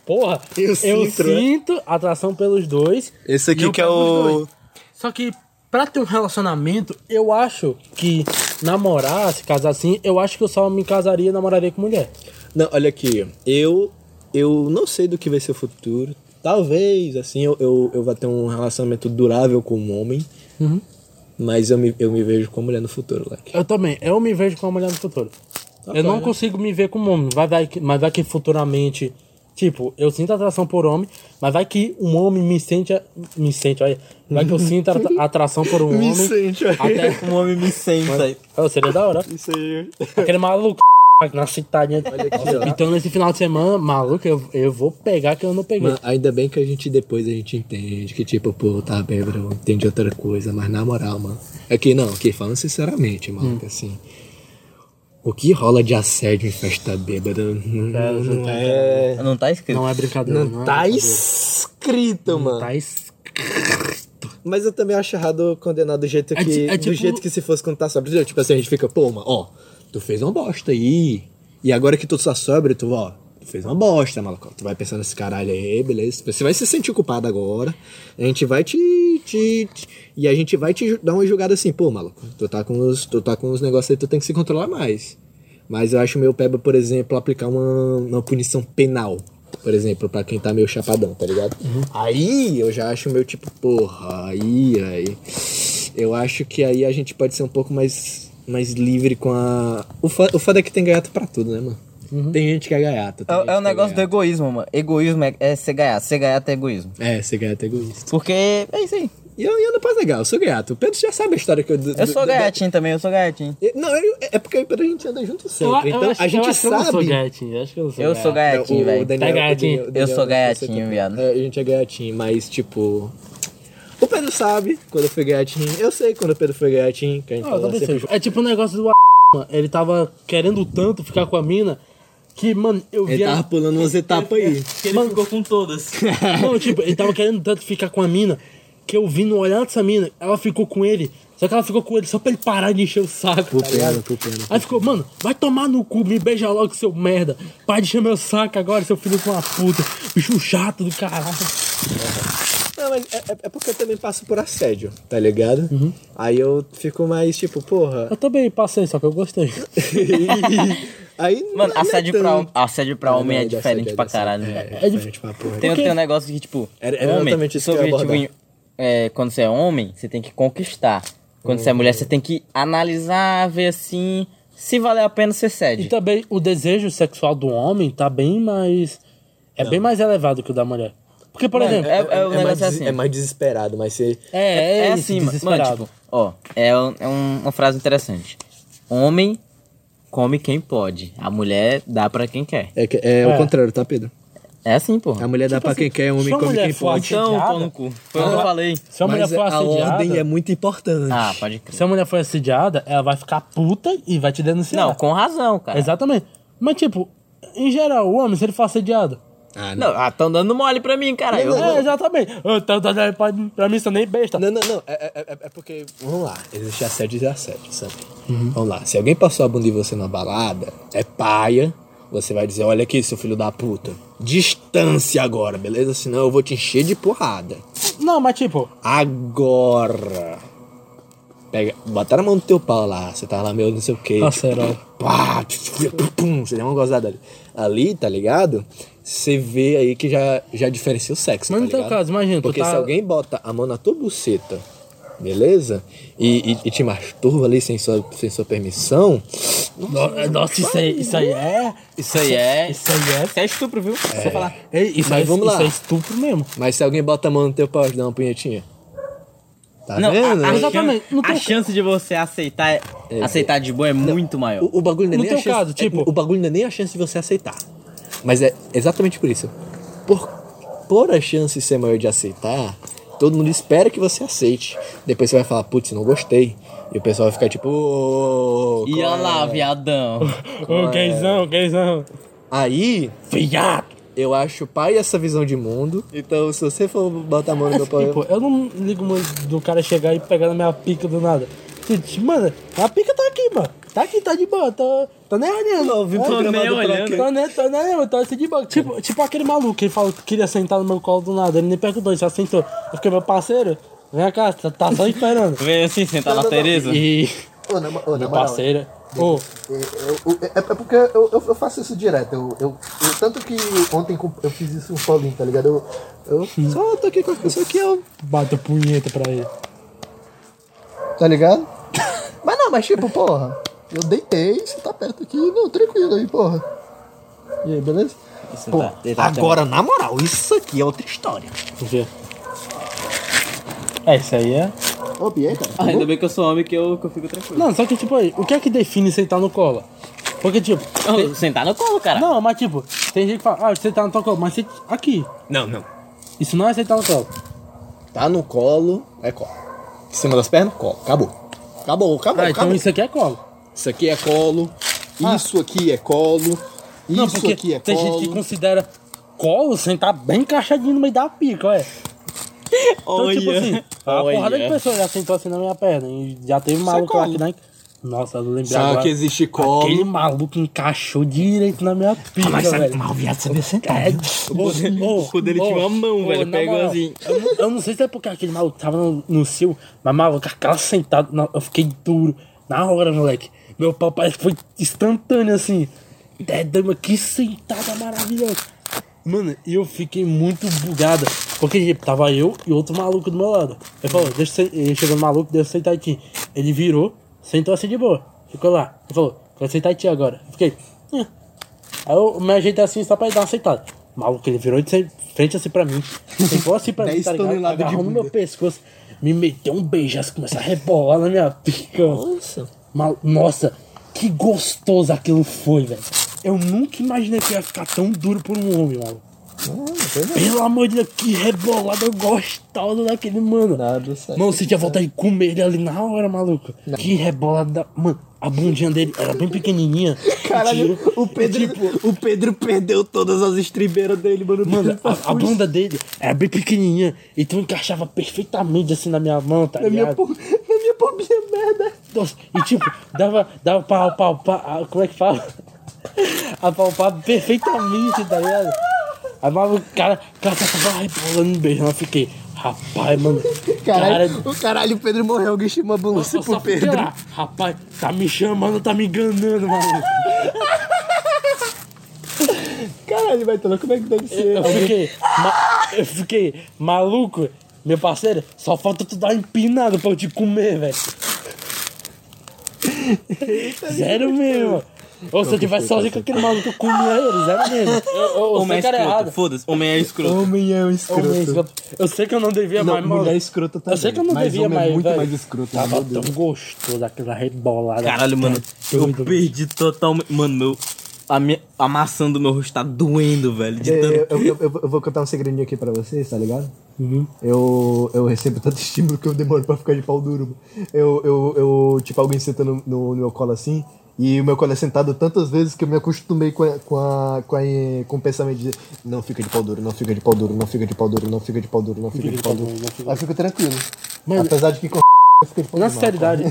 Porra, Eu eu, sinto, né? sinto atração pelos dois. Esse aqui que é o- dois. Só que pra ter um relacionamento, eu acho que namorar, se casar assim, eu acho que eu só me casaria e namoraria com mulher. Não, olha aqui, eu eu não sei do que vai ser o futuro. Talvez, assim, eu, eu, eu vá ter um relacionamento durável com um homem. Mas eu me, eu me vejo com mulher no futuro, Leque. Eu também, eu me vejo com uma mulher no futuro. eu não né? consigo me ver como homem, vai, que- mas vai que futuramente, tipo, eu sinto atração por homem, mas vai que um homem me sente, a- me sente, olha, vai que eu sinto atra- atração por um homem. sente, olha. Até, Um homem me senta. oh, seria da hora. Isso aí. Aquele maluco na citadinha. Então nesse final de semana, maluco, eu, eu vou pegar que eu não peguei. Mano, ainda bem que a gente depois a gente entende que, tipo, pô, tá bêbado, eu entendi outra coisa, mas na moral, mano. Aqui não, aqui falando sinceramente, mano, assim. O que rola de assédio em festa bêbada não, não é. Não tá escrito. Não é brincadeira. Não é tá brincadeira. escrito, mano. Tá es- Mas eu também acho errado condenar do jeito É que. ti- é Do tipo- jeito que se fosse quando tá sóbrio. Tipo assim, a gente fica, pô, mano, ó, tu fez uma bosta aí. E agora que tu tá sóbrio, tu, ó, tu fez uma bosta, maluco. Tu vai pensando nesse caralho aí, beleza. Você vai se sentir culpado agora. A gente vai te. te- te- e a gente vai te dar uma julgada assim, pô, maluco, tu tá com os, tu tá com os negócios aí, tu tem que se controlar mais. Mas eu acho meio peba, por exemplo, aplicar uma, uma punição penal. Por exemplo, pra quem tá meio chapadão, tá ligado? Aí eu já acho meio tipo, porra, aí, aí. Eu acho que aí a gente pode ser um pouco mais, mais livre com a. O foda, o foda é que tem gaiato pra tudo, né, mano? Tem gente que é gaiato. tem É, é o que negócio do gaiato. egoísmo, mano. Egoísmo é, é ser gaiato. Ser gaiato é egoísmo. É, ser gaiato é egoísta. Porque é isso aí. E eu, eu não posso negar, eu sou gaiato. O Pedro já sabe a história que eu. do- Eu sou do- gaiatinho também, eu sou gaiatinho. do- Não, eu- é porque o Pedro a gente anda junto sempre. eu então acho, a eu gente acho que eu sou sabe. gaiatinho. Eu acho que eu sou Eu sou gaiatinho, É, velho. Daniel- Tá gaiatinho. Daniel- Daniel- Eu sou gaiatinho, viado. É, a gente é gaiatinho, mas tipo. O Pedro sabe quando eu fui gaiatinho. Eu sei quando o Pedro foi gaiatinho. Que a gente Ah, fala também sempre. É tipo o negócio do mano. Ele tava querendo tanto ficar com a mina que, mano, eu Ele via. tava pulando umas etapas aí. Que ele ficou com todas. Não, tipo, ele tava querendo tanto ficar com a mina que eu vi no olhar dessa mina, ela ficou com ele. Só que ela ficou com ele só pra ele parar de encher o saco. tá ligado? por pena. Aí ficou, mano, vai tomar no cu, me beija logo, seu merda. Para de encher meu saco agora, seu filho com uma puta. Bicho chato do caralho. Não, Não, mas é, é- é porque eu também passo por assédio, tá ligado? Aí eu fico mais tipo, porra. Eu também passei, só que eu gostei. Aí Mano, não é assédio pra, tão- hom- assédio pra homem é diferente pra caralho, É, velho. é diferente pra porra. Tem, tem um negócio que, tipo, Era- era homem, exatamente isso que eu ia seu objetivo em- é, quando você é homem, você tem que conquistar. Quando você é mulher, você tem que analisar, ver assim, se valer a pena, você E cede. também o desejo sexual do homem tá bem mais. É bem mais elevado que o da mulher. Porque, por Mano, exemplo. é- é o mais, negócio des- assim. é mais desesperado, mas você. É, é, é isso, assim, mano, tipo, ó, é, é um- uma frase interessante. Homem come quem pode, a mulher dá pra quem quer. É, é, É. o contrário, tá, Pedro? É assim, porra. A mulher dá Tipo pra assim, quem quer, o homem a come quem pode. Então, pau no cu. Foi o que eu falei. Se a mulher Mas for a assediada. ordem é muito importante. Ah, pode crer. Se a mulher for assediada, ela vai ficar puta e vai te denunciar. Não, com razão, cara. Exatamente. Mas, tipo, em geral, o homem, se ele for assediado. Ah, Não, ah, tão dando mole pra mim, cara. Eu- É, exatamente. Eu tô dando pra, pra mim, sou nem besta. Não, não, não. É, é- é- é porque. Vamos lá. Existe assédio e assédio, sabe? Vamos lá. Se alguém passou a bunda em você na balada, é paia. Você vai dizer: Olha aqui, seu filho da puta. Distância agora, beleza? Senão eu vou te encher de porrada. Não, mas tipo, Agora. Pega, botaram a mão no teu pau lá. Você tá lá meio não sei o quê. Acerola. Pá, pum, você deu uma gozada ali. Ali, tá ligado? Você vê aí que já, já diferencia o sexo. Mas tá no teu ligado? caso, imagina, tu Porque tá- se alguém bota a mão na tua buceta, beleza? E, e- e te masturba ali sem sua, sem sua permissão. no- nossa, isso aí, isso aí é. Isso aí é. Isso aí é. Isso é estupro, viu? Eu falar. Ei, Isso, Mas aí, vamos lá. isso é estupro mesmo. Mas se alguém bota a mão no teu pau e dá uma punhetinha. Tá Não, vendo? a, a, Exatamente, no teu a chance de você aceitar, É, aceitar de boa é muito maior. O, o bagulho não é No nem teu a chance, caso, é- tipo- o bagulho não é nem a chance de você aceitar. Mas é exatamente por isso. Por, por a chance ser maior de aceitar, todo mundo espera que você aceite. Depois você vai falar, putz, não gostei. E o pessoal vai ficar tipo, ô. E olha lá, é? viadão. Ô, gaysão, gaysão. Aí, Viado. eu acho pai essa visão de mundo. Então, se você for botar a mão no meu pau. Tipo, eu não ligo muito do cara chegar e pegar na minha pica do nada. Tipo, Mano, a pica tá aqui, mano. Tá aqui, tá de boa, tô, tô nem olhando. Programado nem olhando. Tô nem, tô nem olhando, tô assim de boa. Tipo, tipo aquele maluco que ele falou que queria sentar no meu colo do nada. Ele nem perguntou, ele só sentou. Eu fiquei, meu parceiro, vem cá, tá, tá só esperando. Vem assim, sentar na. Tereza. E Ô, na, ô, na parceiro, ô, É, é, é porque eu, eu, eu faço isso direto. Eu, eu, eu- tanto que ontem eu fiz isso com o Paulinho, tá ligado? Eu, eu Só tô aqui com a pessoa que eu. bato punheta pra ele. Tá ligado? mas não, mas tipo, porra, eu deitei, você tá perto aqui, não, tranquilo aí, porra. E aí, beleza? Isso Pô, tá- tá- Agora, na moral, isso aqui é outra história. Vê. É, isso aí é. Ô, e cara? Ah, ainda bem que eu sou homem que eu, que eu fico tranquilo. Não, só que tipo aí, o que é que define sentar no colo? Porque tipo. Ô, sentar no colo, cara. Não, mas tipo, tem gente que fala, ah, sentar no teu colo, mas você. Aqui. Não, não. Isso não é sentar no colo. Tá no colo, é colo. Em cima das pernas, colo. Acabou. Acabou, acabou, Ah, então acabou. isso aqui é colo. Isso aqui é colo. Ah. Isso aqui é colo. Não, isso porque aqui é tem colo. gente que considera colo sentar bem encaixadinho no meio da pica, olha. Então, tipo assim, a Olha. porrada de pessoas já sentou assim na minha perna. E já teve um maluco lá colo. que na. Nossa, eu lembrei agora. que existe colo. Aquele maluco encaixou direito na minha pica, velho. o viado sabia sentar. É, cu dele ô, tinha uma mão, ô, velho, pegou assim. Eu não, eu não sei se é porque aquele maluco tava no, no cio, mas maluco, aquela sentada, eu fiquei duro. Na hora, moleque. Meu pau parece que foi instantâneo assim. É, dama, que sentada maravilhosa. Mano, eu fiquei muito bugada. Porque tava eu e outro maluco do meu lado. Ele falou, deixa ele chegou no maluco, deixa eu sentar aqui. Ele virou, sentou assim de boa. Ficou lá. Ele falou, quero sentar aqui agora. Eu fiquei. "Hum." Aí eu me ajeitei assim só pra ele dar uma aceitada. O maluco, ele virou de frente assim pra mim. Sentou assim pra mim, 10 tá ligado? Agarrou no meu pescoço. Me meteu um beijaço, começou a rebolar na minha pica. Nossa. Mal- Nossa, que gostoso aquilo foi, velho. Eu nunca imaginei que ia ficar tão duro por um homem, mano. Pelo amor de Deus, que rebolada gostosa daquele mano. Nada, certo. Mano, você tinha vontade de comer ele ali na hora, maluco. Que rebolada. Mano, a bundinha dele era bem pequenininha. Caralho, Tiro- o Pedro, Tipo, o Pedro perdeu todas as estribeiras dele, mano. Mano, a, a bunda dele era bem pequenininha, então encaixava perfeitamente assim na minha mão, tá na minha, ligado? po- minha pobrinha merda. Nossa, e tipo, dava, dava pra palpar, ah, como é que fala? Apalpar perfeitamente, tá ligado? Aí o cara, cara tava rebolando um beijo. Eu fiquei, rapaz, mano. Caralho, cara, o caralho, o Pedro morreu, alguém chamou a eu ambulância pro Pedro. lá, rapaz, tá me chamando, tá me enganando, maluco. Caralho, vai como é que deve ser? Eu fiquei, ma- eu fiquei, maluco, meu parceiro, só falta tu dar uma empinada pra eu te comer, velho. Sério mesmo. Ou se eu tivesse sozinho com aquele maluco, eu comia ele, sério mesmo. Eu, eu, eu Homem sei é escroto, foda-se. Homem é escroto. Homem é um escroto. Homem é escroto. Eu sei que eu não devia Não, mais, mano. mulher escrota também. Eu sei que eu não mas devia homem mais, é muito velho. mais escroto, Tava meu Deus. tão gostoso aquela rebolada. Caralho, mano. Eu perdi totalmente. Mano, meu. A, minha, a maçã do meu rosto tá doendo, velho. De É, tanto. eu, eu, eu- eu vou contar um segredinho aqui pra vocês, tá ligado? Uhum. Eu, eu recebo tanto estímulo que eu demoro pra ficar de pau duro. Eu, eu, eu tipo, alguém senta no, no, no meu colo assim, e o meu colo é sentado tantas vezes que eu me acostumei com, a, com, a, com, a, com o pensamento de não fica de pau duro, não fica de pau duro, não fica de pau duro, não fica de pau duro, não fica de pau duro. fica- Aí eu fico tranquilo. Mano, Apesar de que com eu Na seriedade,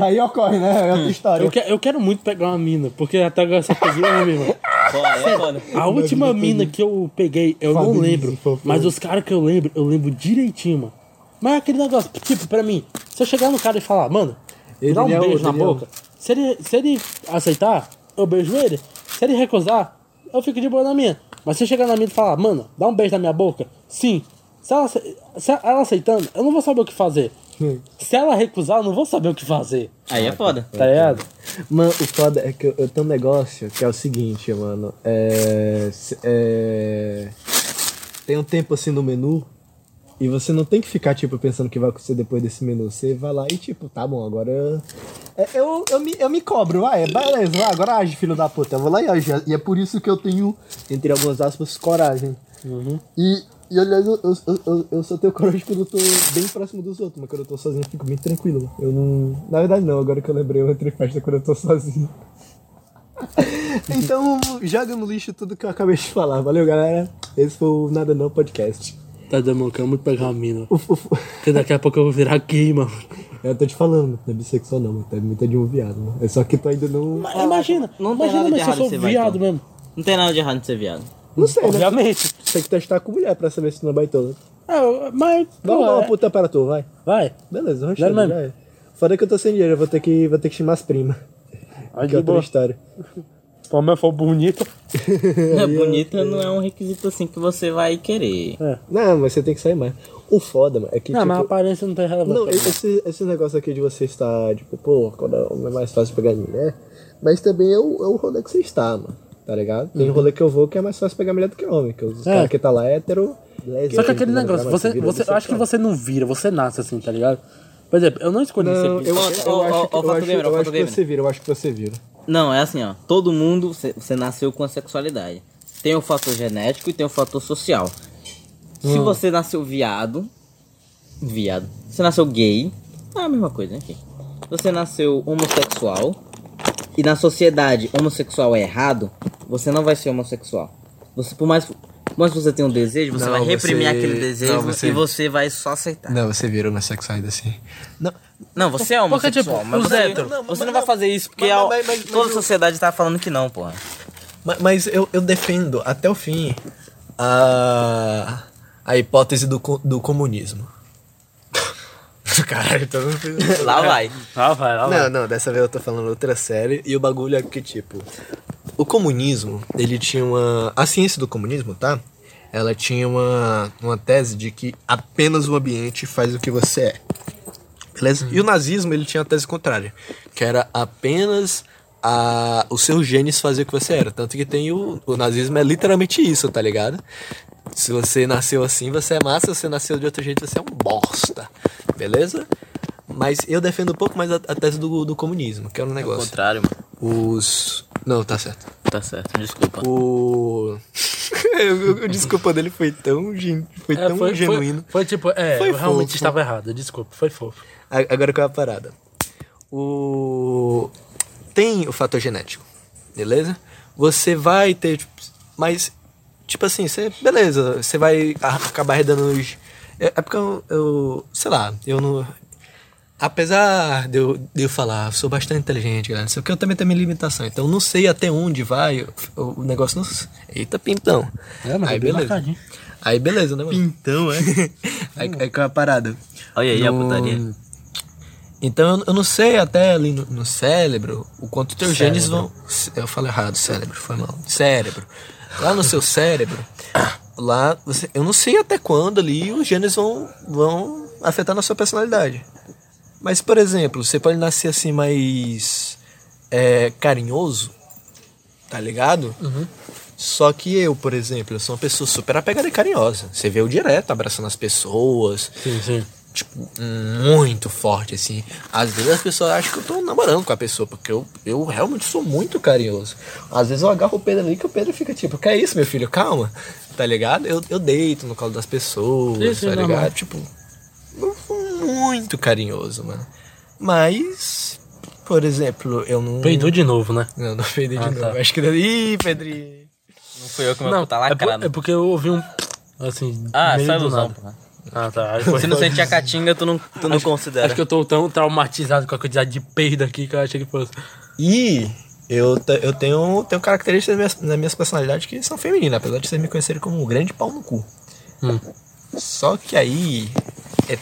Aí ocorre, né? É outra história. eu, que- eu quero muito pegar uma mina, porque até agora só peguei uma mina. É. A última mina que eu peguei, eu não lembro. Mas os caras que eu lembro, eu lembro direitinho, mano. Mas é aquele negócio, tipo, pra mim, se eu chegar no cara e falar, mano, Ele dá um é beijo na boca. Se ele, se ele aceitar, eu beijo ele. Se ele recusar, eu fico de boa na minha. Mas se eu chegar na minha e falar, mano, dá um beijo na minha boca, sim. Se ela, se ela aceitando, eu não vou saber o que fazer. Se ela recusar, eu não vou saber o que fazer. Aí é foda. Tá ligado? Mano, o foda é que eu, eu tenho um negócio que é o seguinte, mano. É, é. Tem um tempo assim no menu. E você não tem que ficar, tipo, pensando o que vai acontecer depois desse menu. Você vai lá e, tipo, tá bom, agora. Eu, é, eu, eu, me, eu me cobro, vai, beleza, vai, agora age, filho da puta. Eu vou lá e age. E é por isso que eu tenho, entre algumas aspas, coragem. E, e aliás, eu, eu, eu, eu, só tenho coragem quando eu tô bem próximo dos outros, mas quando eu tô sozinho eu fico bem tranquilo. Eu não. Na verdade, não, agora que eu lembrei, eu entrei em festa quando eu tô sozinho. então, joga no lixo tudo que eu acabei de falar. Valeu, galera. Esse foi o Nada Não Podcast. Tá demorando, quero muito pegar uma mina. Porque daqui a pouco eu vou virar gay, mano. Eu tô te falando, não é bissexual não, mano. Tá muito de um viado, mano. É só que tu ainda não. Mas imagina, não tem imagina nada de mas se eu sou viado então. mesmo. Não tem nada de errado em ser viado. Não sei, né? Obviamente. Tem que testar com mulher pra saber se tu não é baitola. É, mas. Vamos pô, dar uma é- puta para tu, vai. Vai. Beleza, vamos chamar, é. Foda que eu tô sem dinheiro, eu vou ter que, vou ter que chamar as primas. Aí Que é outra boa. história. Se a mulher for bonita. É bonita não é um requisito assim que você vai querer. É. Não, mas você tem que sair mais. O foda, mano, é que. Não, tipo, mas a aparência não tem relevância. Não, esse, esse negócio aqui de você estar, tipo, pô, quando é mais fácil pegar mulher, mas também é o, é o rolê que você está, mano. Tá ligado? Tem rolê que eu vou que é mais fácil pegar mulher do que homem, que os Uhum. É. caras que tá lá é hétero. Só que aquele negócio, você, você, eu acho que você não vira, você nasce assim, tá ligado? Por exemplo, eu não escolhi Não, ser eu, eu, acho, eu acho, eu Fato acho que você vira, eu acho que você vira. Não, é assim, ó. Todo mundo, você você nasceu com a sexualidade. Tem o fator genético e tem o fator social. Se você nasceu viado, viado. Você nasceu gay, é a mesma coisa, enfim. Você nasceu homossexual e na sociedade homossexual é errado, você não vai ser homossexual. Você por mais por mais que você tenha um desejo, você Não, vai reprimir você- aquele desejo não, você- e você vai só aceitar. Não, você vira uma sexualidade assim. Não, Não, você é Porque, homossexual, tipo, mas você, você Não, mas não não- vai fazer isso porque mas- mas- mas- toda a sociedade tá falando que não, porra. Mas, eu, eu defendo até o fim a, a hipótese do, do comunismo. Caralho, todo mundo fez- Lá vai. Ah, vai, lá vai. Não, não, dessa vez eu tô falando outra série e o bagulho é que, tipo, o comunismo, ele tinha uma. A ciência do comunismo, tá? Ela tinha uma, uma tese de que apenas o ambiente faz o que você é. Beleza? E o nazismo, ele tinha a tese contrária, que era apenas a, os seus genes fazer o que você era. Tanto que tem o, o nazismo é literalmente isso, tá ligado? Se você nasceu assim, você é massa, se você nasceu de outro jeito, você é um bosta. Beleza? Mas eu defendo um pouco mais a, a tese do, do comunismo, que é um Ao negócio. contrário, mano. Os. Não, tá certo. Tá certo, desculpa. O. o, o desculpa dele foi tão, gen- foi É, tão foi, genuíno. Foi, foi tipo, é, Foi eu realmente fofo. estava errado, desculpa, foi fofo. A- Agora qual é a parada? O. Tem o fator genético, beleza? Você vai ter. tipo, Mas, tipo assim, você. Beleza, você vai acabar herdando os. É, é porque eu, eu. Sei lá, eu não. apesar de eu, de eu falar, eu sou bastante inteligente, galera, não sei o que, eu também tenho minha limitação. Então eu não sei até onde vai o, o negócio. Não... Eita, pintão. É, mas aí é beleza. marcadinho. Aí beleza, né, mano? Então, é. Aí, aí qual é a parada? Olha aí a No- putaria. Então eu, eu não sei até ali no, no cérebro o quanto teus Cérebro. genes vão. Eu falei errado, cérebro, foi mal. Cérebro. Lá no seu cérebro, lá você, eu não sei até quando ali os genes vão, vão afetar na sua personalidade. Mas, por exemplo, você pode nascer assim mais é, carinhoso, tá ligado? Só que eu, por exemplo, eu sou uma pessoa super apegada e carinhosa. Você vê eu direto abraçando as pessoas, Sim, sim. Tipo, muito forte, assim. Às vezes as pessoas acham que eu tô namorando com a pessoa, porque eu, eu realmente sou muito carinhoso. Às vezes eu agarro o Pedro ali que o Pedro fica tipo, que é isso, meu filho? Calma, tá ligado? Eu, eu deito no colo das pessoas, sim, tá normal. ligado? Tipo, eu sou muito carinhoso, mano. Mas, por exemplo, eu não. Peidou de novo, né? Não, não peidei de Ah, novo. tá. Acho que. Ih, Pedrinho. Não fui eu que cu tá é, por- lacrado. é porque eu ouvi um. Assim. Ah, meio só do ilusão, nada. pô. Ah, tá. Se não sente a caatinga, tu não, tu não considera. Acho que eu tô tão traumatizado com a quantidade de peido aqui que eu achei que fosse. E eu, eu tenho, tenho características nas minhas, nas minhas personalidades que são femininas, apesar de vocês me conhecerem como um grande pau no cu. Hum. Só que aí, é,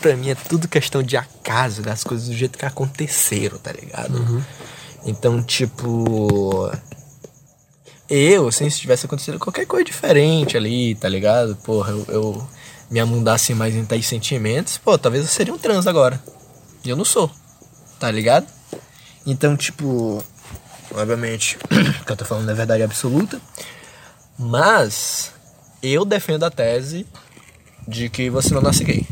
pra mim, é tudo questão de acaso, das coisas do jeito que aconteceram, tá ligado? Então, tipo. Eu, assim, se tivesse acontecido qualquer coisa diferente ali, tá ligado? Porra, eu, eu me amundasse mais em tais sentimentos, pô, talvez eu seria um trans agora. E eu não sou, tá ligado? Então, tipo, obviamente, o que eu tô falando é verdade absoluta, mas eu defendo a tese de que você não nasce gay,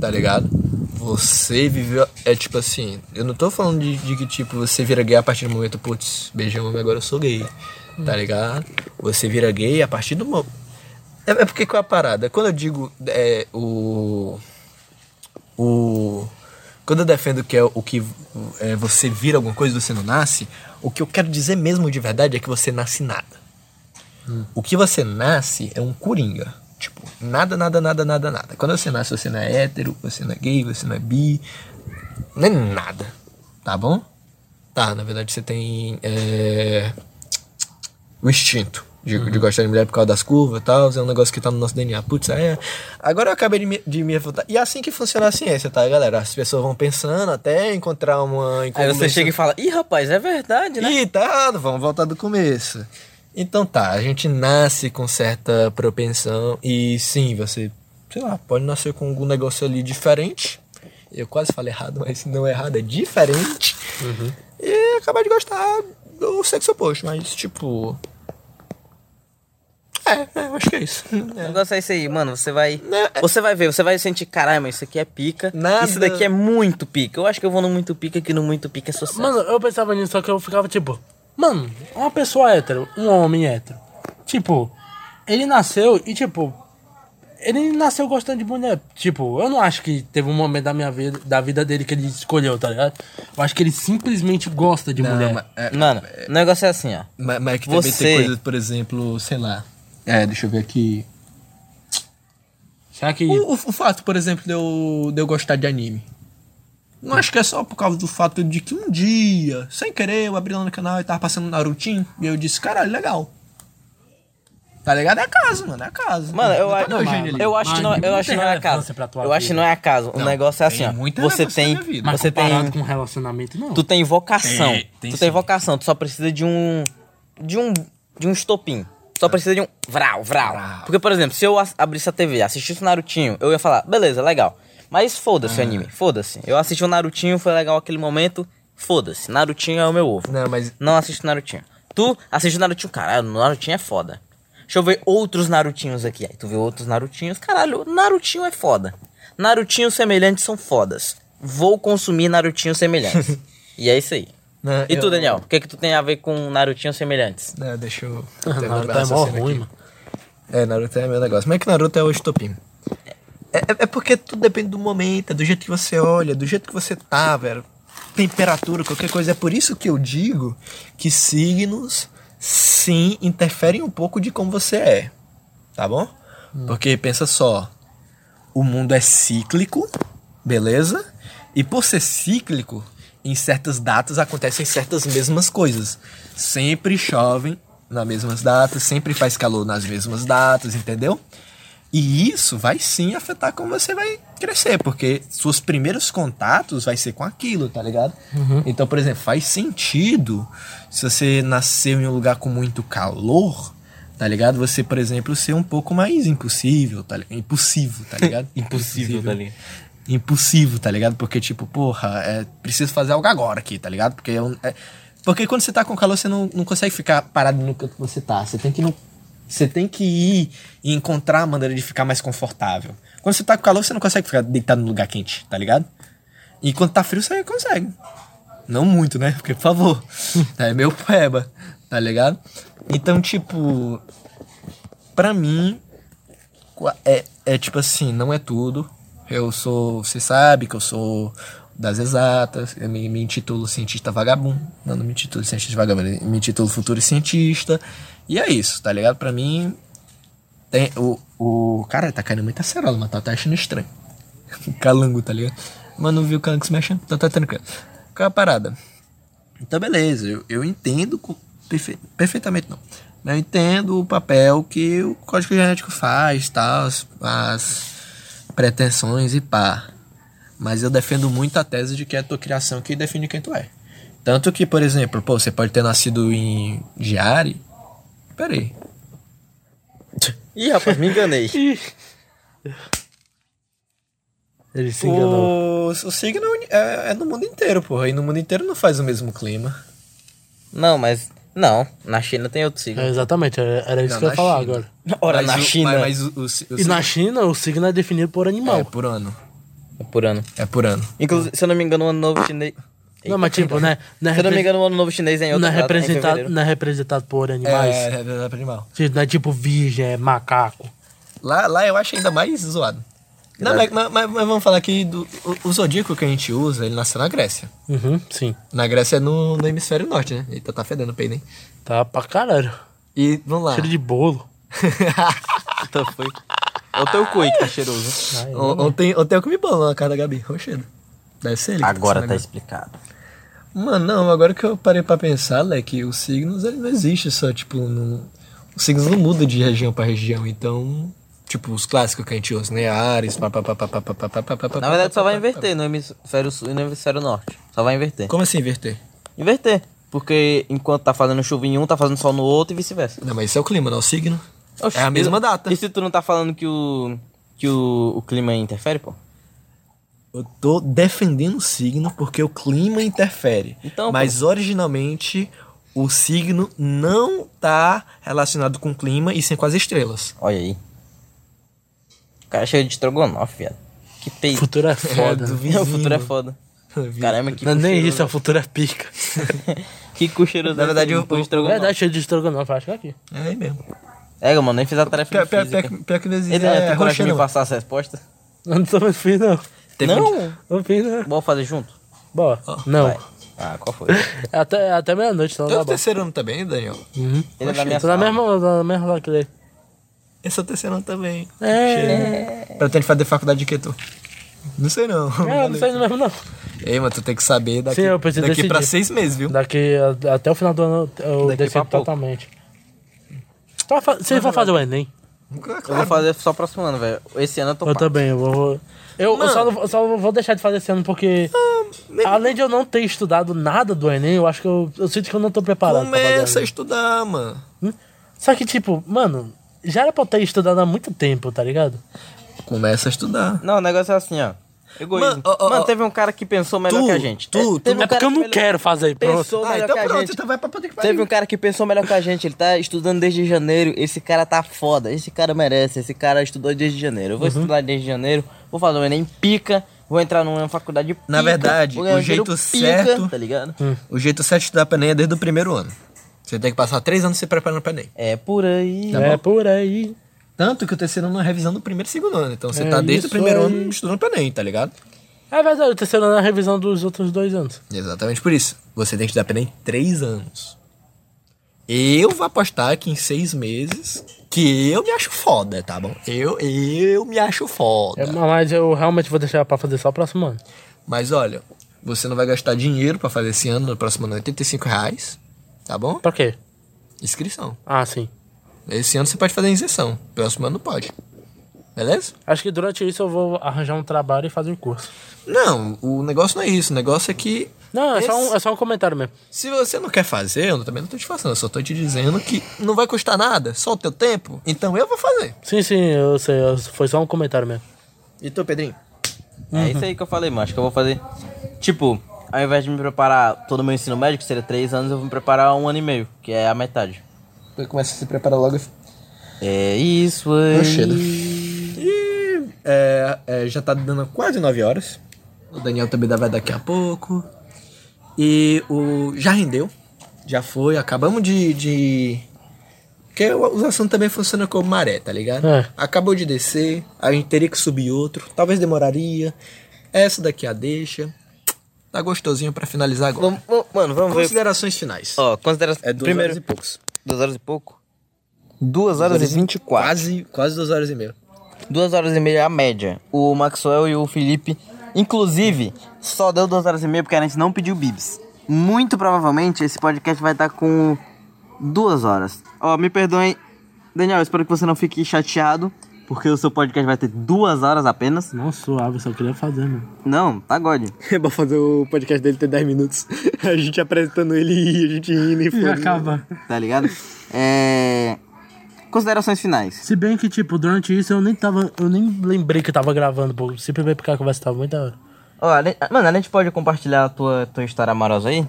tá ligado? Você viveu, é tipo assim, eu não tô falando de, de que tipo você vira gay a partir do momento, putz, beijão, agora eu sou gay, tá ligado? Você vira gay a partir do momento. É, é porque qual é a parada? Quando eu digo é, o. O. Quando eu defendo que é o que é, você vira alguma coisa e você não nasce, o que eu quero dizer mesmo de verdade é que você nasce nada. O que você nasce é um coringa. Tipo, nada, nada, nada, nada, nada. Quando você nasce, você não é hétero, você não é gay, você não é bi. Não é nada. Tá bom? Tá, na verdade você tem. é, o instinto de, de gostar de mulher por causa das curvas e tal. É um negócio que tá no nosso DNA. Putz, é. Agora eu acabei de me, de me refutar. E é assim que funciona a ciência, tá, galera? As pessoas vão pensando até encontrar uma. Aí você chega e fala, ih, rapaz, é verdade, né? Ih, tá errado, vamos voltar do começo. Então tá, a gente nasce com certa propensão e sim, você, sei lá, pode nascer com algum negócio ali diferente. Eu quase falei errado, mas não é errado, é diferente. E acabar de gostar do sexo oposto, mas tipo. É, é, eu acho que é isso. O negócio é isso aí, mano. Você vai. Né, é- Você vai ver, você vai sentir, caralho, mas isso aqui é pica. Nada- Isso daqui é muito pica. Eu acho que eu vou no muito pica, que no muito pica é sucesso. Mano, eu pensava nisso, só que eu ficava tipo, mano, uma pessoa hétero, um homem hétero. Tipo, ele nasceu e tipo, ele nasceu gostando de mulher. Tipo, eu não acho que teve um momento da minha vida, da vida dele que ele escolheu, tá ligado? Eu acho que ele simplesmente gosta de mulher. mas, é, Mano, o negócio é assim, ó. mas, mas é que também Você- tem coisas, por exemplo, sei lá. É, deixa eu ver aqui. Será que. O, o- o fato, por exemplo, de eu, de eu gostar de anime. Não acho que é só por causa do fato de que um dia, sem querer, eu abri lá no canal e tava passando Narutinho e eu disse, caralho, legal. Tá ligado? É acaso, mano, é acaso. Mano, eu, acho, tá eu acho que não, eu acho não é pra tua Eu acho que não é acaso. O negócio é assim, ó. Você tem, minha vida. Mas você tem, com relacionamento, não. tu tem vocação. Tu tem vocação. Tu só precisa de um, de um, de um estopim. Só precisa de um vral, vral. Vral. Porque, por exemplo, se eu abrisse a TV, assistisse o Narutinho, eu ia falar, beleza, legal. Mas foda-se o Ah. anime, foda-se. Eu assisti o Narutinho, foi legal aquele momento, foda-se. Narutinho é o meu ovo. Não, mas Não assisto Narutinho. Tu assiste o Narutinho, caralho, o Narutinho é foda. Deixa eu ver outros Narutinhos aqui. Aí tu vê outros Narutinhos, caralho, Narutinho é foda. Narutinhos semelhantes são fodas. Vou consumir Narutinhos semelhantes. e é isso aí. Não, e tu, eu- Daniel? O que que tu tem a ver com Narutinhos semelhantes? Não, deixa eu. Naruto é mó ruim, aqui. mano. É, Naruto é meu negócio. Mas é que Naruto é o estopim. É, é- é porque tudo depende do momento, é do jeito que você olha, do jeito que você tá, velho. Temperatura, qualquer coisa. É por isso que eu digo que signos, sim, interferem um pouco de como você é. Tá bom? Porque pensa só. O mundo é cíclico, beleza? E por ser cíclico, em certas datas acontecem certas mesmas coisas. Sempre chovem nas mesmas datas, sempre faz calor nas mesmas datas, entendeu? E isso vai sim afetar como você vai crescer, porque seus primeiros contatos vai ser com aquilo, tá ligado? Então, por exemplo, faz sentido se você nasceu em um lugar com muito calor, tá ligado? Você, por exemplo, ser um pouco mais impossível, tá ligado? Impossível, tá ligado? Impossível, tá ligado? Impossível, tá ligado? Porque, tipo, porra, é, preciso fazer algo agora aqui, tá ligado? Porque, um- é- porque quando você tá com calor, você não, não consegue ficar parado no canto que você tá. Você tem que ir no- Você tem que ir e encontrar a maneira de ficar mais confortável. Quando você tá com calor, você não consegue ficar deitado no lugar quente, tá ligado? E quando tá frio, você consegue. Não muito, né? Porque, por favor. é meu peba, tá ligado? Então, tipo. Pra mim, é, é tipo assim, não é tudo. Eu sou. Você sabe que eu sou das exatas. Eu me, me intitulo cientista vagabundo. Não, não me intitulo cientista vagabundo. Me intitulo futuro cientista. E é isso, tá ligado? Pra mim. Tem, o, o. Cara, tá caindo muita acerola, mas tá, tá achando estranho. Calango, tá ligado? Mas não viu o calango se mexendo, então tá tranquilo. Qual é a parada? Então, beleza, eu, eu entendo perfe- perfeitamente, não. Eu entendo o papel que o código genético faz, tal, as, as pretensões e pá. Mas eu defendo muito a tese de que é a tua criação que define quem tu é. Tanto que, por exemplo, pô, você pode ter nascido em Giari. Peraí. Ih, rapaz, me enganei. Ele se enganou. O, o signo é, é no mundo inteiro, porra. E no mundo inteiro não faz o mesmo clima. Não, mas. Não, na China tem outro signo. É, exatamente, era era isso Não, que eu ia na falar China. agora. Ora, Mas na o- China. Mas, mas o, o, si- o E na China, o signo é definido por animal. é por ano. É por ano. É por ano. Inclusive, se eu não me engano, o ano novo chinês. não, mas tipo, né? Não é, Se eu não me repre- engano, o ano novo chinês é em outra não é data, em representado, fevereiro. não é representado por animais. É, é, é por animal. Tipo, Não é tipo virgem, é macaco. Lá, lá eu acho ainda mais zoado. Não, mas, mas- mas- mas vamos falar aqui do o, o zodíaco que a gente usa, ele nasceu na Grécia. Uhum, sim. Na Grécia é no, no hemisfério norte, né? Eita, tá fedendo o peido, hein? Tá pra caralho. E vamos lá. Cheiro de bolo. Então foi. É o teu cu aí que tá cheiroso. Ai, On- Ontem, ontem eu comi bolo na casa da Gabi, rochedo. Deve ser ele. que Agora tá negócio. explicado. Mano, não, agora que eu parei pra pensar, Leque, os signos, ele não existe só, tipo, no... os signos não mudam de região pra região, então, Tipo, os clássicos que a gente usa, né? Ares, papapá. Na verdade, só vai inverter no hemisfério sul e no hemisfério norte. Só vai inverter. Como assim inverter? Inverter. Porque enquanto tá fazendo chuva em um, tá fazendo sol no outro e vice-versa. Não, mas isso é o clima, não é o signo. Oxi, é a mesma data. E se tu não tá falando que o. que o, clima interfere, pô? Eu tô defendendo o signo porque o clima interfere. Então, mas originalmente o signo não tá relacionado com o clima e sim com as estrelas. Olha aí. O cara é cheio de estrogonofe, viado. Que peito. futuro é foda. do né? o futuro é foda. Caramba, que Não é nem isso, o futuro é pica. Que cu cheiroso. Na verdade, é o- É estrogonofe. verdade, cheio de estrogonofe, acho que é aqui. É aí mesmo. É, mano, nem fiz a tarefa Pior, de pior, física. pior, que- pior que não existe. Ele não é, tem coragem de me passar as respostas? Eu não tô mais fiz, não. Teve não! um- Não fiz, não. Bora fazer junto? Boa. Não. Vai. Ah, qual foi? É até, é até meia-noite, então Tu é dá o bom. terceiro ano também, Daniel? Uhum. Ele é da minha Tô na sala. mesma, na mesma sala que ele. Esse é o terceiro ano também. É. Pretende fazer faculdade de que tu? Não sei não. É, não sei mesmo não. Ei, mas tu tem que saber daqui, Sim, eu preciso daqui pra decidir. seis meses, viu? Daqui a- até o final do ano eu Daqui decido pra pouco. totalmente. Então, fa- Vocês vão fazer o Enem? Eu vou fazer só próximo ano, velho. Esse ano eu tô Eu também, eu vou. Eu, eu só, não, só vou deixar de fazer esse ano porque. Além de eu não ter estudado nada do Enem, eu acho que eu, eu sinto que eu não tô preparado pra fazer. Começa a estudar, mano. Só que, tipo, mano, já era pra eu ter estudado há muito tempo, tá ligado? Começa a estudar. Não, o negócio é assim, ó. Egoísmo. Mano, ó, ó, Mano, teve um cara que pensou melhor Tu, que a gente. tu, É, tu- teve um É porque cara eu não melhor- quero fazer, pronto. Pensou Ah, melhor então que a pronto, gente. então vai pra poder que Teve um cara que pensou melhor que a gente, ele tá estudando desde janeiro, esse cara tá foda, esse cara merece, esse cara estudou desde janeiro. Uhum. Eu vou estudar desde janeiro, vou fazer o Enem pica, vou entrar numa faculdade pica. Na verdade, o jeito certo- Tá ligado? O jeito certo de estudar pra Enem é desde o primeiro ano. Você tem que passar três anos se preparando pra Enem. É por aí. Tá é por aí. Tanto que o terceiro ano é revisão do primeiro e segundo ano. Então você É tá desde o primeiro aí. ano estudando pra Enem, tá ligado? É verdade, o terceiro ano é a revisão dos outros dois anos. Exatamente por isso. Você tem que estudar pra Enem três anos. Eu vou apostar que em seis meses, que eu me acho foda, tá bom? Eu, eu me acho foda. É, mas eu realmente vou deixar pra fazer só o próximo ano. Mas olha, você não vai gastar dinheiro pra fazer esse ano, no próximo ano, 85 reais. Tá bom? Pra quê? Inscrição. Ah, sim. Esse ano você pode fazer isenção. Próximo ano não pode. Beleza? Acho que durante isso eu vou arranjar um trabalho e fazer um curso. Não, o negócio não é isso. O negócio é que Não, é, só Esse- um, é só um comentário mesmo. se você não quer fazer, eu também não tô te forçando. Eu só tô te dizendo que não vai custar nada, só o teu tempo. Então eu vou fazer. Sim, sim, eu sei. eu- Foi só um comentário mesmo. E tu, Pedrinho? É isso aí que eu falei, mano. Acho que eu vou fazer. Tipo, ao invés de me preparar todo o meu ensino médio, que seria três anos, eu vou me preparar um ano e meio, que é a metade. Tu começa a se preparar logo. É isso aí. Oxeda. E é, é, já tá dando quase 9 horas. O Daniel também vai daqui a pouco. E o. Já rendeu. Já foi. Acabamos de. de... Porque o- os assuntos também funcionam como maré, tá ligado? É. Acabou de descer. A gente teria que subir outro. Talvez demoraria. Essa daqui a deixa. Tá gostosinho pra finalizar agora. Vamos, vamos- mano, vamos ver. Considerações finais. Ó, considera... é duas Primeiro, horas e poucos. duas horas e pouco? Duas horas e vinte e quatro. Quase, quase duas horas e meia. Duas horas e meia é a média. O Maxwell e o Felipe, inclusive, só deu duas horas e meia porque a gente não pediu bibs. Muito provavelmente esse podcast vai estar com duas horas. Ó, me perdoem, Daniel, espero que você não fique chateado, porque o seu podcast vai ter duas horas apenas. Não, suave, só queria fazer, mano. Não, tá God. É pra fazer o podcast dele ter 10 minutos. A gente apresentando ele e a gente rindo e E acaba. Tá ligado? É. Considerações finais. Se bem que, tipo, durante isso eu nem tava. Eu nem lembrei que eu tava gravando, pô. Simplesmente porque a conversa tava muito da hora. Ó, mano, a gente pode compartilhar a tua, tua história amorosa aí?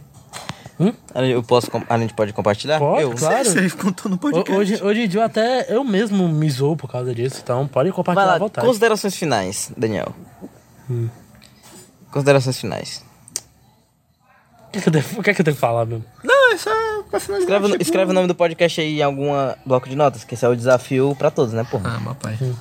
Hum? A gente- Eu posso, a gente pode compartilhar? Pode, eu. claro. Você contou no podcast. Hoje, hoje em dia até eu mesmo me zoo por causa disso, então pode Vai compartilhar à lá, vontade. considerações finais, Daniel. Hum. Considerações finais. O que, que eu tenho, o que, é que eu tenho que falar, meu? Não, é só pra finalizar. Escreve, tipo- escreve o nome do podcast aí em alguma bloco de notas, que esse é o desafio pra todos, né, porra? Ah, meu pai. Hum.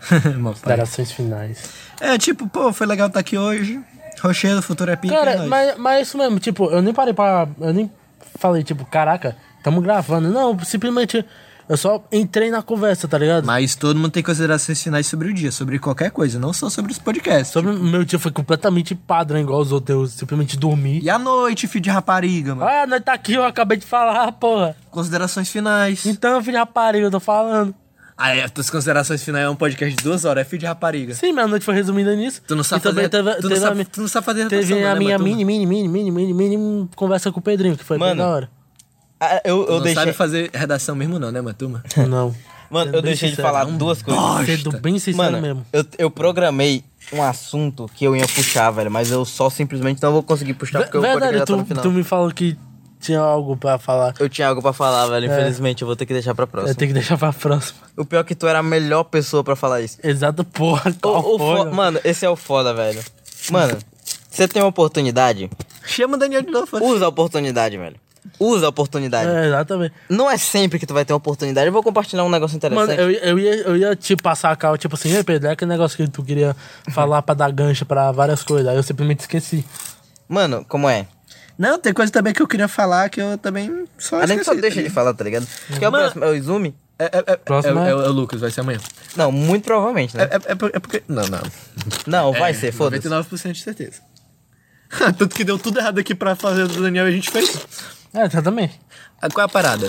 meu pai. Considerações finais. É, tipo, pô, foi legal estar aqui hoje. Rochedo, futuro é pica. é Cara, nóis. mas, mas é isso mesmo, tipo, eu nem parei pra. Eu nem falei, tipo, caraca, tamo gravando. Não, simplesmente eu só entrei na conversa, tá ligado? Mas todo mundo tem considerações finais sobre o dia, sobre qualquer coisa, não só sobre os podcasts. Sobre o meu dia foi completamente padrão, igual os outros, eu simplesmente dormi. E a noite, filho de rapariga, mano. Ah, nós tá aqui, eu acabei de falar, porra. Considerações finais. Então, filho de rapariga, eu tô falando. Ah, é, tuas considerações finais é um podcast de duas horas, é filho de rapariga. Sim, minha noite foi resumida nisso. Tu não sabe e fazer- teve, tu não teve sabe- tu não sabe fazer Teve a né, minha mini, mini, mini, mini, mini, mini conversa com o Pedrinho, que foi bem Mano, da hora. Ah, eu, Tu eu não deixei. sabe fazer redação mesmo não, né, Matuma? Não. Mano, eu bem deixei de sincero, falar é um duas coisas. bosta. Sendo bem sincero Mano, mesmo. eu, eu programei um assunto que eu ia puxar, velho, mas eu só simplesmente não vou conseguir puxar porque o podcast Verdade, já tá no tu, final. tu me falou que tinha algo pra falar. Eu tinha algo pra falar, velho, infelizmente eu vou ter que deixar pra próxima. Eu tenho que deixar pra próxima. O pior é que tu era a melhor pessoa pra falar isso. Exato, porra. O- qual o foi, fo- mano? Mano, esse é o foda, velho. Mano, você tem uma oportunidade, Chama o Daniel de novo. usa a oportunidade, velho. Usa a oportunidade. É, exatamente. Não é sempre que tu vai ter uma oportunidade. Eu vou compartilhar um negócio interessante. Mano, eu, eu, ia, eu ia te passar a cal, tipo assim, ei Pedro, é aquele negócio que tu queria falar pra dar gancho pra várias coisas. Aí eu simplesmente esqueci. Mano, como é? Não, tem coisa também que eu queria falar que eu também só A gente só deixa tá de falar, tá ligado? Que é o próximo? É o Izumi? É, é, é, Próximo é, é- é, é o Lucas, vai ser amanhã. Não, muito provavelmente, É, né? é, é por- é porque... Não, não. Não, vai É, ser, foda-se. 99% de certeza. Tanto que deu tudo errado aqui pra fazer o do Daniel e a gente fez. É, exatamente. Ah, Qual é a parada?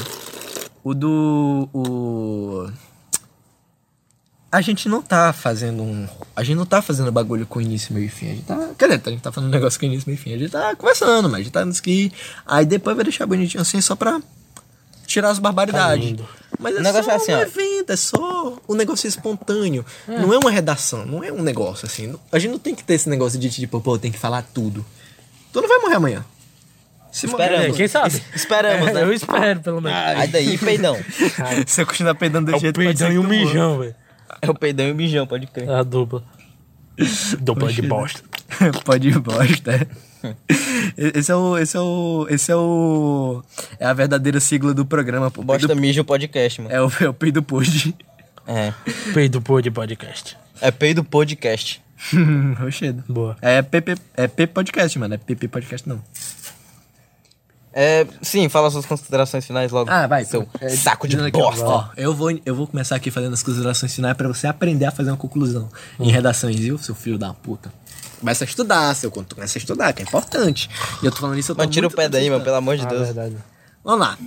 O do. O. A gente não tá fazendo um. A gente não tá fazendo bagulho com início, meio e fim. A gente tá. Quer dizer, a gente tá fazendo um negócio com início, meio e fim. A gente tá conversando, mas a gente tá nos que. Aí depois vai deixar bonitinho assim só pra tirar as barbaridades. lindo. mas é O negócio só é assim, um ó. evento, é só um negócio espontâneo. Não é uma redação, não é um negócio assim. A gente não tem que ter esse negócio de tipo, pô, tem que falar tudo. Tu não vai morrer amanhã. Se Esperamos. morrer, É, quem sabe? Es- esperamos, É, né? Eu espero, pelo menos. Aí daí, peidão. Se eu continuar peidando É do o jeito peidão e morra. mijão, velho. É o peidão e o mijão, pode crer. É a dupla. Dupla de bosta. Pode ir bosta. é. Esse é o. Esse é o. Esse é o. É a verdadeira sigla do programa, pô. Bosta Peido- mijo podcast, mano. É o, é o peido pod. É. Peido pô de podcast. É peido podcast. Rochedo. Boa. É PP, é P podcast, mano. É PP podcast não. É, sim, fala suas considerações finais logo. Ah, vai. Seu É, saco de dizendo aqui, ó, bosta. Ó, eu vou, eu vou começar aqui fazendo as considerações finais pra você aprender a fazer uma conclusão em redações, viu, seu filho da puta? Começa a estudar, seu quando tu começa a estudar, que é importante. E eu tô falando isso, eu tô Mano, tira o pé daí, mano, concentrado. pelo amor de Ah, Deus. verdade. Vamos lá.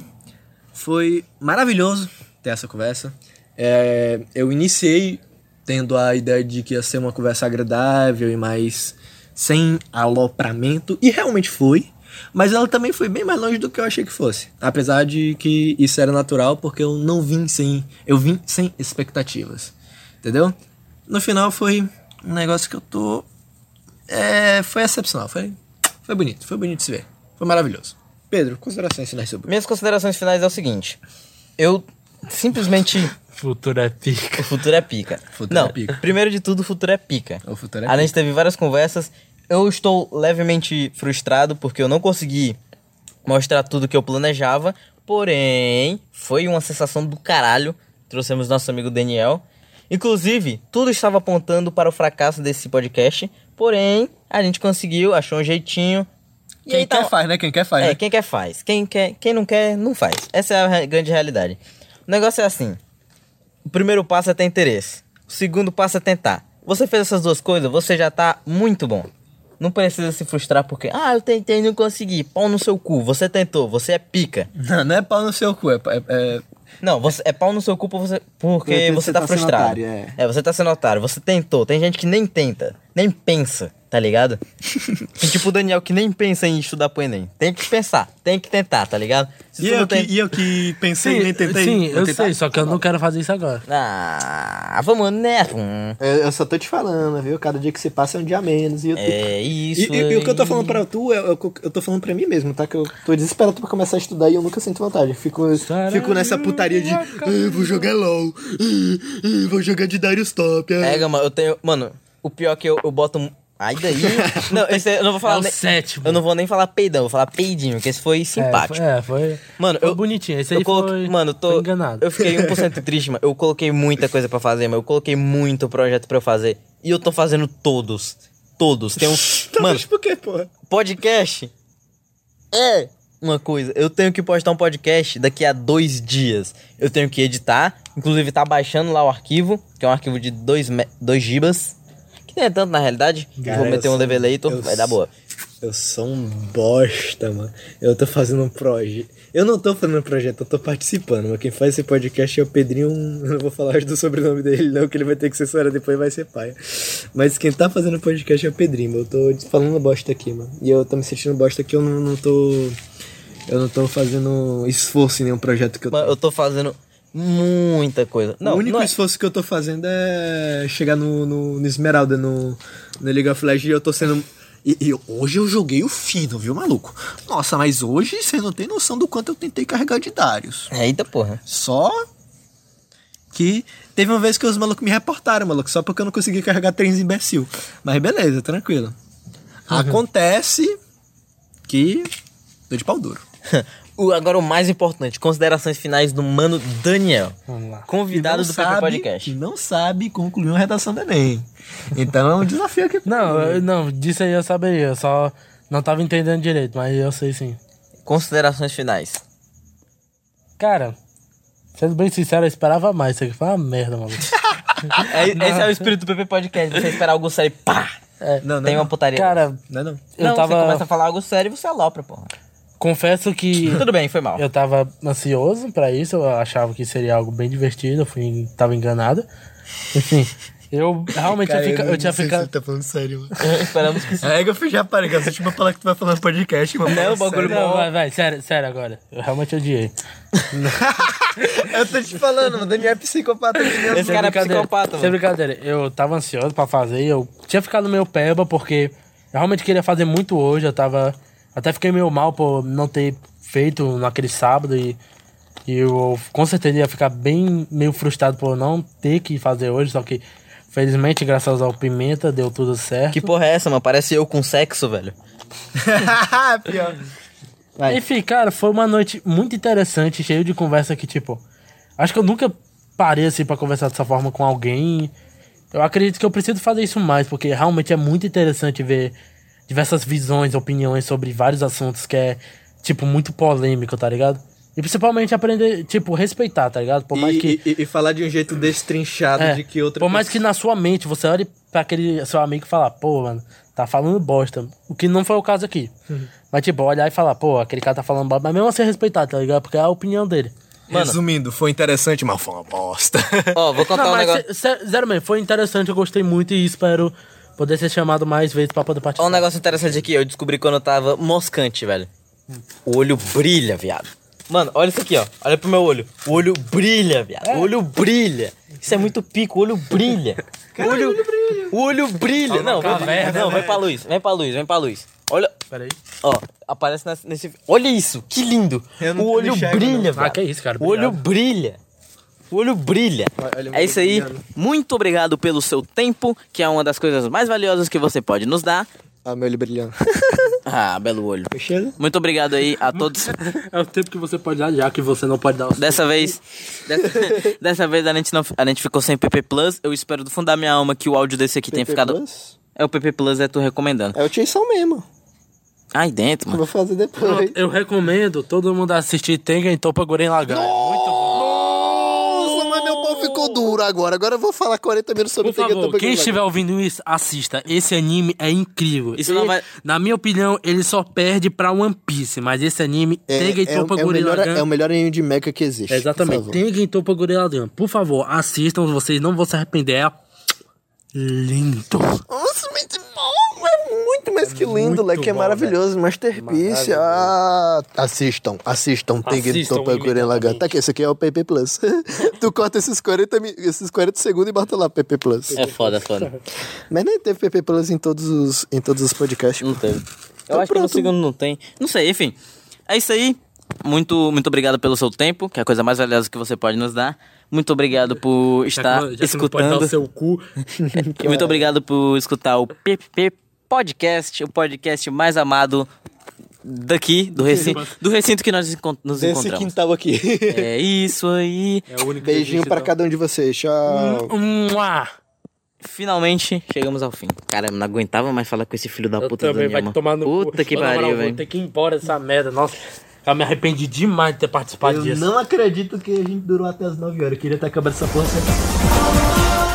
Foi maravilhoso ter essa conversa. É, eu iniciei tendo a ideia de que ia ser uma conversa agradável e mais sem alopramento, e realmente foi. Mas ela também foi bem mais longe do que eu achei que fosse. Apesar de que isso era natural, porque eu não vim sem. Eu vim sem expectativas. Entendeu? No final foi um negócio que eu tô. É, foi excepcional. Foi, foi bonito. Foi bonito de se ver. Foi maravilhoso. Pedro, considerações finais sobre Minhas considerações finais é o seguinte. Eu simplesmente. Futuro é pica. O futuro é pica. Futuro Não, é pica. primeiro de tudo, o futuro é pica. O futuro é A gente teve várias conversas. Eu estou levemente frustrado porque eu não consegui mostrar tudo que eu planejava. Porém, foi uma sensação do caralho. Trouxemos nosso amigo Daniel. Inclusive, tudo estava apontando para o fracasso desse podcast. Porém, a gente conseguiu, achou um jeitinho. Quem aí tá- quer faz, né? Quem quer faz, é, né? quem quer faz. Quem, quer, quem não quer, não faz. Essa é a grande realidade. O negócio é assim. O primeiro passo é ter interesse. O segundo passo é tentar. Você fez essas duas coisas, você já tá muito bom. Não precisa se frustrar porque, ah, eu tentei e não consegui. Pau no seu cu. Você tentou, você é pica. Não, não é pau no seu cu, é, é- é- Não, você, é pau no seu cu por você, porque você você tá, tá frustrado. otário, é. você tá sendo otário. Você tentou. Tem gente que nem tenta, nem pensa, tá ligado? Tem tipo o Daniel que nem pensa em estudar pro Enem. Tem que pensar, tem que tentar, tá ligado? Se E eu, tem... que, e eu que pensei e nem tentei. sim eu tentar? sei, só que eu não quero fazer isso agora. Ah, vamos né? Hum, Eu, eu só tô te falando, viu? Cada dia que se passa é um dia menos. E, eu, É e, isso. e- e o que eu tô falando pra tu, é, é eu, eu tô falando pra mim mesmo, tá? Que eu tô desesperado pra começar a estudar e eu nunca sinto vontade. Fico, fico nessa putaria de. "Ah, vou jogar LOL. ah, ah, vou jogar de Darius Top. ah." Pega, mano, eu tenho. Mano, o pior é que eu, eu boto. Ai daí. não, esse aí eu não vou falar. É o nem- sétimo. Eu não vou nem falar peidão, vou falar peidinho, que esse foi simpático. É, foi, é, foi, Mano, foi eu. bonitinho. Esse eu aí coloquei, foi, Mano, eu tô. enganado. Eu fiquei 1% triste, mano. Eu coloquei muita coisa pra fazer, mano. Eu coloquei muito projeto pra eu fazer. E eu tô fazendo todos. Todos. Tem um. mano, Mas por que, porra? podcast é uma coisa. Eu tenho que postar um podcast daqui a dois dias. Eu tenho que editar. Inclusive, tá baixando lá o arquivo, que é um arquivo de 2 gibas. Que nem é tanto na realidade. Cara, Vou meter um Levelator, vai dar boa. Eu sou um bosta, mano. Eu tô fazendo um projeto. Eu não tô fazendo um projeto, eu tô participando. Mas quem faz esse podcast é o Pedrinho. Eu não vou falar do sobrenome dele, não, que ele vai ter que censurar depois e vai ser pai. Mas quem tá fazendo o podcast é o Pedrinho. Eu tô falando bosta aqui, mano. E eu tô me sentindo bosta que eu não, não tô. Eu não tô fazendo esforço em nenhum projeto que eu tô. eu tô fazendo muita coisa. Não, o único não é- esforço que eu tô fazendo é chegar no, no, no Esmeralda, no, no League of Legends, e eu tô sendo. E, e hoje eu joguei o fino, viu, maluco? Nossa, mas hoje você não tem noção do quanto eu tentei carregar de Darius. Eita porra. Só que teve uma vez que os malucos me reportaram, maluco, só porque eu não consegui carregar trens imbecil. Mas beleza, tranquilo. Acontece que. Tô de pau duro. O- Agora o mais importante, considerações finais do mano Daniel. Vamos lá. Convidado do PP sabe- Podcast. E não sabe concluir uma redação do Enem. Então é um desafio aqui. Não, eu- não, disso aí eu saberia, eu só não tava entendendo direito, mas eu sei sim. Considerações finais. Cara, sendo bem sincero, eu esperava mais. Isso aqui foi uma merda, maluco. É, esse é o espírito do PP Podcast. Você esperar algo sério, pá! Não, não, Tem uma não. putaria. Cara, Não, é não. eu não, tava. você começa a falar algo sério e você alopra, porra. Confesso que Tudo bem, foi mal. eu tava ansioso pra isso, eu achava que seria algo bem divertido, eu fui, tava enganado. Enfim, eu realmente Cara, eu, fica- não eu tinha se ficado. você tá falando sério, mano. Esperamos que sim. É que eu já parei, que essa última palavra que tu vai falar no podcast, mano. Não, o bagulho Sério. Não, vai, vai, sério, sério agora. Eu realmente odiei. Eu tô te falando, mano. O Daniel é psicopata mesmo. Esse cara é psicopata, Sem mano. brincadeira, eu tava ansioso pra fazer, eu tinha ficado meio peba porque eu realmente queria fazer muito hoje, eu tava. Até fiquei meio mal por não ter feito naquele sábado e, e eu com certeza ia ficar bem meio frustrado por não ter que fazer hoje, só que felizmente, graças ao Pimenta, deu tudo certo. Que porra é essa, mano? Parece eu com sexo, velho. Pior. Enfim, cara, foi uma noite muito interessante, cheio de conversa que, tipo, acho que eu nunca parei assim pra conversar dessa forma com alguém. Eu acredito que eu preciso fazer isso mais, porque realmente é muito interessante ver diversas visões, opiniões sobre vários assuntos que é, tipo, muito polêmico, tá ligado? E principalmente aprender, tipo, respeitar, tá ligado? Por mais E, que. e- e falar de um jeito destrinchado é, de que outra por mais que na sua mente você olhe pra aquele seu amigo e fala, pô, mano, tá falando bosta. O que não foi o caso aqui. Uhum. Mas, tipo, olhar e falar, pô, aquele cara tá falando bosta, mas mesmo assim respeitar, tá ligado? Porque é a opinião dele. Resumindo, foi interessante, mas foi uma bosta. Ó, vou contar Não, um mas, negócio. zero mesmo, foi interessante, eu gostei muito e espero poder ser chamado mais vezes pra poder participar. um negócio interessante aqui, eu descobri quando eu tava moscante, velho. O olho brilha, viado. Mano, olha isso aqui, ó. Olha pro meu olho. O olho brilha, viado. O olho brilha. Isso é muito pico, o olho brilha. O olho, o olho brilha. Não, vem, caverna, não, né? vem pra luz, vem pra luz, vem pra luz. Olha, Pera aí. ó, aparece nesse, Olha isso, que lindo. Eu não- o olho não enxergo, brilha, Ah, velho. que isso, cara. O olho brilha. O olho brilha. Olha É isso aí. brilhando. Muito obrigado pelo seu tempo, que é uma das coisas mais valiosas que você pode nos dar. ah, meu olho brilhando. Ah, belo olho. Fechado? Muito obrigado aí a todos. É o tempo que você pode dar, já que você não pode dar o Dessa vez, dessa, dessa vez a gente, não, a gente ficou sem PP Plus. Eu espero do fundo da minha alma que o áudio desse aqui tenha ficado. Plus? É o PP Plus, é tu recomendando. É o Tição mesmo. Ai, dentro, Eu mano. vou fazer depois. Pronto, eu recomendo todo mundo assistir Tengen Topa Guren Lagan. Ficou duro agora. Agora eu vou falar 40 minutos sobre Por favor, Tengen Toppa quem estiver ouvindo isso, assista. Esse anime é incrível. Isso não vai- Na minha opinião, ele só perde pra One Piece, mas esse anime, Tengen É, é, Topa é, o Guren melhor, Lagan... é o melhor anime de mecha que existe. Exatamente. por favor. Tengen Topa Guren Lagan. Por favor, assistam, vocês não vão se arrepender. É lindo. Nossa, muito bom. É muito mais que lindo, muito leque. É bom, maravilhoso. Masterpiece. Ah, assistam, assistam. Assistam Toppa Gurren Lagann. Tá aqui, esse aqui é o PP Plus. tu corta esses 40, mi- esses 40 segundos e bota lá PP Plus. É foda, foda. Mas nem teve PP Plus em todos os, em todos os podcasts. Não teve. Eu Então acho que no pronto. segundo não tem. Não sei, enfim. É isso aí. Muito, muito obrigado pelo seu tempo, que é a coisa mais valiosa que você pode nos dar. Muito obrigado por estar já que não pode dar escutando. o seu cu. E muito obrigado por escutar o PP Podcast, o podcast mais amado daqui, do recinto, do recinto que nós nos Desse encontramos. quintal aqui. É isso aí. É o único Beijinho pra então. cada um de vocês. Tchau. Mua! Finalmente chegamos ao fim. Cara, eu não aguentava mais falar com esse filho da Eu puta do também, vai Daniel. tomar no cu. Puta que pariu, Vou velho. ter que ir embora dessa merda. Nossa, eu me arrependi demais de ter participado disso. acredito que a gente durou até as 9 horas. Eu queria ter acabado essa porra sempre.